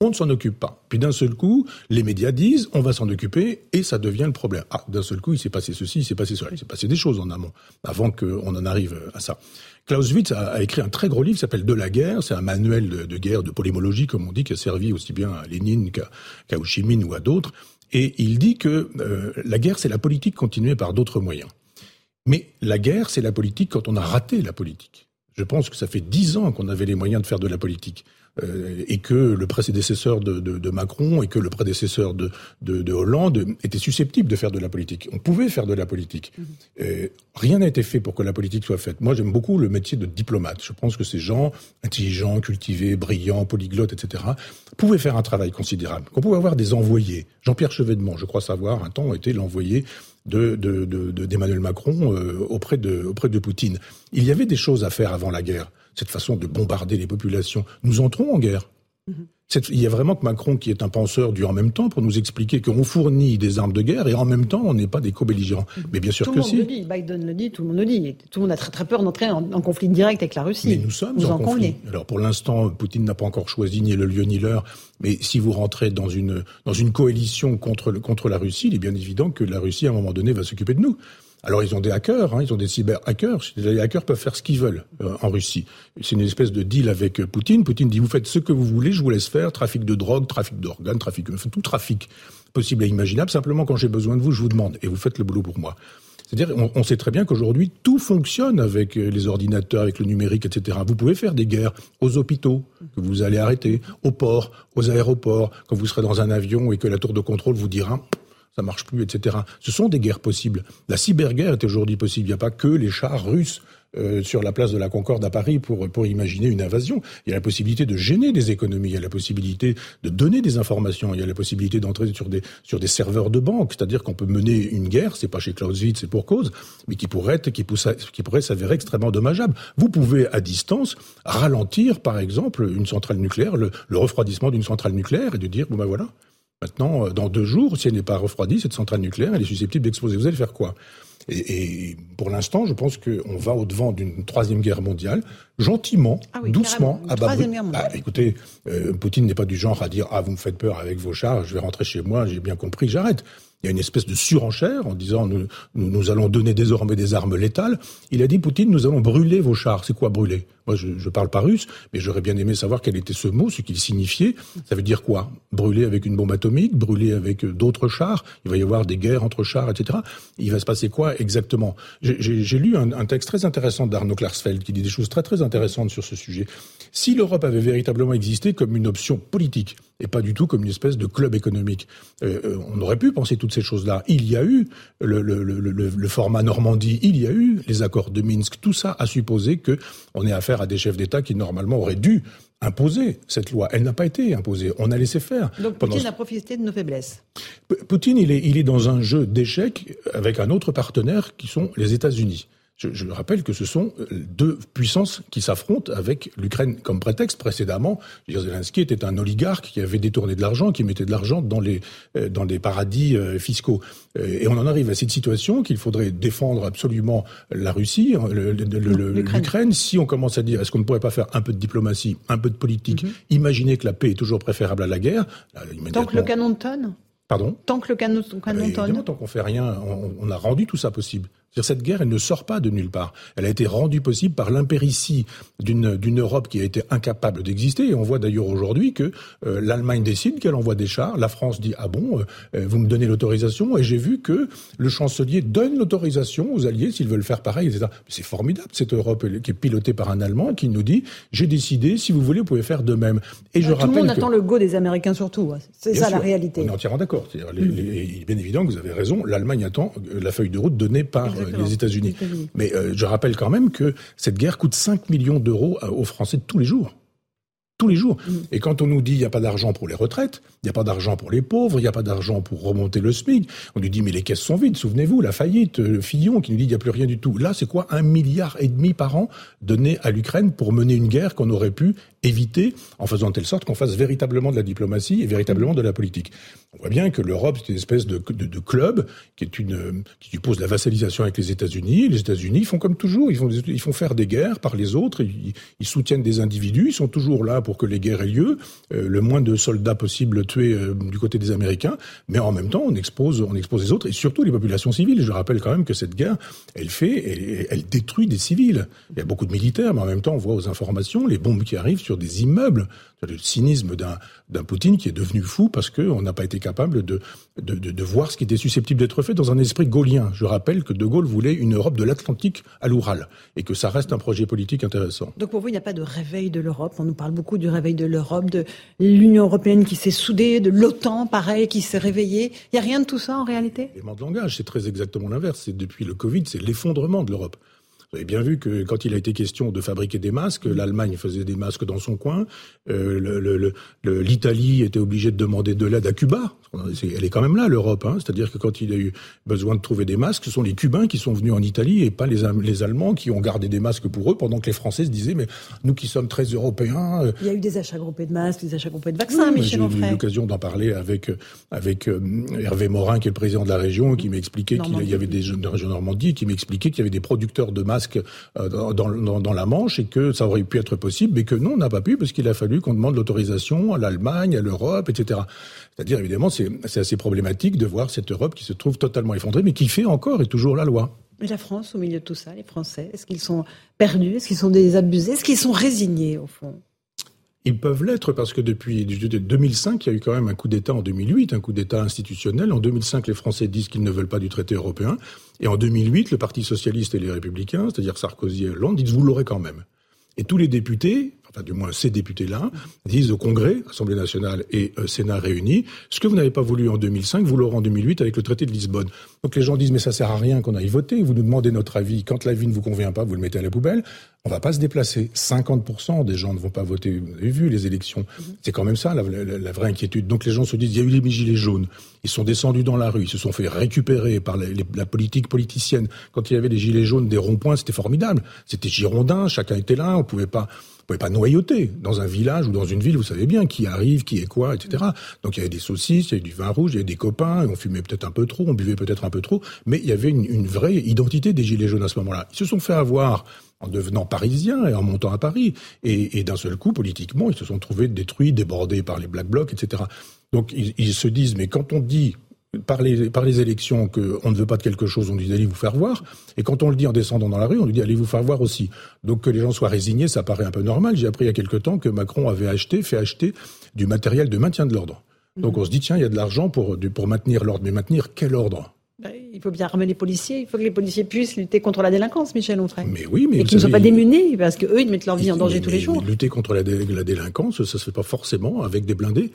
Speaker 20: On ne s'en occupe pas. Puis d'un seul coup, les médias disent on va s'en occuper et ça devient le problème. Ah, d'un seul coup, il s'est passé ceci, il s'est passé cela, il s'est passé des choses en amont avant qu'on en arrive à ça. Clausewitz a, écrit un très gros livre qui s'appelle De la guerre. C'est un manuel de, guerre, de polémologie, comme on dit, qui a servi aussi bien à Lénine qu'à Ho Chi ou à d'autres. Et il dit que euh, la guerre, c'est la politique continuée par d'autres moyens. Mais la guerre, c'est la politique quand on a raté la politique. Je pense que ça fait dix ans qu'on avait les moyens de faire de la politique. Euh, et que le prédécesseur de, de, de, Macron et que le prédécesseur de, de, Hollande étaient susceptibles de faire de la politique. On pouvait faire de la politique. Mhm. Euh, rien n'a été fait pour que la politique soit faite. Moi, j'aime beaucoup le métier de diplomate. Je pense que ces gens intelligents, cultivés, brillants, polyglottes, etc., pouvaient faire un travail considérable. Qu'on pouvait avoir des envoyés. Jean-Pierre Chevènement, je crois savoir, un temps, était l'envoyé de, d'Emmanuel Macron euh, auprès, de, auprès de Poutine. Il y avait des choses à faire avant la guerre cette façon de bombarder les populations. Nous entrons en guerre. Mhm. Il y a vraiment que Macron, qui est un penseur du en même temps, pour nous expliquer qu'on fournit des armes de guerre et en même temps, on n'est pas des co-belligérants. Mhm. Mais bien sûr
Speaker 1: tout
Speaker 20: que si.
Speaker 1: Le dit. Biden le dit, tout le monde le dit. Tout le monde a très, très peur d'entrer en, conflit direct avec la Russie.
Speaker 20: Mais nous sommes en, conflit. Alors pour l'instant, Poutine n'a pas encore choisi ni le lieu ni l'heure. Mais si vous rentrez dans une, dans une coalition contre, contre la Russie, il est bien évident que la Russie, à un moment donné, va s'occuper de nous. Alors ils ont des hackers, hein, ils ont des cyber-hackers. Les hackers peuvent faire ce qu'ils veulent euh, en Russie. C'est une espèce de deal avec euh, Poutine. Poutine dit vous faites ce que vous voulez, je vous laisse faire. Trafic de drogue, trafic d'organes, trafic, tout trafic possible et imaginable. Simplement quand j'ai besoin de vous, je vous demande et vous faites le boulot pour moi. C'est-à-dire, on, sait très bien qu'aujourd'hui, tout fonctionne avec euh, les ordinateurs, avec le numérique, etc. Vous pouvez faire des guerres aux hôpitaux, que vous allez arrêter, aux ports, aux aéroports, quand vous serez dans un avion et que la tour de contrôle vous dira ça marche plus, etc. Ce sont des guerres possibles. La cyberguerre est aujourd'hui possible. Il n'y a pas que les chars russes euh, sur la place de la Concorde à Paris pour, pour imaginer une invasion. Il y a la possibilité de gêner des économies, il y a la possibilité de donner des informations, il y a la possibilité d'entrer sur des, sur des serveurs de banque, c'est-à-dire qu'on peut mener une guerre, c'est pas chez Clausewitz, c'est pour cause, mais qui pourrait qui pourrait s'avérer extrêmement dommageable. Vous pouvez, à distance, ralentir, par exemple, une centrale nucléaire, le, le refroidissement d'une centrale nucléaire et de dire, bon ben voilà, Maintenant, euh, dans deux jours, si elle n'est pas refroidie, cette centrale nucléaire, elle est susceptible d'exploser. Vous allez faire quoi? Et, pour l'instant, je pense qu'on va au-devant d'une troisième guerre mondiale, gentiment, ah doucement,
Speaker 1: à bas
Speaker 20: ah, Écoutez, euh, Poutine n'est pas du genre à dire ah vous me faites peur avec vos chars, je vais rentrer chez moi, j'ai bien compris, j'arrête. il y a une espèce de surenchère en disant nous, nous, nous, allons donner désormais des armes létales. Il a dit Poutine, nous allons brûler vos chars. C'est quoi brûler? Moi, je, je parle pas russe, mais j'aurais bien aimé savoir quel était ce mot, ce qu'il signifiait. Ça veut dire quoi? Brûler avec une bombe atomique, brûler avec euh, d'autres chars? Il va y avoir des guerres entre chars, etc. Il va se passer quoi exactement? J'ai lu un, texte très intéressant d'Arnaud Klarsfeld qui dit des choses très très intéressantes sur ce sujet. Si l'Europe avait véritablement existé comme une option politique et pas du tout comme une espèce de club économique, euh, euh on aurait pu penser tout ces choses-là. Il y a eu le, format Normandie, il y a eu les accords de Minsk. Tout ça a supposé que on ait affaire à des chefs d'État qui normalement auraient dû imposer cette loi. Elle n'a pas été imposée. On a laissé faire.
Speaker 1: Donc Poutine a profité de nos faiblesses.
Speaker 20: Poutine, il est, il est dans un jeu d'échecs avec un autre partenaire qui sont les États-Unis. Je, je, rappelle que ce sont euh, deux puissances qui s'affrontent avec l'Ukraine comme prétexte. Précédemment, Zelensky était un oligarque qui avait détourné de l'argent, qui mettait de l'argent dans les euh, dans des paradis euh, fiscaux. Et on en arrive à cette situation qu'il faudrait défendre absolument la Russie, l'Ukraine. Si on commence à dire est-ce qu'on ne pourrait pas faire un peu de diplomatie, un peu de politique, mm-hmm. imaginer que la paix est toujours préférable à la guerre.
Speaker 1: Là, immédiatement... Tant que le canon tonne?
Speaker 20: Pardon?
Speaker 1: Tant que le canon, canon tonne
Speaker 20: Tant qu'on fait rien, on, on a rendu tout ça possible. Cette guerre, elle ne sort pas de nulle part. Elle a été rendue possible par l'impéritie d'une Europe qui a été incapable d'exister. Et on voit d'ailleurs aujourd'hui que euh, l'Allemagne décide qu'elle envoie des chars. La France dit ah bon, euh, vous me donnez l'autorisation? Et j'ai vu que le chancelier donne l'autorisation aux alliés s'ils veulent faire pareil, etc. C'est formidable cette Europe qui est pilotée par un Allemand qui nous dit j'ai décidé, si vous voulez, vous pouvez faire de même.
Speaker 1: Et je tout rappelle le monde attend le go des Américains surtout. Hein. C'est ça la réalité.
Speaker 20: On est entièrement d'accord. Mm. Il est bien évident que vous avez raison. L'Allemagne attend la feuille de route donnée par les États-Unis. Mais euh, je rappelle quand même que cette guerre coûte 5 millions d'euros aux Français tous les jours tous les jours. Mm. Et quand on nous dit il n'y a pas d'argent pour les retraites, il n'y a pas d'argent pour les pauvres, il n'y a pas d'argent pour remonter le SMIC, on nous dit mais les caisses sont vides, souvenez-vous, la faillite, le Fillon qui nous dit il n'y a plus rien du tout. Là, c'est quoi Un milliard et demi par an donné à l'Ukraine pour mener une guerre qu'on aurait pu éviter en faisant telle sorte qu'on fasse véritablement de la diplomatie et véritablement de la politique. On voit bien que l'Europe, c'est une espèce de, club qui est une qui suppose la vassalisation avec les États-Unis. Les États-Unis font comme toujours, ils font faire des guerres par les autres, ils, ils soutiennent des individus, ils sont toujours là pour que les guerres aient lieu, euh, le moins de soldats possible tués euh, du côté des Américains, mais en même temps on expose on expose les autres et surtout les populations civiles. Je rappelle quand même que cette guerre, elle fait elle, elle détruit des civils. Il y a beaucoup de militaires, mais en même temps on voit aux informations les bombes qui arrivent sur des immeubles. Le cynisme d'un Poutine qui est devenu fou parce qu'on n'a pas été capable de, de, de, de, voir ce qui était susceptible d'être fait dans un esprit gaulien. Je rappelle que De Gaulle voulait une Europe de l'Atlantique à l'Oural et que ça reste un projet politique intéressant.
Speaker 1: Donc pour vous, il n'y a pas de réveil de l'Europe. On nous parle beaucoup du réveil de l'Europe, de l'Union européenne qui s'est soudée, de l'OTAN, pareil, qui s'est réveillée. Il n'y a rien de tout ça en réalité?
Speaker 20: Élément de langage, c'est très exactement l'inverse. C'est depuis le Covid, c'est l'effondrement de l'Europe. Vous avez bien vu que quand il a été question de fabriquer des masques, l'Allemagne faisait des masques dans son coin, euh, l'Italie était obligée de demander de l'aide à Cuba. Elle est quand même là, l'Europe. Hein. C'est-à-dire que quand il a eu besoin de trouver des masques, ce sont les Cubains qui sont venus en Italie et pas les, les Allemands qui ont gardé des masques pour eux, pendant que les Français se disaient, mais nous qui sommes très européens...
Speaker 1: Euh, il y a eu des achats groupés de masques, des achats groupés de vaccins, oui, Michel J'ai
Speaker 20: eu l'occasion d'en parler avec, avec euh, Hervé Morin, qui est le président de la région, qui m'expliquait qu'il y avait des jeunes de région Normandie, qui m'expliquait qu'il y avait des producteurs de masques euh, dans, dans, la Manche et que ça aurait pu être possible, mais que non, on n'a pas pu parce qu'il a fallu qu'on demande l'autorisation à l'Allemagne, à l'Europe, etc. C'est-à-dire, évidemment, c'est assez problématique de voir cette Europe qui se trouve totalement effondrée, mais qui fait encore et toujours la loi.
Speaker 1: Et la France, au milieu de tout ça, les Français, est-ce qu'ils sont perdus? Est-ce qu'ils sont désabusés? Est-ce qu'ils sont résignés, au fond?
Speaker 20: Ils peuvent l'être parce que depuis 2005, il y a eu quand même un coup d'État en 2008, un coup d'État institutionnel. En 2005, les Français disent qu'ils ne veulent pas du traité européen. Et en 2008, le Parti socialiste et les républicains, c'est-à-dire Sarkozy et Hollande, disent vous l'aurez quand même. Et tous les députés, enfin du moins ces députés-là, disent au Congrès, Assemblée nationale et euh, Sénat réunis, ce que vous n'avez pas voulu en 2005, vous l'aurez en 2008 avec le traité de Lisbonne. Donc les gens disent mais ça sert à rien qu'on aille voter, vous nous demandez notre avis, quand l'avis ne vous convient pas, vous le mettez à la poubelle, on va pas se déplacer. 50% des gens ne vont pas voter. Vous avez vu les élections. C'est quand même ça la, la, vraie inquiétude. Donc les gens se disent il y a eu les gilets jaunes, ils sont descendus dans la rue, ils se sont fait récupérer par la politique politicienne. Quand il y avait les gilets jaunes des ronds-points, c'était formidable. C'était girondin, chacun était là, on pouvait pas pouvez pas noyauter dans un village ou dans une ville, vous savez bien qui arrive, qui est quoi, etc. Donc il y avait des saucisses, il y avait du vin rouge, il y avait des copains, on fumait peut-être un peu trop, on buvait peut-être un peu trop, mais il y avait une, une vraie identité des gilets jaunes à ce moment-là. Ils se sont fait avoir en devenant parisiens et en montant à Paris. Et, et d'un seul coup, politiquement, ils se sont trouvés détruits, débordés par les Black Blocs, etc. Donc ils, ils se disent, mais quand on dit par les, par les élections qu'on ne veut pas de quelque chose, on dit allez vous faire voir. Et quand on le dit en descendant dans la rue, on lui dit allez vous faire voir aussi. Donc que les gens soient résignés, ça paraît un peu normal. J'ai appris il y a quelque temps que Macron avait acheté, fait acheter du matériel de maintien de l'ordre. Donc on se dit tiens, il y a de l'argent pour, pour maintenir l'ordre. Mais maintenir quel ordre?
Speaker 1: Il faut bien ramener les policiers. Il faut que les policiers puissent lutter contre la délinquance, Michel Onfray.
Speaker 20: Mais oui, mais
Speaker 1: et qu'ils ne soient pas démunis, parce qu'eux, ils mettent leur vie en danger tous les jours.
Speaker 20: lutter contre la, la délinquance, ça se fait pas forcément avec des blindés.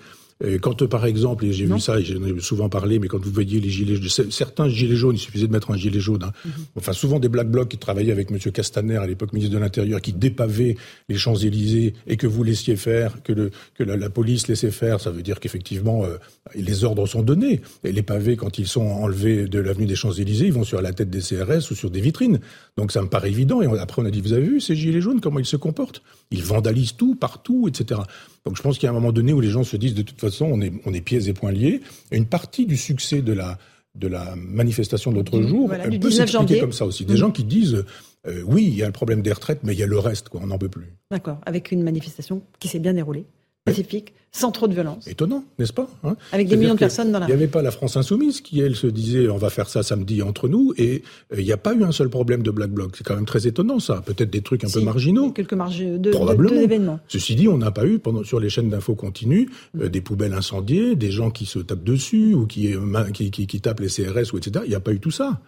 Speaker 20: Quand, par exemple, et j'ai vu ça, et j'en ai souvent parlé, mais quand vous voyez les gilets jaunes, certains gilets jaunes, il suffisait de mettre un gilet jaune. Hein. Mhm. Enfin, souvent des Black Blocs qui travaillaient avec M. Castaner, à l'époque ministre de l'Intérieur, qui dépavaient les Champs-Élysées et que vous laissiez faire, que, le, que la, police laissait faire, ça veut dire qu'effectivement, euh, les ordres sont donnés. Et les pavés, quand ils sont enlevés de l'avenue des Champs-Élysées, ils vont sur la tête des CRS ou sur des vitrines. Donc ça me paraît évident. Et après, on a dit, vous avez vu ces gilets jaunes, comment ils se comportent? Ils vandalisent tout, partout, etc. Donc je pense qu'il y a un moment donné où les gens se disent de toute façon on est, on est pieds et poings liés. Et une partie du succès de la, de la manifestation de l'autre jour voilà, peut s'expliquer comme ça aussi. Des mmh. gens qui disent euh, oui, il y a le problème des retraites, mais il y a le reste, quoi, on n'en peut plus.
Speaker 1: D'accord, avec une manifestation qui s'est bien déroulée pacifique, sans trop de violence.
Speaker 20: Étonnant, n'est-ce pas
Speaker 1: hein? Avec des millions de personnes dans la
Speaker 20: Il n'y avait pas la France insoumise qui, elle, se disait on va faire ça samedi entre nous, et euh, il n'y a pas eu un seul problème de Black Bloc. C'est quand même très étonnant, ça. Peut-être des trucs un peu marginaux.
Speaker 1: Quelques marges de, Probablement. événements.
Speaker 20: Ceci dit, on n'a pas eu, pendant, sur les chaînes d'infos continues, euh, des poubelles incendiées, des gens qui se tapent dessus, ou qui, euh, qui, qui, qui tapent les CRS, ou etc. Il n'y a pas eu tout ça.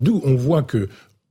Speaker 20: D'où on voit que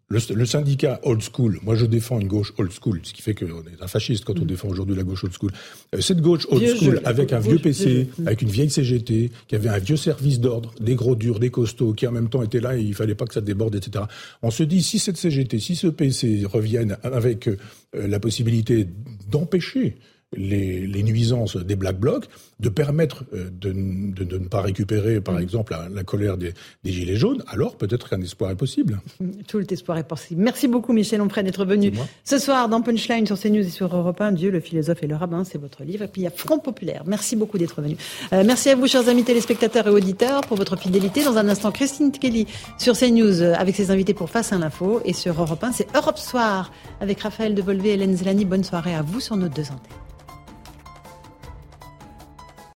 Speaker 20: le, syndicat old school, moi je défends une gauche old school, ce qui fait qu'on est un fasciste quand on mm. défend aujourd'hui la gauche old school. Euh, cette gauche old school, avec un vieux PC, avec une vieille CGT, qui avait un vieux service d'ordre, des gros durs, des costauds, qui en même temps étaient là et il fallait pas que ça déborde, etc. On se dit, si cette CGT, si ce PC reviennent avec euh, la possibilité d'empêcher les, les, nuisances des black blocs, de permettre euh, de, de, de, ne pas récupérer, par mm. exemple, la, colère des, des, gilets jaunes, alors peut-être qu'un espoir est possible.
Speaker 1: Tout l'espoir est possible. Merci beaucoup, Michel Onfray, d'être venu ce soir dans Punchline sur CNews et sur Europe 1. Dieu, le philosophe et le rabbin, c'est votre livre. Et puis il y a Front Populaire. Merci beaucoup d'être venu. Euh, merci à vous, chers amis téléspectateurs et auditeurs, pour votre fidélité. Dans un instant, Christine Kelly sur CNews euh, avec ses invités pour Face à l'info. Et sur Europe 1, c'est Europe Soir avec Raphaël Devolvé et Hélène Zelani. Bonne soirée à vous sur nos deux antennes.